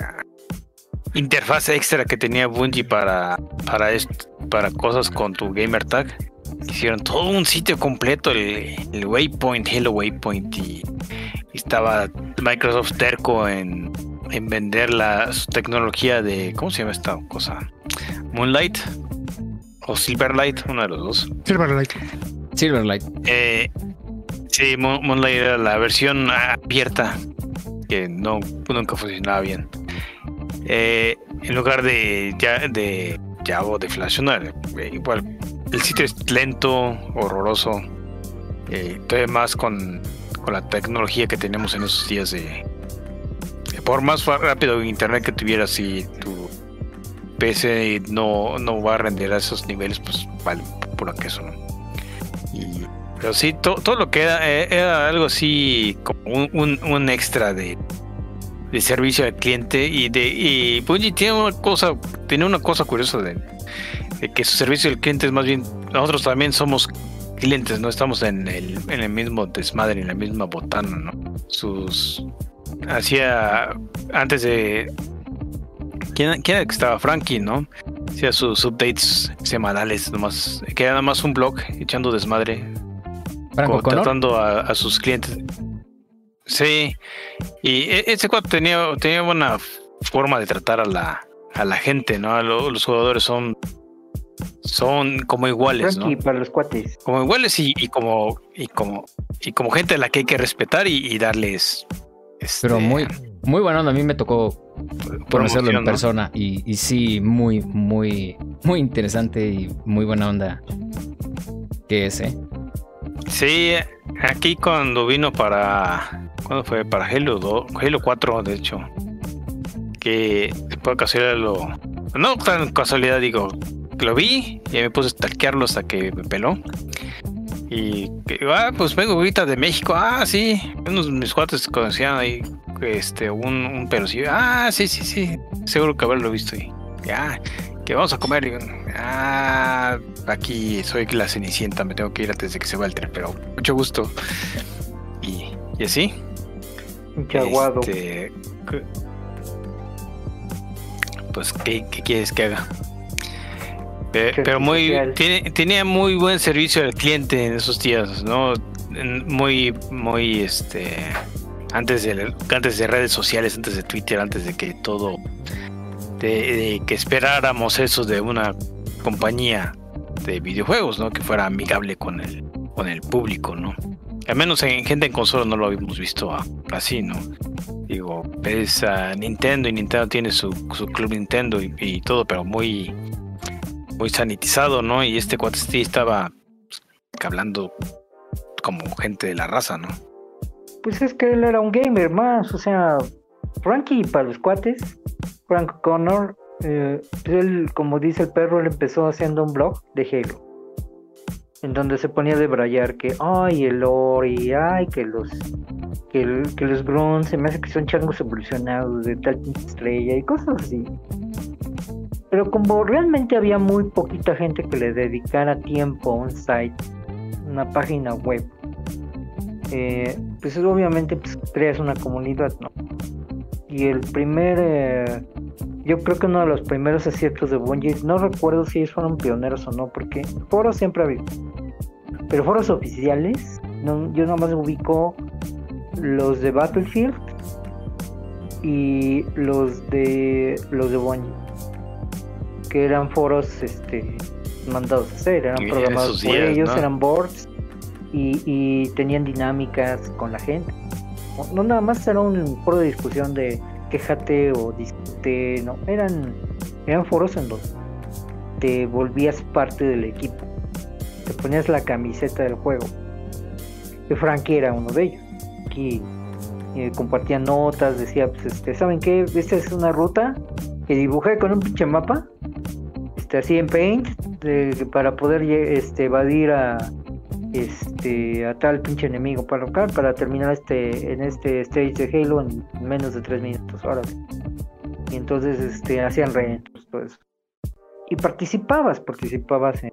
interfaz extra que tenía Bungie para para esto, para cosas con tu gamer tag hicieron todo un sitio completo el, el Waypoint Hello Waypoint y, y estaba Microsoft terco en, en vender la su tecnología de cómo se llama esta cosa Moonlight o Silverlight uno de los dos Silverlight. Silverlight. eh, sí, Mo- Moonlight era la versión abierta que no nunca funcionaba bien. Eh, en lugar de ya de Java o de Flash, no, eh, igual el sitio es lento, horroroso. Eh, todavía más con, con la tecnología que tenemos en esos días de, por más rápido internet que tuvieras si tu PC no, no va a render a esos niveles, pues vale pura queso, ¿no? Pero sí, to- todo lo que era, eh, algo así como un, un- extra de, de servicio al cliente y de y Bungie tiene una cosa, tiene una cosa curiosa de, que su servicio al cliente es más bien, nosotros también somos clientes, no estamos en el, en el mismo desmadre, en la misma botana, ¿no? Sus hacía antes de ¿Quién, quién era que estaba? Frankie, ¿no? Hacía sus updates semanales, nomás, que era nada más un blog echando desmadre, Franco Connor. tratando a, a sus clientes. Sí, y e- ese cuadro tenía, tenía buena forma de tratar a la, a la gente, ¿no? A lo- los jugadores son, son como iguales, ¿no? Frankie, para los cuates. Como iguales y, y como, y como, y como gente a la que hay que respetar y, y darles. este, Pero muy, muy bueno. A mí me tocó conocerlo en ¿no? persona y, y sí, muy, muy, muy interesante y muy buena onda que es, ¿eh? Sí, aquí cuando vino para. ¿Cuándo fue? Para Halo 2, Halo 4, de hecho. Que por casualidad lo. No tan casualidad, digo. Lo vi y me puse a stalkearlo hasta que me peló. Y ah, pues vengo ahorita de México. Ah, sí. Unos mis cuates conocían ahí este, un, un pelucillo. Ah, sí, sí, sí. Seguro que haberlo visto ahí. Ya, que vamos a comer. Y, ah, aquí soy la cenicienta, me tengo que ir antes de que se tren, pero mucho gusto. Y, y así. Este, que- pues, ¿qué, qué quieres que haga? Pe- Qué pero muy tiene, tenía muy buen servicio al cliente en esos días, ¿no? Muy, muy, este, antes de, antes de redes sociales, antes de Twitter, antes de que todo, de, de que esperáramos eso de una compañía de videojuegos, ¿no? Que fuera amigable con el, con el público, ¿no? Al menos en gente en consola no lo habíamos visto así, ¿no? Digo, ves a Nintendo y Nintendo tiene su, su club Nintendo y, todo, pero muy, muy sanitizado, ¿no? Y este cuate estaba pues, hablando como gente de la raza, ¿no? Pues es que él era un gamer más, o sea, Frankie para los cuates, Frank Connor, eh, él, como dice el perro, él empezó haciendo un blog de Halo, en donde se ponía de brayar que, ay, el y ay, que los, que, el- que los grunts se me hace que son changos evolucionados de tal estrella y cosas así. Pero como realmente había muy poquita gente que le dedicara tiempo a un site, una página web, eh, pues obviamente pues, creas una comunidad, ¿no? Y el primer, eh, yo creo que uno de los primeros aciertos de Bungie, no recuerdo si ellos fueron pioneros o no, porque foros siempre ha habido, pero foros oficiales, no, yo nada más ubico los de Battlefield y los de los de Bungie, que eran foros este mandados a hacer, eran programados por días, ellos, ¿no? eran boards y, y tenían dinámicas con la gente. No, no nada más era un foro de discusión de quejate o no, eran, eran foros en donde te volvías parte del equipo, te ponías la camiseta del juego. Y Frankie era uno de ellos. Aquí eh, compartía notas, decía, pues este, ¿saben qué? Esta es una ruta que dibujé con un pinche mapa, este, así en Paint, para poder este, evadir a este a tal pinche enemigo para local para terminar este en este stage de Halo en menos de tres minutos órale. Y entonces este hacían retos todo eso. Y participabas participabas en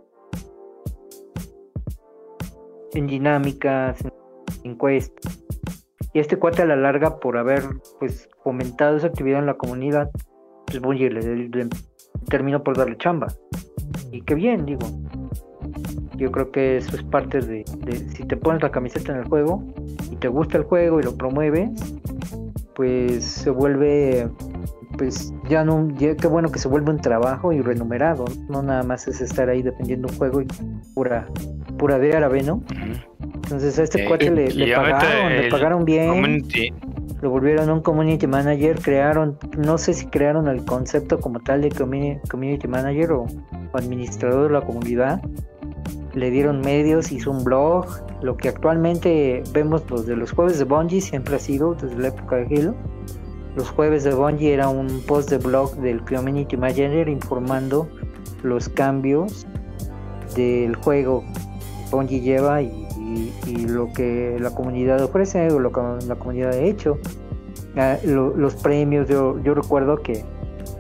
en dinámicas en encuestas. Y este cuate a la larga por haber pues fomentado esa actividad en la comunidad pues le, le terminó por darle chamba. Y qué bien digo. Yo creo que eso es parte de, de si te pones la camiseta en el juego y te gusta el juego y lo promueves, pues se vuelve, pues ya no, ya- qué bueno que se vuelve un trabajo y remunerado, no nada más es estar ahí defendiendo un juego y pura, pura de árabe, ¿no? Entonces a este Eh, cuate le, pagaron, le pagaron bien Community. lo volvieron un community manager, crearon, no sé si crearon el concepto como tal de community manager o, o administrador de la comunidad, le dieron medios, hizo un blog, lo que actualmente vemos los de los jueves de Bungie siempre ha sido desde la época de Halo. Los jueves de Bungie era un post de blog del community manager informando los cambios del juego Bungie lleva y, lo que la comunidad ofrece o lo que la comunidad ha hecho. Ah, lo- los premios, yo, recuerdo que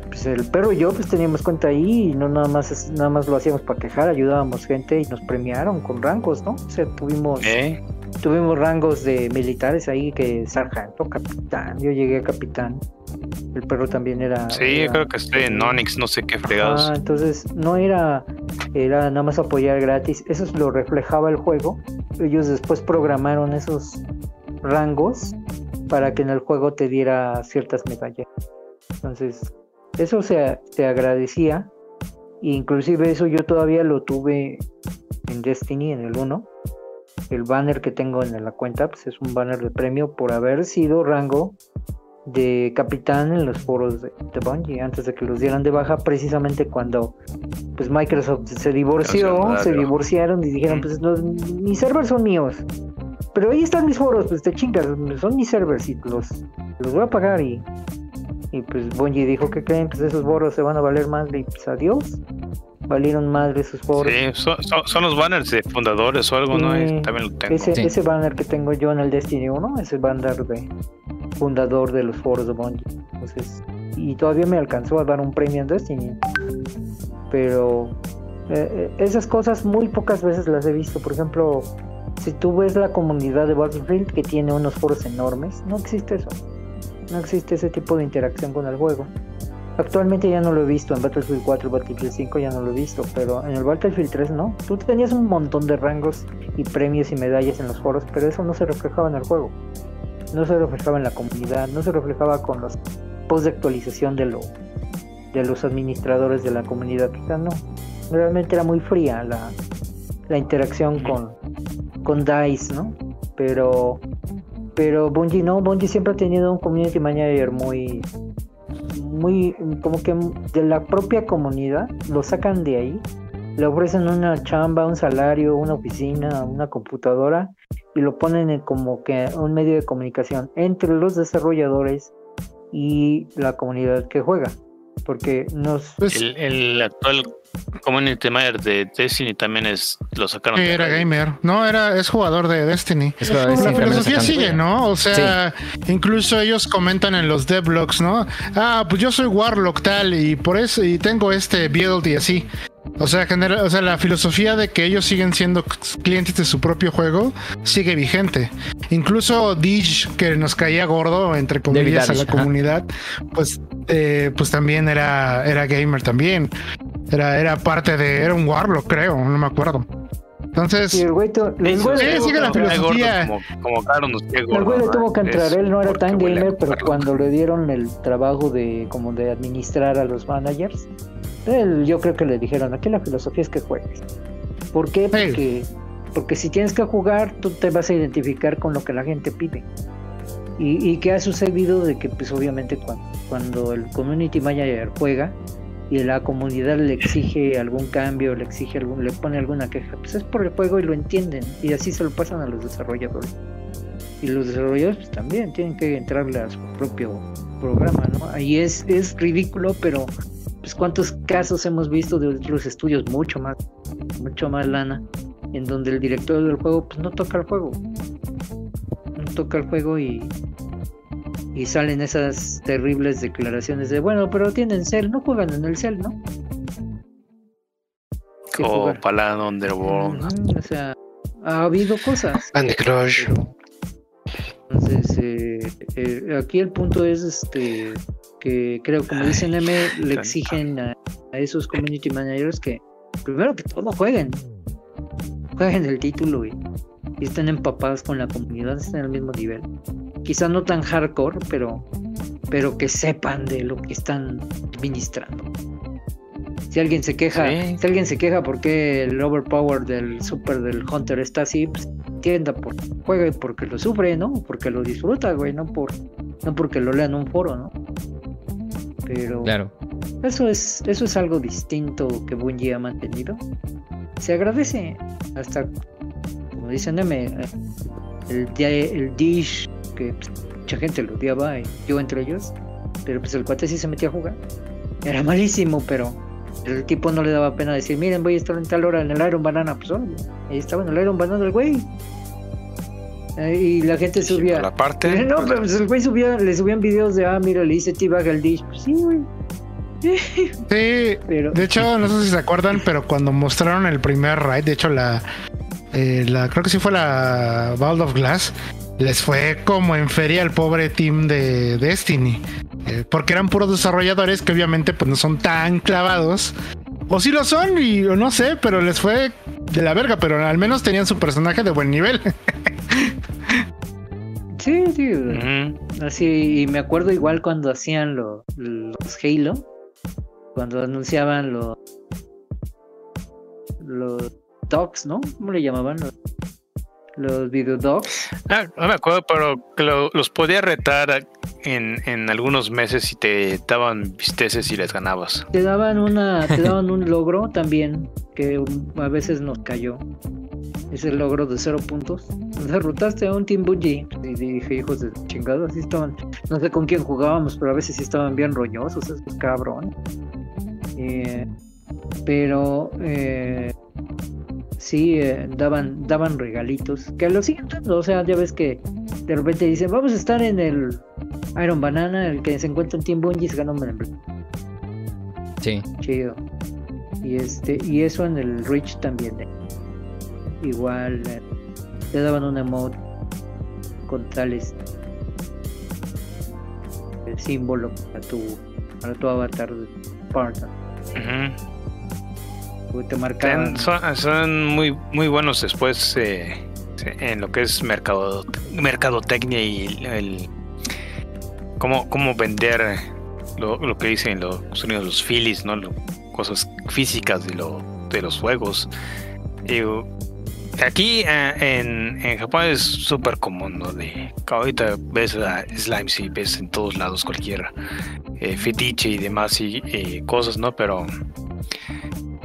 pues, el perro y yo pues teníamos cuenta ahí y no nada más nada más lo hacíamos para quejar, ayudábamos gente y nos premiaron con rangos, ¿no? O sea, tuvimos ¿Eh? Tuvimos rangos de militares ahí que sargento, capitán, yo llegué a capitán. El perro también era Sí, era- creo que estoy en Onyx, no sé qué fregados. Ah, entonces no era, era nada más apoyar gratis, eso es lo reflejaba el juego. Ellos después programaron esos rangos para que en el juego te diera ciertas medallas. Entonces, eso se, se agradecía. Inclusive eso yo todavía lo tuve en Destiny, en el 1. El banner que tengo en la cuenta pues es un banner de premio por haber sido rango de capitán en los foros de, de Bungie antes de que los dieran de baja precisamente cuando pues Microsoft se divorció, se divorciaron y dijeron pues los, mis servers son míos. Pero ahí están mis foros pues te chingas son mis servers y los, los voy a pagar y y pues Bungie dijo que creen pues esos foros se van a valer más y pues adiós valieron madre esos foros Sí, son, son- son los banners de fundadores o algo, ¿no? Sí. También lo tengo. ese, Sí. ese banner que tengo yo en el Destiny 1 es el banner de fundador de los foros de Bungie. Entonces, y todavía me alcanzó a dar un premio en Destiny. Pero eh, eh, esas cosas muy pocas veces las he visto. Por ejemplo, si tú ves la comunidad de Battlefield que tiene unos foros enormes, no existe eso. No existe ese tipo de interacción con el juego. Actualmente ya no lo he visto, en Battlefield 4 y Battlefield 5 ya no lo he visto, pero en el Battlefield 3 no. Tú tenías un montón de rangos y premios y medallas en los foros, pero eso no se reflejaba en el juego. No se reflejaba en la comunidad, no se reflejaba con los posts de actualización de, lo, de los administradores de la comunidad. Quizá no. Realmente era muy fría la, la interacción con, con DICE, ¿no? Pero, pero Bungie no, Bungie siempre ha tenido un community manager muy, muy, como que de la propia comunidad, lo sacan de ahí, le ofrecen una chamba, un salario, una oficina, una computadora y lo ponen en como que un medio de comunicación entre los desarrolladores y la comunidad que juega. Porque nos... Pues El, el actual community manager de Destiny también es lo sacaron. era gamer, no, era, es jugador de Destiny. Es jugador de La filosofía sigue, ¿no? O sea, incluso ellos comentan en los devlogs, ¿no? Ah, pues yo soy Warlock tal y por eso y tengo este build y así. O sea, genera, o sea, la filosofía de que ellos siguen siendo clientes de su propio juego sigue vigente. Incluso Dij, que nos caía gordo, entre comillas, a la comunidad, pues, eh, pues también era, era gamer también. Era, era parte de, era un Warlock, creo, no me acuerdo. Entonces, Y el güey, el Sí, sigue la que entrar- filosofía. Como, como queda el güey le tuvo que entrar, él no era tan gamer, pero cuando le dieron el trabajo de como de administrar a los managers, él, yo creo que le dijeron, aquí la filosofía es que juegues. ¿Por qué? Porque, porque si tienes que jugar, tú te vas a identificar con lo que la gente pide. Y, y qué ha sucedido de que pues obviamente cuando, cuando el community manager juega y la comunidad le exige algún cambio, le exige algún, le pone alguna queja, pues es por el juego y lo entienden. Y así se lo pasan a los desarrolladores. Y los desarrolladores pues, también tienen que entrarle a su propio programa, ¿no? Ahí es, es ridículo, pero pues cuántos casos hemos visto de otros estudios mucho más, mucho más lana, en donde el director del juego pues no toca el juego. No toca el juego y y salen esas terribles declaraciones de bueno, pero tienen cel, no juegan en el cel, ¿no? O. Palan Underworld. Ujú, O sea, ha habido cosas. Candy Crush. Entonces, eh, eh, aquí el punto es este que creo, como dice M, le exigen a, a esos community managers que primero que todo jueguen, jueguen el título y, y estén empapados con la comunidad, estén al mismo nivel. Quizá no tan hardcore, pero, pero que sepan de lo que están administrando. Si alguien se queja, Sí. si alguien se queja porque el overpower del super del Hunter está así, pues entienda por juega porque lo sufre, ¿no? Porque lo disfruta, güey, no por no porque lo lea en un foro, ¿no? Pero Claro. eso es eso es algo distinto que Bungie ha mantenido. Se agradece hasta como dicen M, eh, el el dish pues, mucha gente lo odiaba y yo entre ellos, pero pues el cuate sí se metía a jugar. Era malísimo, pero el tipo no le daba pena decir, miren, voy a estar en tal hora en el Iron Banana, pues órale. ahí estaba en el Iron Banana el güey. Eh, Y la gente Sí, subía. la parte. No, pero pues el güey subía, le subían videos de, ah, mira, le hice T-Bag al dish. Pues sí, güey. sí, Pero, de hecho, no sé si se acuerdan, pero cuando mostraron el primer raid, de hecho, la, eh, la creo que sí fue la Ball of Glass, les fue como en feria al pobre team de Destiny. Eh, porque eran puros desarrolladores que obviamente pues no son tan clavados. O sí lo son, y o no sé, pero les fue de la verga, pero al menos tenían su personaje de buen nivel. sí, sí. Así, y me acuerdo igual cuando hacían lo- los Halo, cuando anunciaban los los dogs, ¿no? ¿Cómo le llamaban? Los, los videodogs. Ah, no me acuerdo, pero que lo- los podía retar en, en algunos meses y te daban visteces y les ganabas. Te daban una, te daban un logro también que a veces nos cayó. Ese logro de cero puntos. Derrotaste a un Team Bungie. Y dije, hijos de chingada, así estaban. No sé con quién jugábamos, pero a veces sí estaban bien roñosos esos cabrón. Eh, pero eh, sí eh, daban, daban regalitos. Que lo siguen dando. O sea, ya ves que de repente dicen, vamos a estar en el Iron Banana, el que se encuentra en Team Bungie se gana un. Sí. Chido. Y este, y eso en el Reach también. eh. Igual eh, te daban un emote con tales el símbolo para tu para tu avatar de Spartan. Ujú. Son, muy, muy buenos después eh, en lo que es mercado, mercadotecnia y el, cómo, cómo vender lo, lo que dicen los sonidos los filis, ¿no? Cosas físicas de, lo, de los juegos. Y, aquí eh, en, en Japón es súper común, ¿no? De, ahorita ves a Slime, sí, ves en todos lados cualquier eh, fetiche y demás y, y cosas, ¿no? Pero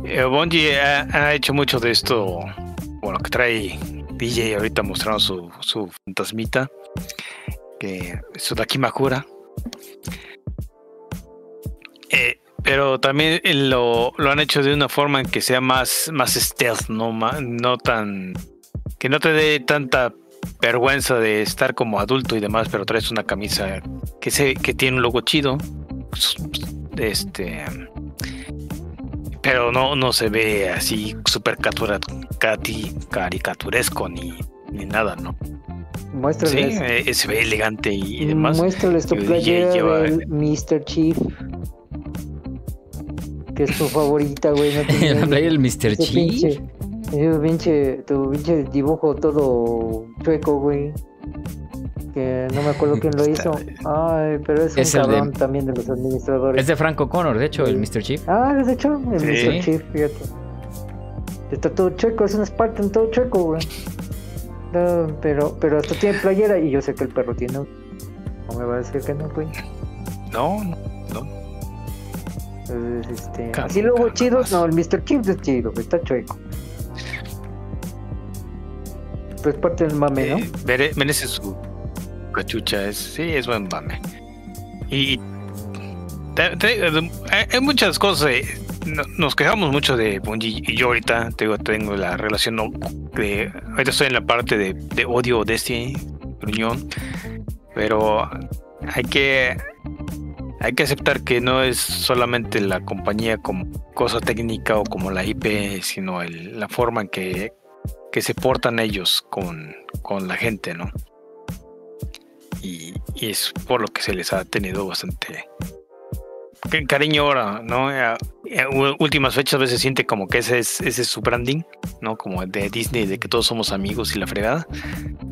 eh, Bungie ha, hecho mucho de esto, bueno, que trae DJ ahorita mostrando su, su fantasmita, que Sudaki Makura. Eh, pero también lo, lo han hecho de una forma en que sea más, más stealth, no, no tan. que no te dé tanta vergüenza de estar como adulto y demás, pero traes una camisa que, se, que tiene un logo chido. Este pero no, no se ve así súper caricaturesco ni, ni nada, ¿no? Sí, Muéstrales, eh, se ve elegante y, y demás. muéstrales tu playera lleva- del Mr. Chief. Que es tu favorita, güey. No La playa del Mr. Chief. pinche- pinche, tu pinche dibujo todo chueco, güey. Que no me acuerdo quién lo hizo. Ay, pero es, Es un de- cabrón también de los administradores. Es de Franco Connor, de hecho, el Mr. Chief. Ah, es de hecho, el Sí. Mr. Chief, fíjate. Está todo chueco, es un Spartan todo chueco, güey. No, pero, pero hasta tiene playera y yo sé que el perro tiene. No me va a decir que no, güey. No, no, no. Entonces, este... Así luego chido, no, el Mr. Chief es chido, güey, está chueco. Pero es parte del mame, ¿no? Eh, mere- merece su cachucha. Es, sí, es buen mame. Y hay- hay muchas cosas. eh, no- Nos quejamos mucho de Bungie y yo ahorita tengo, la relación de ahorita estoy en la parte de, odio Destiny, gruñón, pero hay que hay que aceptar que no es solamente la compañía como cosa técnica o como la IP, sino la forma en que, que se portan ellos con, con la gente, ¿no? Y, es por lo que se les ha tenido bastante ca- cariño ahora, ¿no? A u- últimas fechas a veces siente como que ese es, ese es su branding, ¿no? Como de Disney, de que todos somos amigos y la fregada.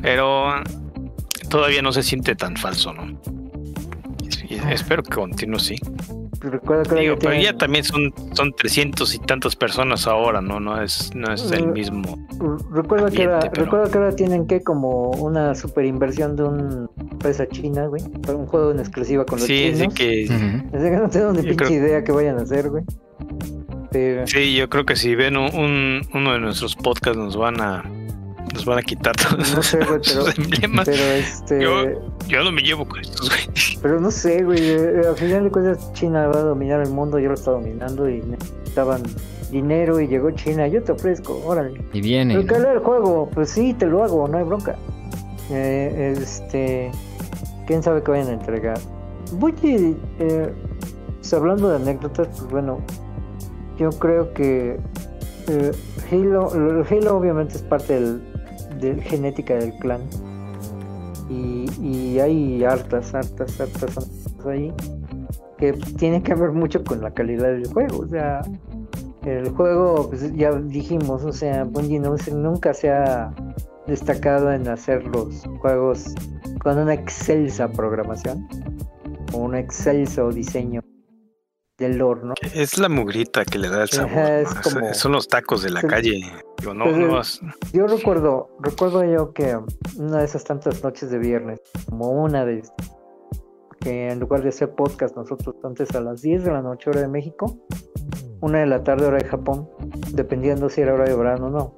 Pero todavía no se siente tan falso, ¿no? Espero que continúe así. Digo, pero ya también son, son 300 y tantas personas ahora, ¿no? No es, no es el Eh, mismo. Recuerda que, ahora, pero- recuerda que ahora tienen que como una super inversión de una empresa china, güey. Para un juego en exclusiva con los Sí, chinos. sí que... Ujú. Así que no tengo ni Yo pinche creo- idea que vayan a hacer, güey. Pero, Sí, yo creo que si ven un, un- uno de nuestros podcasts nos van a nos van a quitar todos no sé, güey, pero, sus emblemas. pero este, Yo- Yo no me llevo con estos güey. pero no sé, güey. eh, Al final de cuentas, China va a dominar el mundo, ya lo está dominando y necesitaban dinero y llegó China. Yo te ofrezco, órale. Y viene. Pero ¿no? que el juego, pues sí, te lo hago, no hay bronca. Eh, este, quién sabe qué vayan a entregar. Bungie, eh, pues, hablando de anécdotas, pues bueno, yo creo que eh, Halo, Halo obviamente es parte del, del genética del clan. Y, y hay hartas, hartas, hartas ahí que tiene que ver mucho con la calidad del juego. O sea, el juego, pues ya dijimos, o sea, Bungie no nunca se ha destacado en hacer los juegos con una excelsa programación o un excelso diseño del lore, ¿no? Es la mugrita que le da el sabor. Ajá, es ¿no? como- Son los tacos de la Sí. calle. Digo, no, Yo recuerdo, recuerdo yo que una de esas tantas noches de viernes, como una de que en lugar de hacer podcast nosotros antes a las 10 de la noche hora de México, una de la tarde hora de Japón, dependiendo si era hora de verano o no,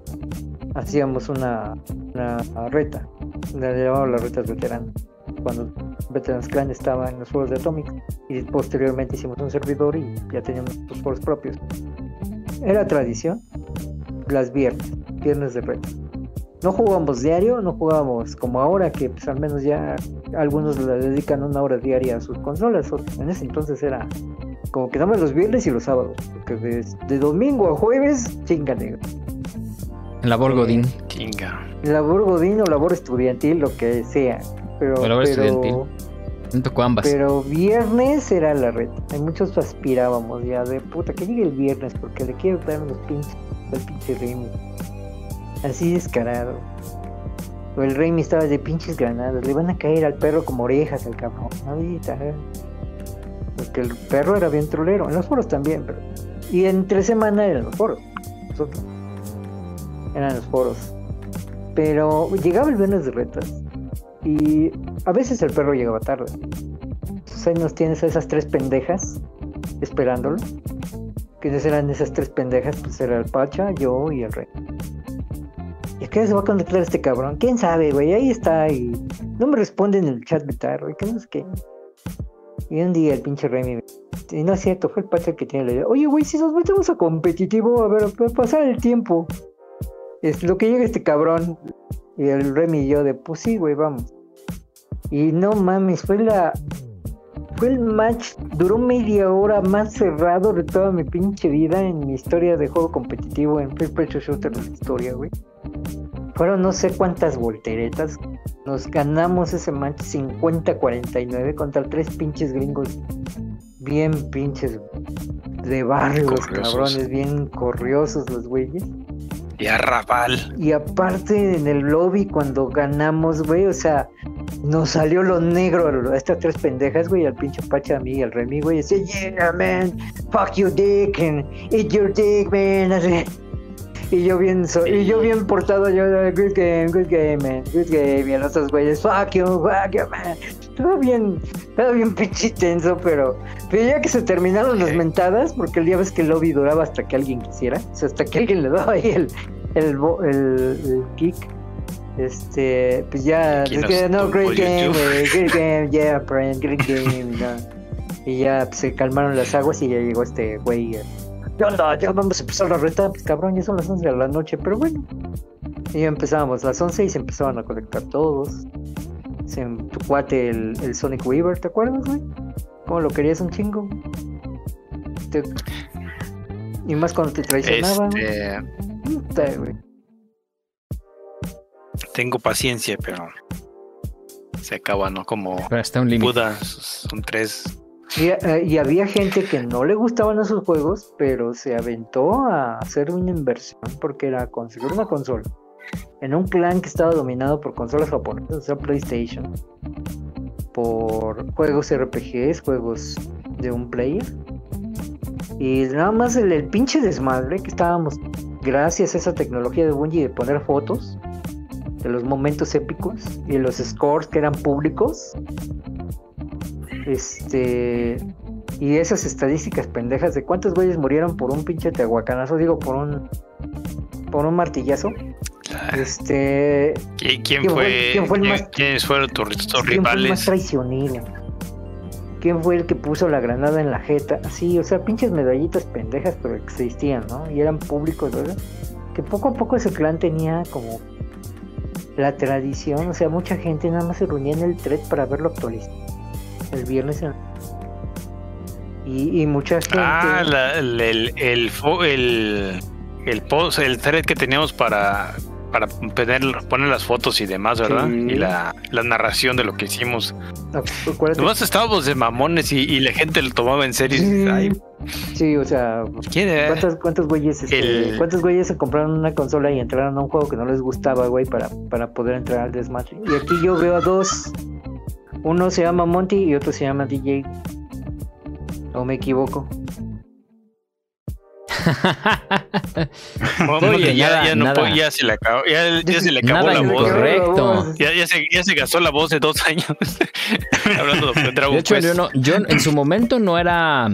hacíamos una, una reta, la llamaban las retas veteranas, cuando Veterans Clan estaba en los foros de Atomic y posteriormente hicimos un servidor y ya teníamos nuestros foros propios. Era tradición las viernes, viernes de reto. No jugábamos diario, no jugábamos como ahora que pues al menos ya algunos le dedican una hora diaria a sus consolas. En ese entonces era como que damos los viernes y los sábados, porque de, de domingo a jueves, chinga negro. Labor Godín. Chinga. Labor godín o labor estudiantil, lo que sea. Pero, pero, tocó ambas. pero viernes era la red. Hay muchos aspirábamos ya de puta que llegue el viernes porque le quiero dar los pinches el pinche Remy. Así descarado. O el Remy estaba de pinches granadas. Le van a caer al perro como orejas al cabrón. Ahorita. Porque el perro era bien trolero. En los foros también, pero. Y entre semana eran los foros. Nosotros. Eran los foros. Pero llegaba el viernes de retas. Y a veces el perro llegaba tarde. Entonces ahí nos tienes a esas tres pendejas esperándolo. ¿Quiénes eran esas tres pendejas? Pues era el Pacha, yo y el Rey. ¿Y a qué se va a conectar este cabrón? ¿Quién sabe, güey? Ahí está y no me responde en el chat vital, güey. ¿Qué no sé qué? Y un día el pinche Rey me... Y no es cierto, fue el Pacha que tiene la idea. Oye, güey, si nos metemos a competitivo, a ver, a pasar el tiempo. Es lo que llega este cabrón. Y el Remy y yo de, pues sí, güey, vamos. Y no mames, fue la... Fue el match, duró media hora más cerrado de toda mi pinche vida en mi historia de juego competitivo en First Person Shooter de la historia, güey. Fueron no sé cuántas volteretas. Nos ganamos ese match 50-49 contra tres pinches gringos bien pinches de barrio, los cabrones, bien corriosos los güeyes. Y arrabal. Y aparte en el lobby cuando ganamos, güey, o sea, nos salió lo negro a estas tres pendejas, güey, al pinche Pacha a mí y al Remy, güey, y dice, yeah, man, fuck your dick and eat your dick, man. así. Y yo bien, so- y yo bien portado, yo, good game, good game, man, good game, y los otros güeyes, fuck you, fuck you, man. Todo bien, todo bien pinche tenso, pero, pero ya que se terminaron las mentadas, porque el día ves que el lobby duraba hasta que alguien quisiera, o sea, hasta que alguien le daba ahí el, el, el, el kick. Este, pues ya, es que no, great game, great game, yeah, friend, great game, no. Y ya pues, se calmaron las aguas y ya llegó este güey. eh, ¿Qué onda? Ya vamos a empezar la reta. Pues cabrón, ya son las 11 de la noche, pero bueno. Y ya empezábamos las 11 y se empezaban a conectar todos. Se, tu cuate, el, el Sonic Weaver, ¿te acuerdas, güey? ¿Cómo lo querías un chingo? Te- Y más cuando te traicionaban. Este, Puta, güey. tengo paciencia, pero se acaba, ¿no? Como Pero hasta un límite. Buda, son tres. Y, eh, y había gente que no le gustaban esos juegos, pero se aventó a hacer una inversión porque era conseguir una consola en un clan que estaba dominado por consolas japonesas, o sea, PlayStation, por juegos RPGs, juegos de un player. Y nada más el, pinche desmadre que estábamos, gracias a esa tecnología de Bungie de poner fotos de los momentos épicos y los scores que eran públicos. Este. Y esas estadísticas pendejas de cuántos güeyes murieron por un pinche tehuacanazo, digo, por un. Por un martillazo. Este. ¿Qui- ¿Quién, ¿Quién fue- quién fue el más- ¿Quiénes fueron tus, tus ¿Quién fue el más rivales? traicionero? ¿Quién fue el que puso la granada en la jeta? Así, o sea, pinches medallitas pendejas, pero existían, ¿no? Y eran públicos, ¿verdad? Que poco a poco ese clan tenía como la tradición, o sea, mucha gente nada más se reunía en el thread para verlo actualizado. El viernes en- y, y mucha gente. Ah, la- el, el, el, el, el post, el thread que teníamos para, para poner, poner las fotos y demás, ¿verdad? Sí. Y la, la narración de lo que hicimos. acuérdate- Nomás estábamos de mamones y, y la gente lo tomaba en serio. dices, Ay, Sí, o sea. ¿Cuántos, cuántos güeyes este, El- cuántos güeyes se compraron una consola y entraron a un juego que no les gustaba, güey, para, para poder entrar al desmadre? Y aquí yo veo a dos. Uno se llama Monty y otro se llama DJ. ¿O me equivoco? Oye, ya, nada- ya no nada- puedo- ya se le acabó, ya, ya se le acabó Nada la voz. incorrecto. Ya, se, ya se gastó la voz de dos años. Hablando de Dragon De hecho, yo, no, yo en su momento no era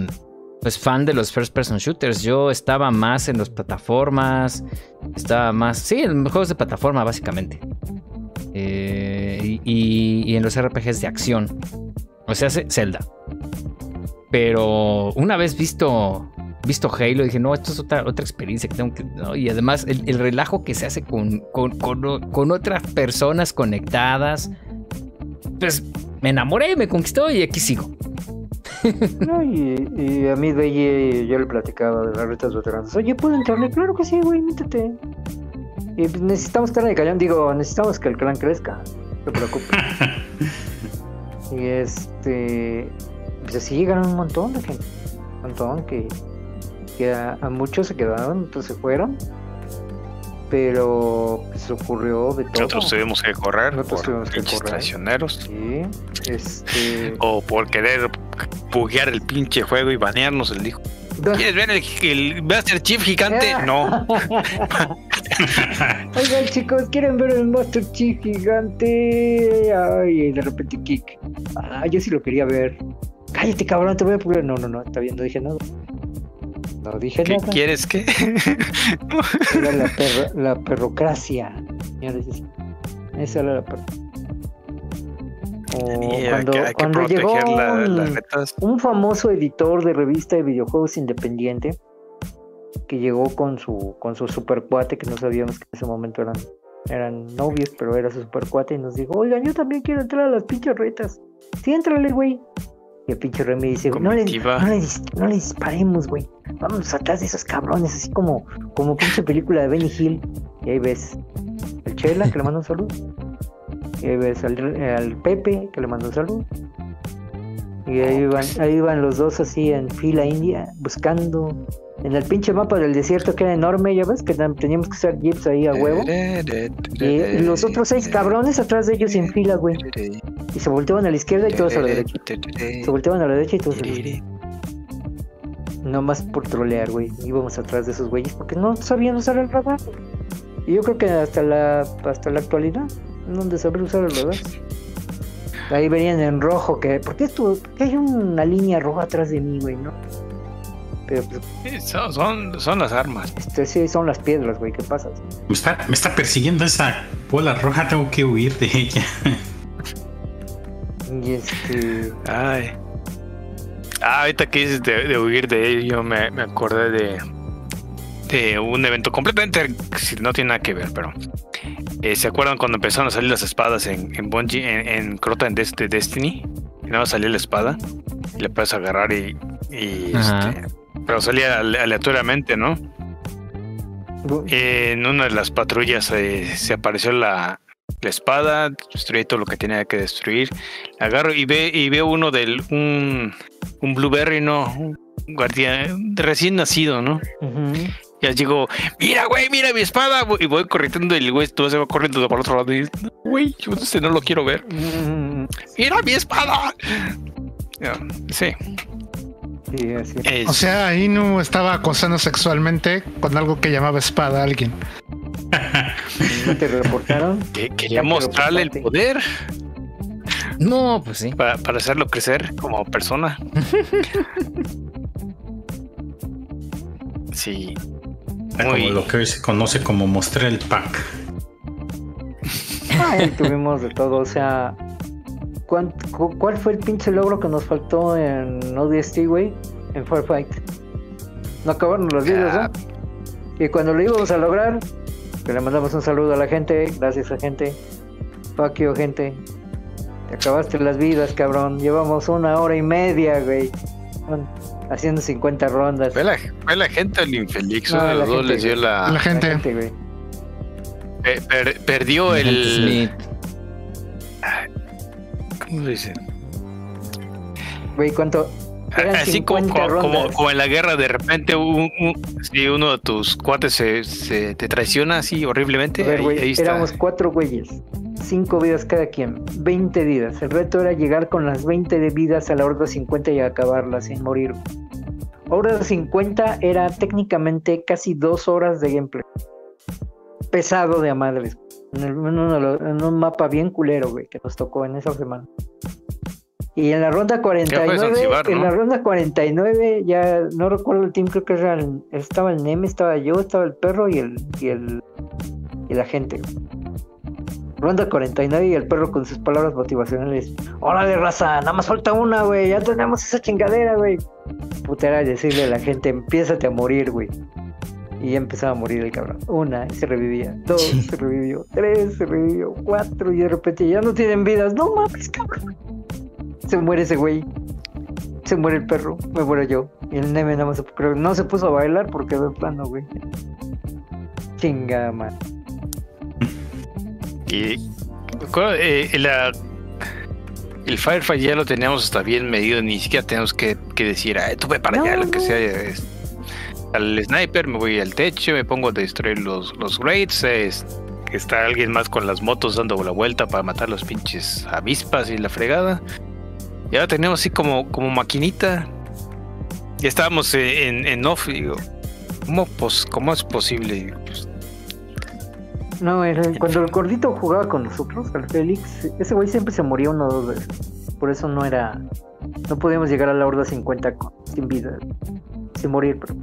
pues fan de los first person shooters. Yo estaba más en las plataformas. Estaba más. Sí, en juegos de plataforma, básicamente. Eh, y, y- en los RPGs de acción. O sea, Zelda. Pero una vez visto. Visto Halo, dije, no, esto es otra, otra experiencia que tengo que. ¿no? Y además, el, el relajo que se hace con, con, con- con otras personas conectadas. Pues me enamoré, me conquistó y aquí sigo. No, y, y a mí, güey, yo le platicaba de las retas veteranas. Oye, ¿puedo entrarle? Claro que sí, güey, métete. Y pues, necesitamos estar en el cañón. Digo, necesitamos que el clan crezca. No te preocupes. y este. Pues así llegaron un montón de gente. Un montón que. Que a, a muchos se quedaron, otros se fueron. Pero pues, ocurrió de todo. Nosotros tuvimos que correr Nosotros por tuvimos que correr. traicioneros. Sí, este. O por querer buguear el pinche juego y banearnos el dijo. ¿Quieres ver el, el Master Chief gigante? No. Oigan chicos, ¿quieren ver el Master Chief gigante? Ay, de repente kick. Ah, yo sí lo quería ver. Cállate cabrón, te voy a poner. No, no, no, está bien, no dije nada. No dije ¿Qué nada. quieres que? Era la, perro- la perrocracia. señores. Esa era la perro. O Y hay cuando, que, hay que cuando llegó la- un- las netas. un famoso editor de revista de videojuegos independiente que llegó con su con su super cuate que no sabíamos que en ese momento eran eran novios pero era su super cuate y nos dijo oigan yo también quiero entrar a las pinches retas sí entrale güey y el pinche Remy dice no le, no, le dis- no le disparemos güey. Vamos atrás de esos cabrones así como como pinche película de Benny Hill. Y ahí ves el Chela que le manda un saludo. Y ahí ves al, al Pepe que le manda un saludo. Y ahí van, ahí van los dos así en fila india, buscando En el pinche mapa del desierto que era enorme, ya ves que ten- teníamos que usar jeeps ahí a huevo. Y los otros seis cabrones atrás de ellos en fila, güey. Y se volteaban a la izquierda y todos a la derecha. Se volteaban a la derecha y todos a la izquierda. Nomás por trolear, güey. Íbamos atrás de esos güeyes porque no sabían usar el radar. Y yo creo que hasta la hasta la actualidad no de saber usar el radar. Ahí verían en rojo que... ¿Por qué, esto, por qué hay una línea roja atrás de mí, güey? ¿no? Pero pues, Sí, Son, son, son las armas. este, sí, son las piedras, güey. ¿Qué pasa? Me está, me está persiguiendo esa bola roja, tengo que huir de ella. Y este... Ay. Ah, ahorita que dices de, de huir de ello, yo me, me acordé de, de un evento completamente, no tiene nada que ver, pero eh, ¿se acuerdan cuando empezaron a salir las espadas en, en Bungie, en, en Crota en Des- de Destiny? Y nada más salía la espada y le puedes agarrar y, y, este, pero salía ale- aleatoriamente, ¿no? En una de las patrullas eh, se apareció la, la espada, destruí todo lo que tenía que destruir. La agarro y ve y veo uno del un, un blueberry, no, un guardián recién nacido, ¿no? ujú. Ya digo, mira, güey, mira mi espada. Y voy corriendo y el güey todo se va corriendo para el otro lado. Y, güey, yo este no lo quiero ver. Mira mi espada. Sí. Sí, así. es- O sea, ahí no estaba acosando sexualmente con algo que llamaba espada a alguien. ¿No te reportaron? que- quería mostrarle el poder No, pues sí. para, para hacerlo crecer como persona. Sí. Como lo que hoy se conoce como mostrar el pack. Ay, tuvimos de todo, o sea, ¿cuán- cu- ¿cuál fue el pinche logro que nos faltó en ODST, güey? En Firefight. No acabaron los vídeos, Ah. ¿no? Y cuando lo íbamos a lograr, que le mandamos un saludo a la gente, gracias a gente. Fuck you, gente. Te acabaste las vidas, cabrón. Llevamos una hora y media, güey. Haciendo 50 rondas. Fue la, fue la gente del infeliz. No, la los dos gente, les dio güey. la. La gente. güey. pe- per- perdió el. Smith. ¿Cómo se dice? Güey, ¿cuánto? Así como, 50 como, en la guerra, de repente un, un- si uno de tus cuates se, se te traiciona así horriblemente. A ver, ahí- güey, ahí está. éramos cuatro güeyes, cinco vidas cada quien, 20 vidas. El reto era llegar con las 20 de vidas a la horda 50 y acabarla sin morir. Horda 50 era técnicamente casi dos horas de gameplay. Pesado de a madres. En, el- en uno en un mapa bien culero, güey, que nos tocó en esa semana. Y en la ronda 49, Zanzíbar, en ¿no? la ronda 49, ya no recuerdo el team, creo que era el- estaba el Neme, estaba yo, estaba el perro y el, y el, y la gente. Ronda 49 y el perro con sus palabras motivacionales. Órale, raza, nada más falta una, güey, ya tenemos esa chingadera, güey. Puta era decirle a la gente, empiézate a morir, güey. Y ya empezaba a morir el cabrón. Una, y se revivía. Dos, se revivió. Tres, se revivió. Cuatro, y de repente ya no tienen vidas. No mames, cabrón. Se muere ese güey. Se muere el perro. Me muero yo. Y el neme nada más se, pero no se puso a bailar porque de plano, güey. Chinga, man. Y eh, la- el Firefight ya lo teníamos hasta bien medido, ni siquiera tenemos que, que decir, "Ay, tú ve para allá, No, lo que sea. es- al sniper, me voy al techo, me pongo a destruir los, los raids. está alguien más con las motos dando la vuelta para matar los pinches avispas y la fregada. Y ahora tenemos así como, como maquinita. Ya estábamos en, en off. digo, ¿cómo, ¿Cómo es posible? No, el- cuando el gordito jugaba con nosotros, al Félix, ese güey siempre se moría uno o dos veces. Por eso no era. No podíamos llegar a la horda 50 con- sin vida. Sin morir, pero.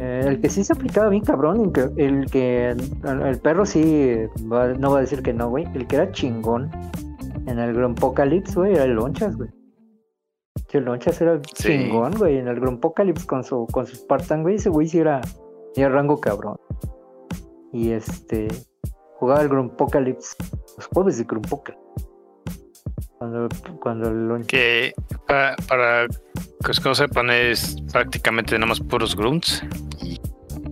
Eh, el que sí se aplicaba bien cabrón, el que el, que, el, el perro sí va- no va a decir que no, güey. El que era chingón en el Grompocalypse, güey, era el Lonchas, güey. El Lonchas era Sí. chingón, güey. En el Grompocalypse con su, con su Spartan, güey, ese güey sí era, era rango cabrón. Y este jugaba el Grompocalypse, los jueves de Grompocalypse. Cuando, cuando el Lonchas. que para, para que no sepan es prácticamente nada más puros grunts y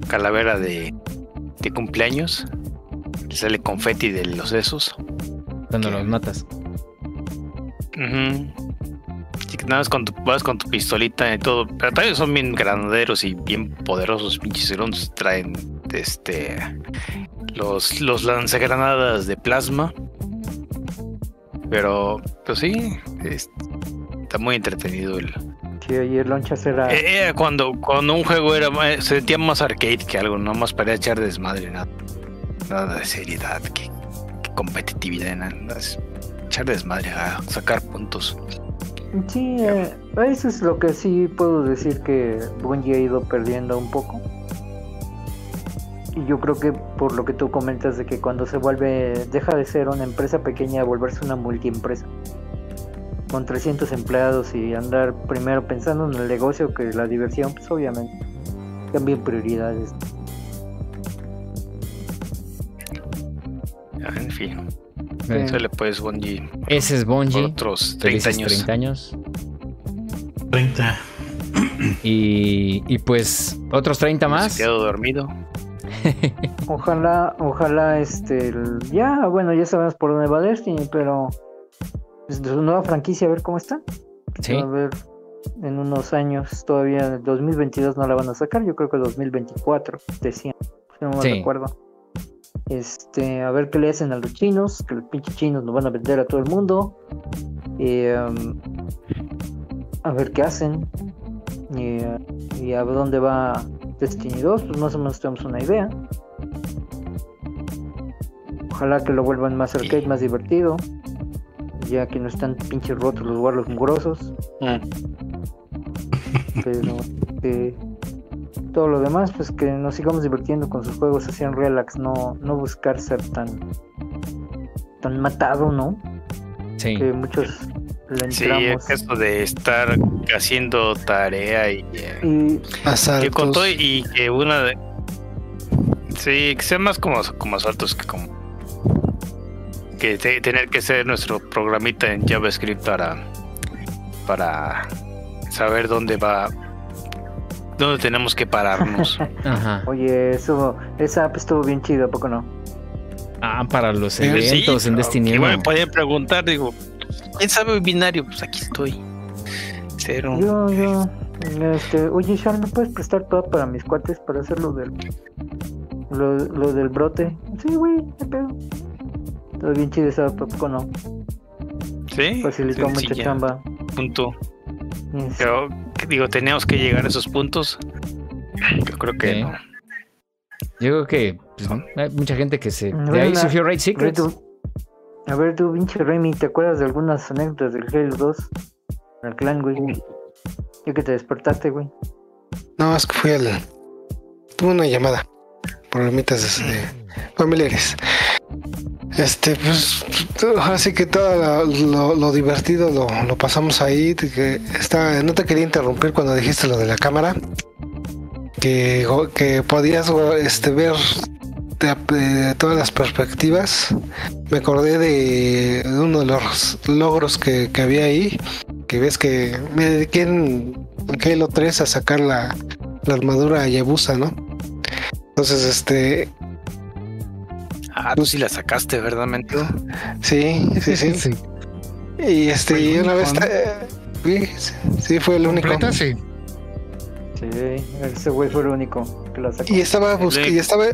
calavera de, de cumpleaños. Le sale confeti de los sesos. Cuando los matas. Ujú. Sí, que nada más con tu, vas con tu pistolita y todo. Pero también son bien granaderos y bien poderosos, pinches grunts. Traen este los, los lanzagranadas de plasma. Pero, pues sí, es- está muy entretenido el. Sí, Lonchas era. Eh, era cuando, cuando un juego era más- se sentía más arcade que algo, no más para echar desmadre, nada, nada de seriedad, que, que competitividad, nada, echar desmadre, a sacar puntos. Sí, eh, eso es lo que sí puedo decir que Bungie ha ido perdiendo un poco. Y yo creo que por lo que tú comentas de que cuando se vuelve, deja de ser una empresa pequeña a volverse una multiempresa. Con 300 empleados y andar primero pensando en el negocio que la diversión, pues obviamente cambian prioridades. Ah, En fin, Eh, eso le puedes Bungie Ese es Bungie. otros 30 Felices años. 30 años. 30. Y, y pues otros 30 Se más. quedó dormido. Ojalá, ojalá, este, el- ya, bueno, ya sabemos por dónde va Destiny, pero pues, de su nueva franquicia, a ver cómo está. Sí. A ver, en unos años, todavía en el 2022 no la van a sacar, yo creo que 2024, decían, si no me Sí. recuerdo. Este, a ver qué le hacen a los chinos, que los pinches chinos nos van a vender a todo el mundo. Um, a ver qué hacen. Y, uh, y a dónde va Destiny 2, pues más o menos tenemos una idea. Ojalá que lo vuelvan más arcade, más divertido. Ya que no están pinches rotos los warlocks mugrosos. Pero eh, todo lo demás, pues que nos sigamos divirtiendo con sus juegos así en relax, no, no buscar ser tan tan matado, ¿no? Sí. Que muchos le Sí, entramos. eso de estar haciendo tarea y, eh, y que con todo Asaltos. y que una de sí que sean más como, como asaltos que como que te- tener que ser nuestro programita en JavaScript para para saber dónde va dónde tenemos que pararnos Ajá. oye, eso, esa app estuvo bien chida, ¿a poco no? Ah, para los Sí, eventos en Destiny igual me 1. podían preguntar digo quién sabe binario pues aquí estoy cero Yo, yo, este, oye, Sean, ¿me puedes prestar todo para mis cuates para hacer lo del, lo, lo del brote? Sí, güey, qué pedo. Todo bien chido esa app, ¿a poco no? sí Facilitó mucha chamba. punto pero digo teníamos que llegar a esos puntos yo creo que Sí. no Yo creo que pues, hay mucha gente que se. No, De ahí surgió Raid A ver Secrets. tú, a ver tú, pinche Remy, ¿te acuerdas de algunas anécdotas del Halo 2? El clan, güey. Ya que te despertaste, güey. No, es que fui al. Tuve una llamada. Problemitas este, familiares. Este, pues. Así que todo lo, divertido lo, pasamos ahí. Que está, no te quería interrumpir cuando dijiste lo de la cámara. Que, que podías este, ver de, todas las perspectivas. Me acordé de uno de los logros que, había ahí. Que ves que me dediqué en Halo 3 a sacar la, la armadura Yabusa, ¿no? Entonces, este, ah tú sí la sacaste verdad Mento? sí, sí, sí. Y este, y una vez, eh, sí, sí, fue el único. Completa, sí. Sí, ese güey fue el único que la sacó. Y estaba de- y estaba,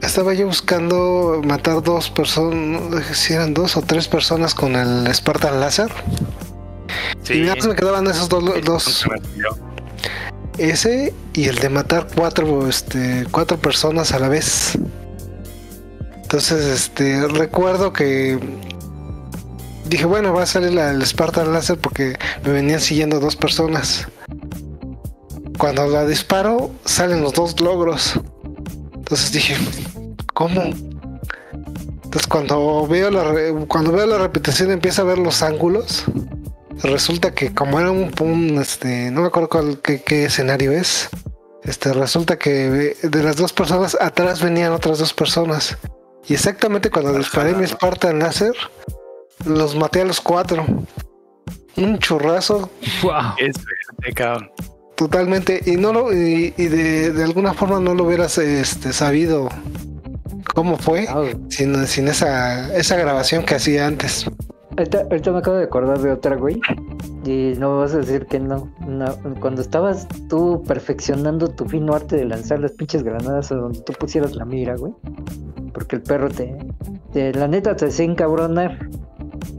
estaba yo buscando matar dos personas, si eran dos o tres personas con el Spartan Láser. sí Y nada más me quedaban esos dos, dos, ese y el de matar cuatro, este, cuatro personas a la vez. Entonces, este, recuerdo que dije, bueno, va a salir el Spartan Láser porque me venían siguiendo dos personas. Cuando la disparo, salen los dos logros. Entonces dije, ¿cómo? Entonces cuando veo la cuando veo la repetición empiezo a ver los ángulos. Resulta que como era un, un, este, no me acuerdo cuál, qué escenario es. Este, resulta que de las dos personas atrás venían otras dos personas. Y exactamente cuando disparé mi Spartan láser, los maté a los cuatro. Un churrazo ¡Wow! es verde, cabrón. totalmente. Y no lo, y, y de, de alguna forma no lo hubieras este, sabido cómo fue sin, sin esa, esa grabación que hacía antes. Ahorita, ahorita me acabo de acordar de otra, güey. Y no vas a decir que no. No, Cuando estabas tú perfeccionando tu fino arte de lanzar las pinches granadas a donde tú pusieras la mira, güey. Porque el perro te. te- la neta te hacía encabronar.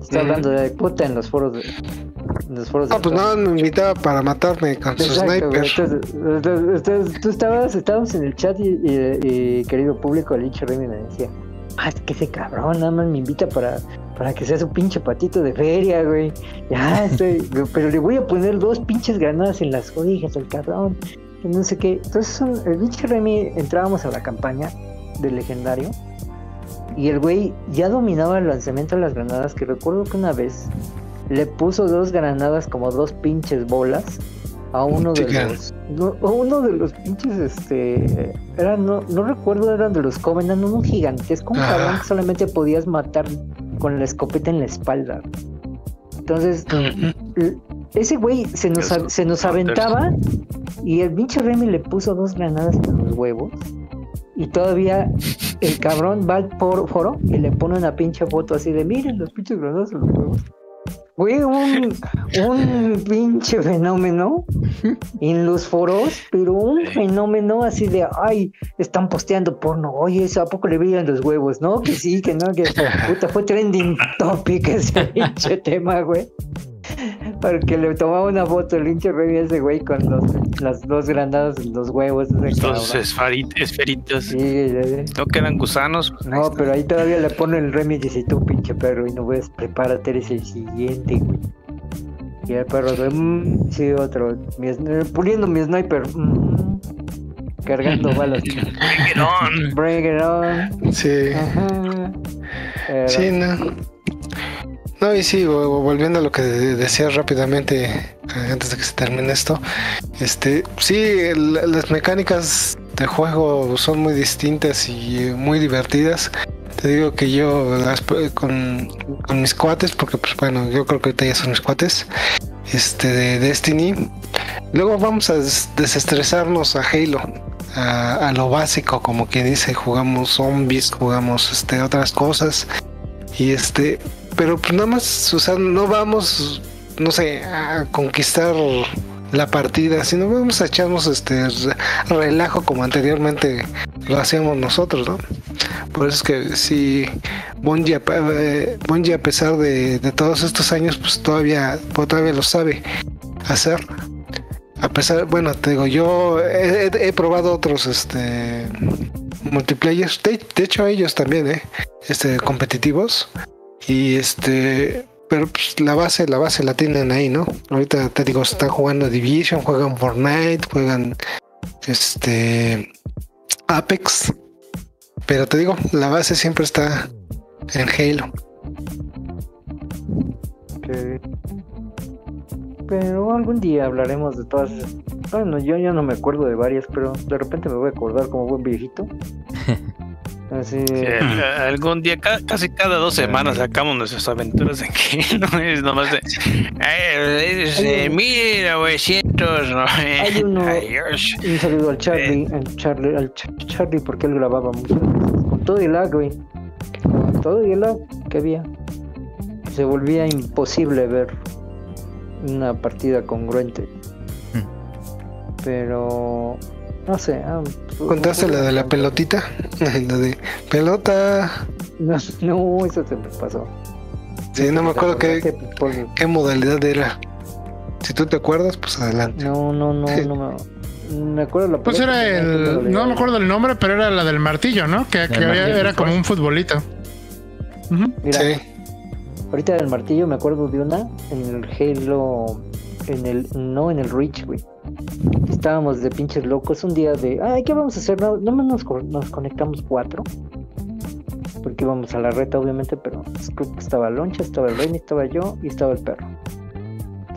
Está hablando de puta en los foros de. En los foros No, de pues no, me invitaba para matarme con su Exacto, sniper. Entonces, entonces, entonces, tú estabas, estábamos en el chat y, y- y, querido público, el hincho Remy me decía, ah, es que ese cabrón nada más me invita para, para que sea su pinche patito de feria, güey. Ya estoy, pero le voy a poner dos pinches granadas en las orejas al cabrón. Y no sé qué. Entonces el pinche Remy entrábamos a la campaña del legendario. Y el güey ya dominaba el lanzamiento de las granadas, que recuerdo que una vez le puso dos granadas como dos pinches bolas a uno de los no, a uno de los pinches este eran no, no recuerdo eran de los Covenant uno gigantesco un Ah. cabrón que solamente podías matar con la escopeta en la espalda. Entonces ese güey se nos, a- se nos aventaba y el pinche Remy le puso dos granadas en los huevos y todavía el cabrón va al por- foro y le pone una pinche foto así de miren los pinches granadas en los huevos Güey, un, un pinche fenómeno en los foros, pero un fenómeno así de, ay, están posteando porno, oye, eso a poco le veían los huevos, ¿no? Que sí, que no, que puta, fue trending topic ese pinche tema, güey. Porque le tomaba una foto el pinche rey a ese güey con los, las dos granadas en los huevos. Los esferitas. Sí. No quedan gusanos. No, pero ahí todavía le pone el Remy y dice, tú pinche perro, y no ves, prepárate, eres el siguiente, güey. Y el perro de, "Mm", sí, otro, mi sn- puliendo mi sniper, "Mm", cargando balas. Tigerón. Bring it on. Sí, Ajá. Pero- sí, no. No, y sí, vo- vo- volviendo a lo que de- decía rápidamente eh, antes de que se termine esto, este, sí, las mecánicas de juego son muy distintas y muy divertidas. Te digo que yo las con, con mis cuates, porque pues bueno, yo creo que ahorita ya son mis cuates, este de Destiny. Luego vamos a des- desestresarnos a Halo, a, a lo básico, como quien dice, jugamos zombies, jugamos este otras cosas. Y este, pero pues nada más, o sea, no vamos, no sé, a conquistar la partida, sino vamos a echarnos este re- relajo como anteriormente lo hacíamos nosotros, ¿no? Por eso es que a pe- eh, a pesar de, de todos estos años, pues todavía, pues, todavía lo sabe hacer. A pesar, bueno, te digo, yo he probado otros este multiplayers, de, de hecho ellos también, ¿eh? Este, competitivos. Y este, pero pues la base, la base la tienen ahí, ¿no? Ahorita te digo, están jugando Division, juegan Fortnite, juegan este Apex. Pero te digo, la base siempre está en Halo. que- Pero algún día hablaremos de todas esas. Bueno, yo ya no me acuerdo de varias, pero de repente me voy a acordar como buen viejito. Así. Sí, al- algún día, ca- casi cada dos semanas sacamos nuestras aventuras en que no es nomás de. "Ay, es, eh, 1900. ¿no? Hay uno-. Un saludo al Charlie, al Charlie, al Ch- Charlie, porque él grababa mucho. Con todo el lag, güey. Con todo el lag que había. Se volvía imposible ver una partida congruente. Pero. No sé. ah, ¿Contaste la de la pelotita? La de pelota. No, no, eso se me pasó. Sí, no me acuerdo qué, Que por- qué modalidad era. Si tú te acuerdas, pues adelante. No, no, no, no me. Me acuerdo la Pues pelota, era el. No me acuerdo el nombre, pero era la del martillo, ¿no? Que, había- era como pues. un futbolito. Mira, Sí. ahorita del martillo me acuerdo de una en el Halo. En el. No, en el Reach, güey. Estábamos de pinches locos un día de. Ay, ¿qué vamos a hacer? No, no nos, nos conectamos cuatro. Porque íbamos a la reta, obviamente, pero pues, creo que estaba Loncha, estaba el Rey, estaba yo y estaba el perro.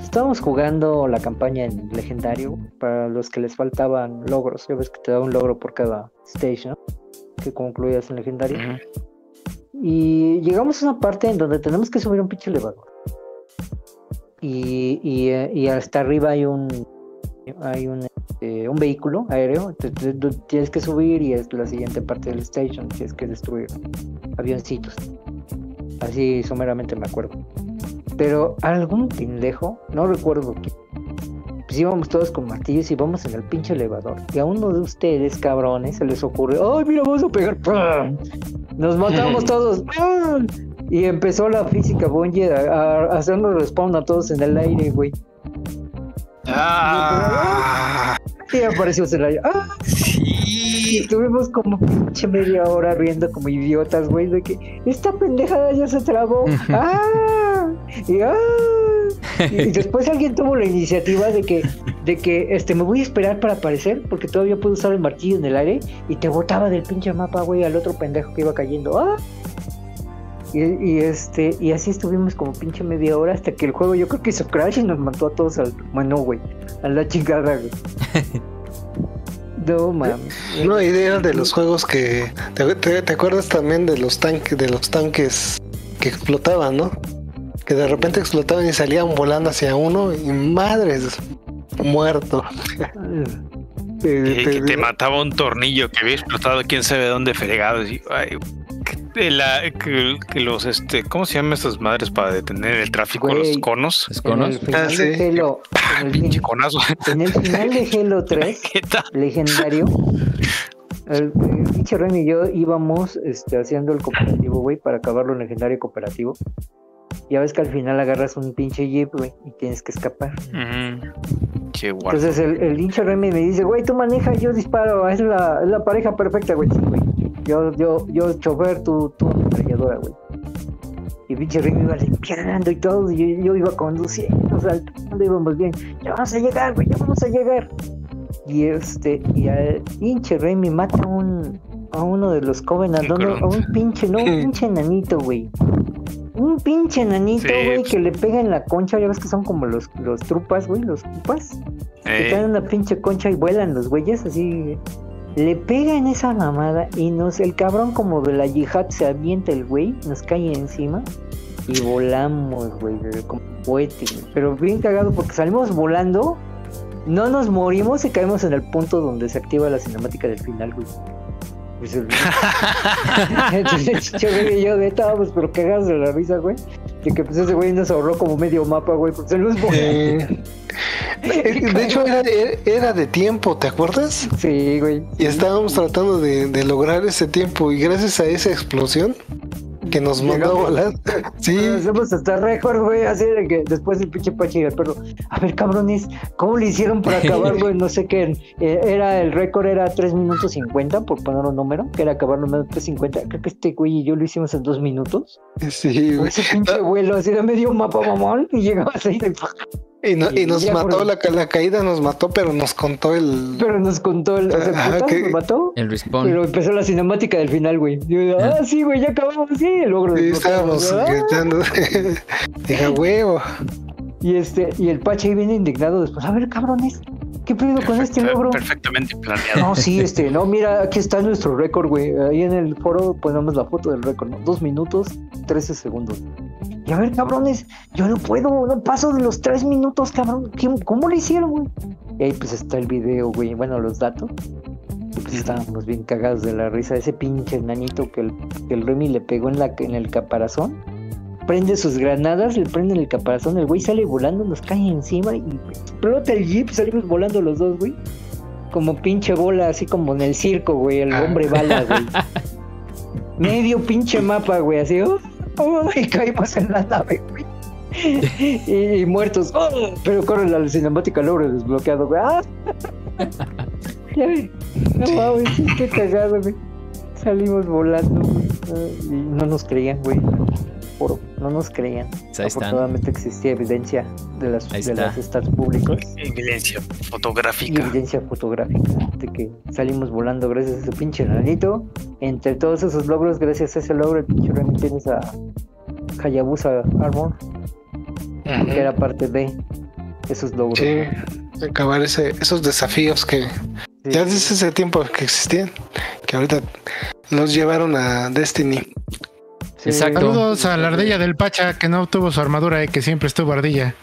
Estábamos jugando la campaña en legendario para los que les faltaban logros. Ya ves que te da un logro por cada stage, ¿no? Que concluías en legendario. Y llegamos a una parte en donde tenemos que subir un pinche elevador. Y, y, eh, y hasta arriba hay un hay un, este, un vehículo aéreo. tú tienes que subir y es la siguiente parte del station. Tienes que destruir avioncitos. Así someramente me acuerdo. Pero algún pendejo, no recuerdo quién, pues íbamos todos con martillos y vamos en el pinche elevador. Y a uno de ustedes, cabrones, se les ocurre, ¡ay, mira, vamos a pegar! ¡Pum! Nos matamos todos. ¡Pum! Y empezó la física Bungie a, a hacernos respawn a todos en el aire, güey. Ah, Y apareció Celaya. ¡Ah! Y estuvimos como pinche media hora riendo como idiotas, güey, de que esta pendejada ya se trabó. ¡Ah! Y, ¡ah! y y después alguien tuvo la iniciativa de que, de que este, me voy a esperar para aparecer, porque todavía puedo usar el martillo en el aire, y te botaba del pinche mapa, güey, al otro pendejo que iba cayendo. ¡Ah! Y, y, este, y así estuvimos como pinche media hora hasta que el juego yo creo que hizo crash y nos mató a todos al. Bueno, güey. A la chingada, güey. No mames. No, idea de los juegos que. ¿te, te, te acuerdas también de los tanques, de los tanques que explotaban, no? Que de repente explotaban y salían volando hacia uno y madres, muerto. que, que te mataba un tornillo que había explotado quién sabe dónde fregado. Y, ay, que, la- que- que los, este, ¿cómo se llaman estas madres para detener el tráfico? Güey. Los conos. ¿Es En el final Ah, de Halo, en el, Pinche fin- conazo. en el final de Halo 3, ¿Qué tal? legendario, el, el pinche Ren y yo íbamos este, haciendo el cooperativo, güey, para acabarlo en legendario cooperativo. Ya ves que al final agarras un pinche jeep, güey, y tienes que escapar. Qué guapo. Entonces el, el pinche Remy me dice, güey, tú manejas, yo disparo, es la, es la pareja perfecta, güey. Sí, güey. Yo, yo, yo chofer, tú, tú ametralladora, güey. Y pinche Remy iba limpiando y todo, y yo, yo iba conduciendo, saltando, íbamos bien. Ya vamos a llegar, güey, ya vamos a llegar. Y este, y al pinche Remy mata a un, a uno de los Covenant, a un pinche, no, un pinche enanito, güey. Un pinche enanito, güey, pues. que le pega en la concha, ya ves que son como los, los trupas, güey, los. Que Eh, traen una pinche concha y vuelan los güeyes así. Le pega en esa mamada y nos, el cabrón como de la yihad se avienta el güey, nos cae encima y volamos, güey, como cohete. Pero bien cagado porque salimos volando, no nos morimos y caemos en el punto donde se activa la cinemática del final, güey. Pues el- Entonces, yo, güey, y yo de estábamos pero cagados de la risa, güey. De que pues ese güey nos ahorró como medio mapa, güey, porque salimos volando. Eh, de hecho, era, era de tiempo, ¿te acuerdas? Sí, güey. Y estábamos tratando de, de lograr ese tiempo y gracias a esa explosión que nos mandó a volar. Sí, Hacemos hasta récord, güey, así de que después el pinche Pache y el perro. A ver, cabrones, ¿cómo le hicieron para acabar, güey? No sé qué. eh, era el récord era 3 minutos 50, por poner un número, que era acabarlo en menos de 3.50. Creo que este güey y yo lo hicimos en 2 minutos. sí, güey. ese pinche vuelo así de medio mapa mamón y llegabas ahí de... Y, no- y nos mató, por- la, ca- la caída nos mató, pero nos contó el... Pero nos contó el... O sea, Ajá, puta, que- nos mató. El respawn. Pero empezó la cinemática del final, güey. Yo, ah, sí, güey, ya acabamos, sí, el logro. Sí, estábamos Ah, gritando. Dije, huevo. Y este, y el Pache ahí viene indignado después. A ver, cabrones, ¿qué pedo con este logro? perfectamente planeado. No, sí, este, no, mira, aquí está nuestro récord, güey. Ahí en el foro ponemos la foto del récord, ¿no? Dos minutos, 13 segundos. Y a ver, cabrones, yo no puedo, no paso de los tres minutos, cabrón. ¿Qué- ¿Cómo lo hicieron, güey? Y ahí pues está el video, güey, bueno, los datos. Y pues estábamos bien cagados de la risa. Ese pinche nanito que el, que el Remy le pegó en, la, en el caparazón. Prende sus granadas, le prende el caparazón, el güey sale volando, nos cae encima y explota el jeep, salimos volando los dos, güey. Como pinche bola, así como en el circo, güey, el hombre bala, güey. Medio pinche mapa, güey, así, oh, y caímos en la nave. Y, muertos, pero corre la cinemática logro desbloqueado, güey. Ah. No mames, qué cagado, güey. Salimos volando, güey. Y no nos creían, güey. No nos creían. Pues están. Afortunadamente existía evidencia de las, Ahí de está. las stats públicos Evidencia y fotográfica. evidencia fotográfica de que salimos volando gracias a ese pinche nanito. Entre todos esos logros, gracias a ese logro, el pinche Remy tiene esa Hayabusa Armor, que era parte de esos logros. Sí, acabar ese, esos desafíos que Sí. ya desde ese tiempo que existían, que ahorita los llevaron a Destiny. Exacto. Saludos a la ardilla del Pacha que no tuvo su armadura y que siempre estuvo ardilla.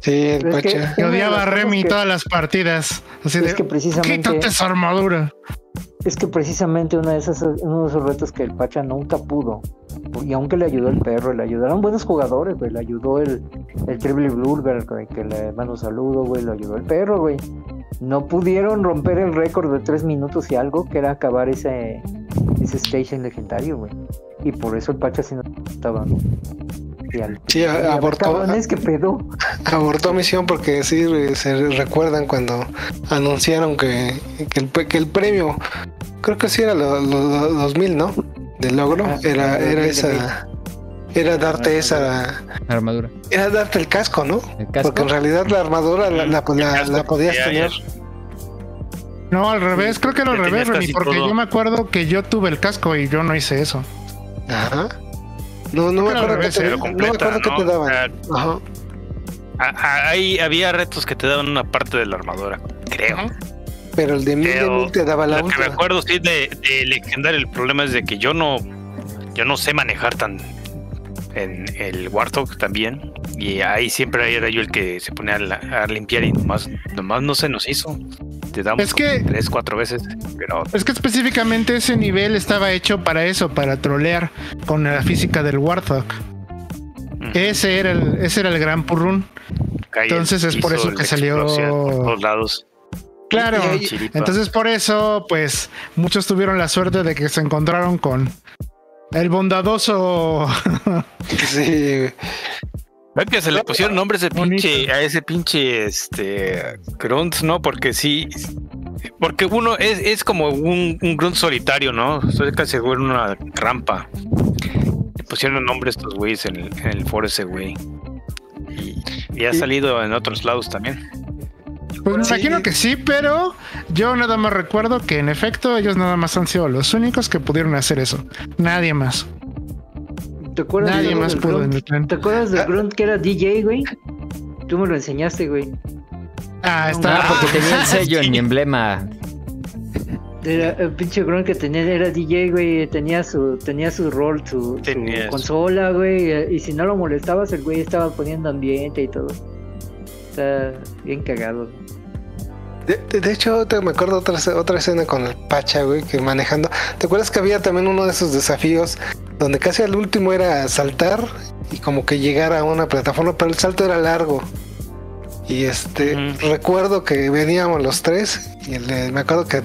Sí, el Pero es que- Pacha. Que odiaba a Remy que- todas las partidas. Así Es de, que precisamente, quítate su armadura. es que precisamente uno de esos, uno de esos retos que el Pacha nunca pudo, y aunque le ayudó el perro, le ayudaron buenos jugadores, güey. Le ayudó el, el Triple Bluebird, güey, que le mando saludo, güey. Le ayudó el perro, güey. No pudieron romper el récord de tres minutos y algo, que era acabar ese, ese station legendario, güey. Y por eso el Pacha sí no estaba. Y al- Sí, y abortó. cabrones, ¿qué pedo? Abortó misión porque sí se recuerdan cuando anunciaron que, que, el, que el premio, creo que sí era los lo, 2000, ¿no? Del logro, Ah, era, el era 2000, esa, era darte esa, Armadura. era darte el casco, ¿no? El casco. Porque en realidad la armadura la, la, la- la podías tener. No, al revés, creo que era al revés, Remy, porque todo. yo me acuerdo que yo tuve el casco y yo no hice eso. Ajá. No, no me acuerdo que revés, te, no me acuerdo que te daban. Ajá. ahí había retos que te daban una parte de la armadura, creo. Pero el de mil de mil te daba la Lo que me acuerdo sí de, de legendario, el problema es de que yo no, yo no sé manejar tan en el Warthog también. Y ahí siempre era yo el que se ponía a, la- a limpiar y nomás, nomás no se nos hizo. Te damos Es que- como tres, cuatro veces, pero Es que específicamente ese nivel estaba hecho para eso, para trolear con la física del Warthog. mm, Ese era el, ese era el gran purrún. entonces es por eso que salió- Por todos lados. Claro. Y- y- Chiripa. Entonces por eso, pues, muchos tuvieron la suerte de que se encontraron con el bondadoso. Sí, que se le pusieron nombres de pinche, a ese pinche este Grunt, ¿no? Porque sí. Porque uno es, es como un, un Grunt solitario, ¿no? Estoy casi seguro en una rampa. Le pusieron nombre a estos güeyes en el, en el foro ese güey. Y, y ha salido en otros lados también. Pues me Sí. imagino que sí, pero yo nada más recuerdo que en efecto ellos nada más han sido los únicos que pudieron hacer eso. Nadie más. ¿Te acuerdas Nadie de más del pudo en Grunt? el clan. ¿Te acuerdas del Ah. Grunt que era DJ, güey? Tú me lo enseñaste, güey. Ah, está. Ah, porque tenía el sello en mi emblema. Era el pinche Grunt que tenía, era DJ, güey, tenía su, tenía su rol, su, su Tenía su- consola, güey, y si no lo molestabas, el güey estaba poniendo ambiente y todo. Está bien cagado. De- de hecho, te- me acuerdo otra, otra escena con el Pacha, güey, que manejando. ¿Te acuerdas que había también uno de esos desafíos donde casi al último era saltar y como que llegar a una plataforma, pero el salto era largo? Y este, recuerdo que veníamos los tres y el me acuerdo que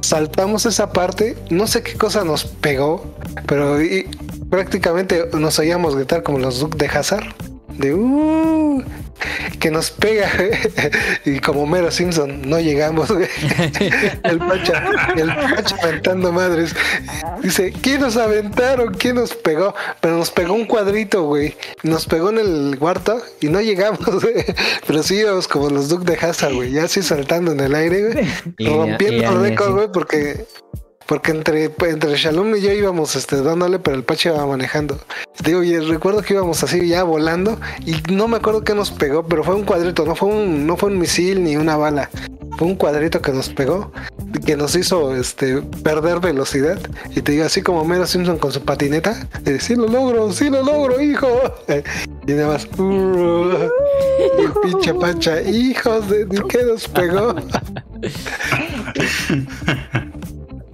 saltamos esa parte, no sé qué cosa nos pegó, pero y- prácticamente nos oíamos gritar como los Duke de Hazard, de uh, que nos pega y como Mero Simpson no llegamos el pacha el pacha aventando madres dice ¿quién nos aventaron? ¿quién nos pegó? pero nos pegó un cuadrito güey nos pegó en el cuarto y no llegamos güey. pero sí íbamos como los Duke de Hazard güey ya así saltando en el aire güey Y- rompiendo récord güey porque porque entre, entre Shalom y yo íbamos este, dándole, pero el Pache iba manejando. Digo, y recuerdo que íbamos así ya volando y no me acuerdo qué nos pegó, pero fue un cuadrito, no fue un, no fue un misil ni una bala. Fue un cuadrito que nos pegó, que nos hizo este, perder velocidad. Y te digo, así como Mero Simpson con su patineta, de, sí lo logro, sí lo logro, hijo. Y nada más, "Uh", y el pinche Pacha, hijos ¿de qué nos pegó?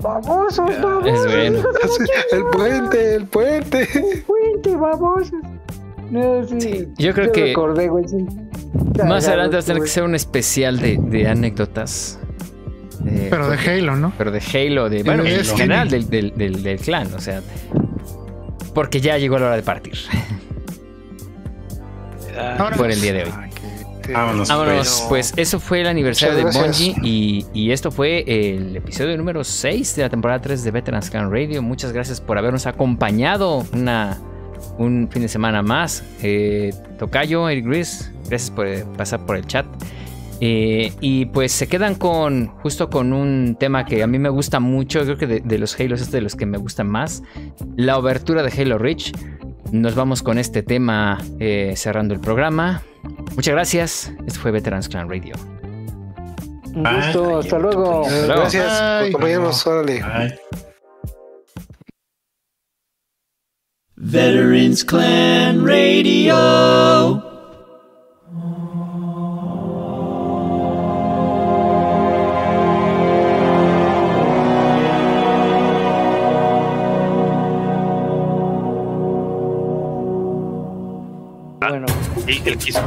¡Babosos, Es babosos! bueno. Así, el puente, el puente. ¡Fuente, babosos! No, sí. yo creo que- recordé, güey, sí. Más adelante vas a tener que hacer un especial de, de anécdotas. Pero de Halo, ¿no? Pero de Halo, de. Bueno, en general del, del, del- del clan, o sea. Porque ya llegó la hora de partir. Ahora- Por el día de hoy. Vámonos. Vámonos, pues eso fue el aniversario de. Bungie y, y esto fue el episodio número 6 de la temporada 3 de Veterans Clan Radio. Muchas gracias por habernos acompañado una, un fin de semana más. Eh, Tocayo, Eric Gris, gracias por eh, pasar por el chat. Eh, y pues se quedan con justo con un tema que a mí me gusta mucho, creo que de, de los Halos es de los que me gustan más, la obertura de Halo Reach. Nos vamos con este tema eh, cerrando el programa. Muchas gracias. Esto fue Veterans Clan Radio. Un gusto, hasta luego. Luego. Gracias por Ay. acompañarnos, órale. Veterans Clan Radio. bueno. Él, él quiso.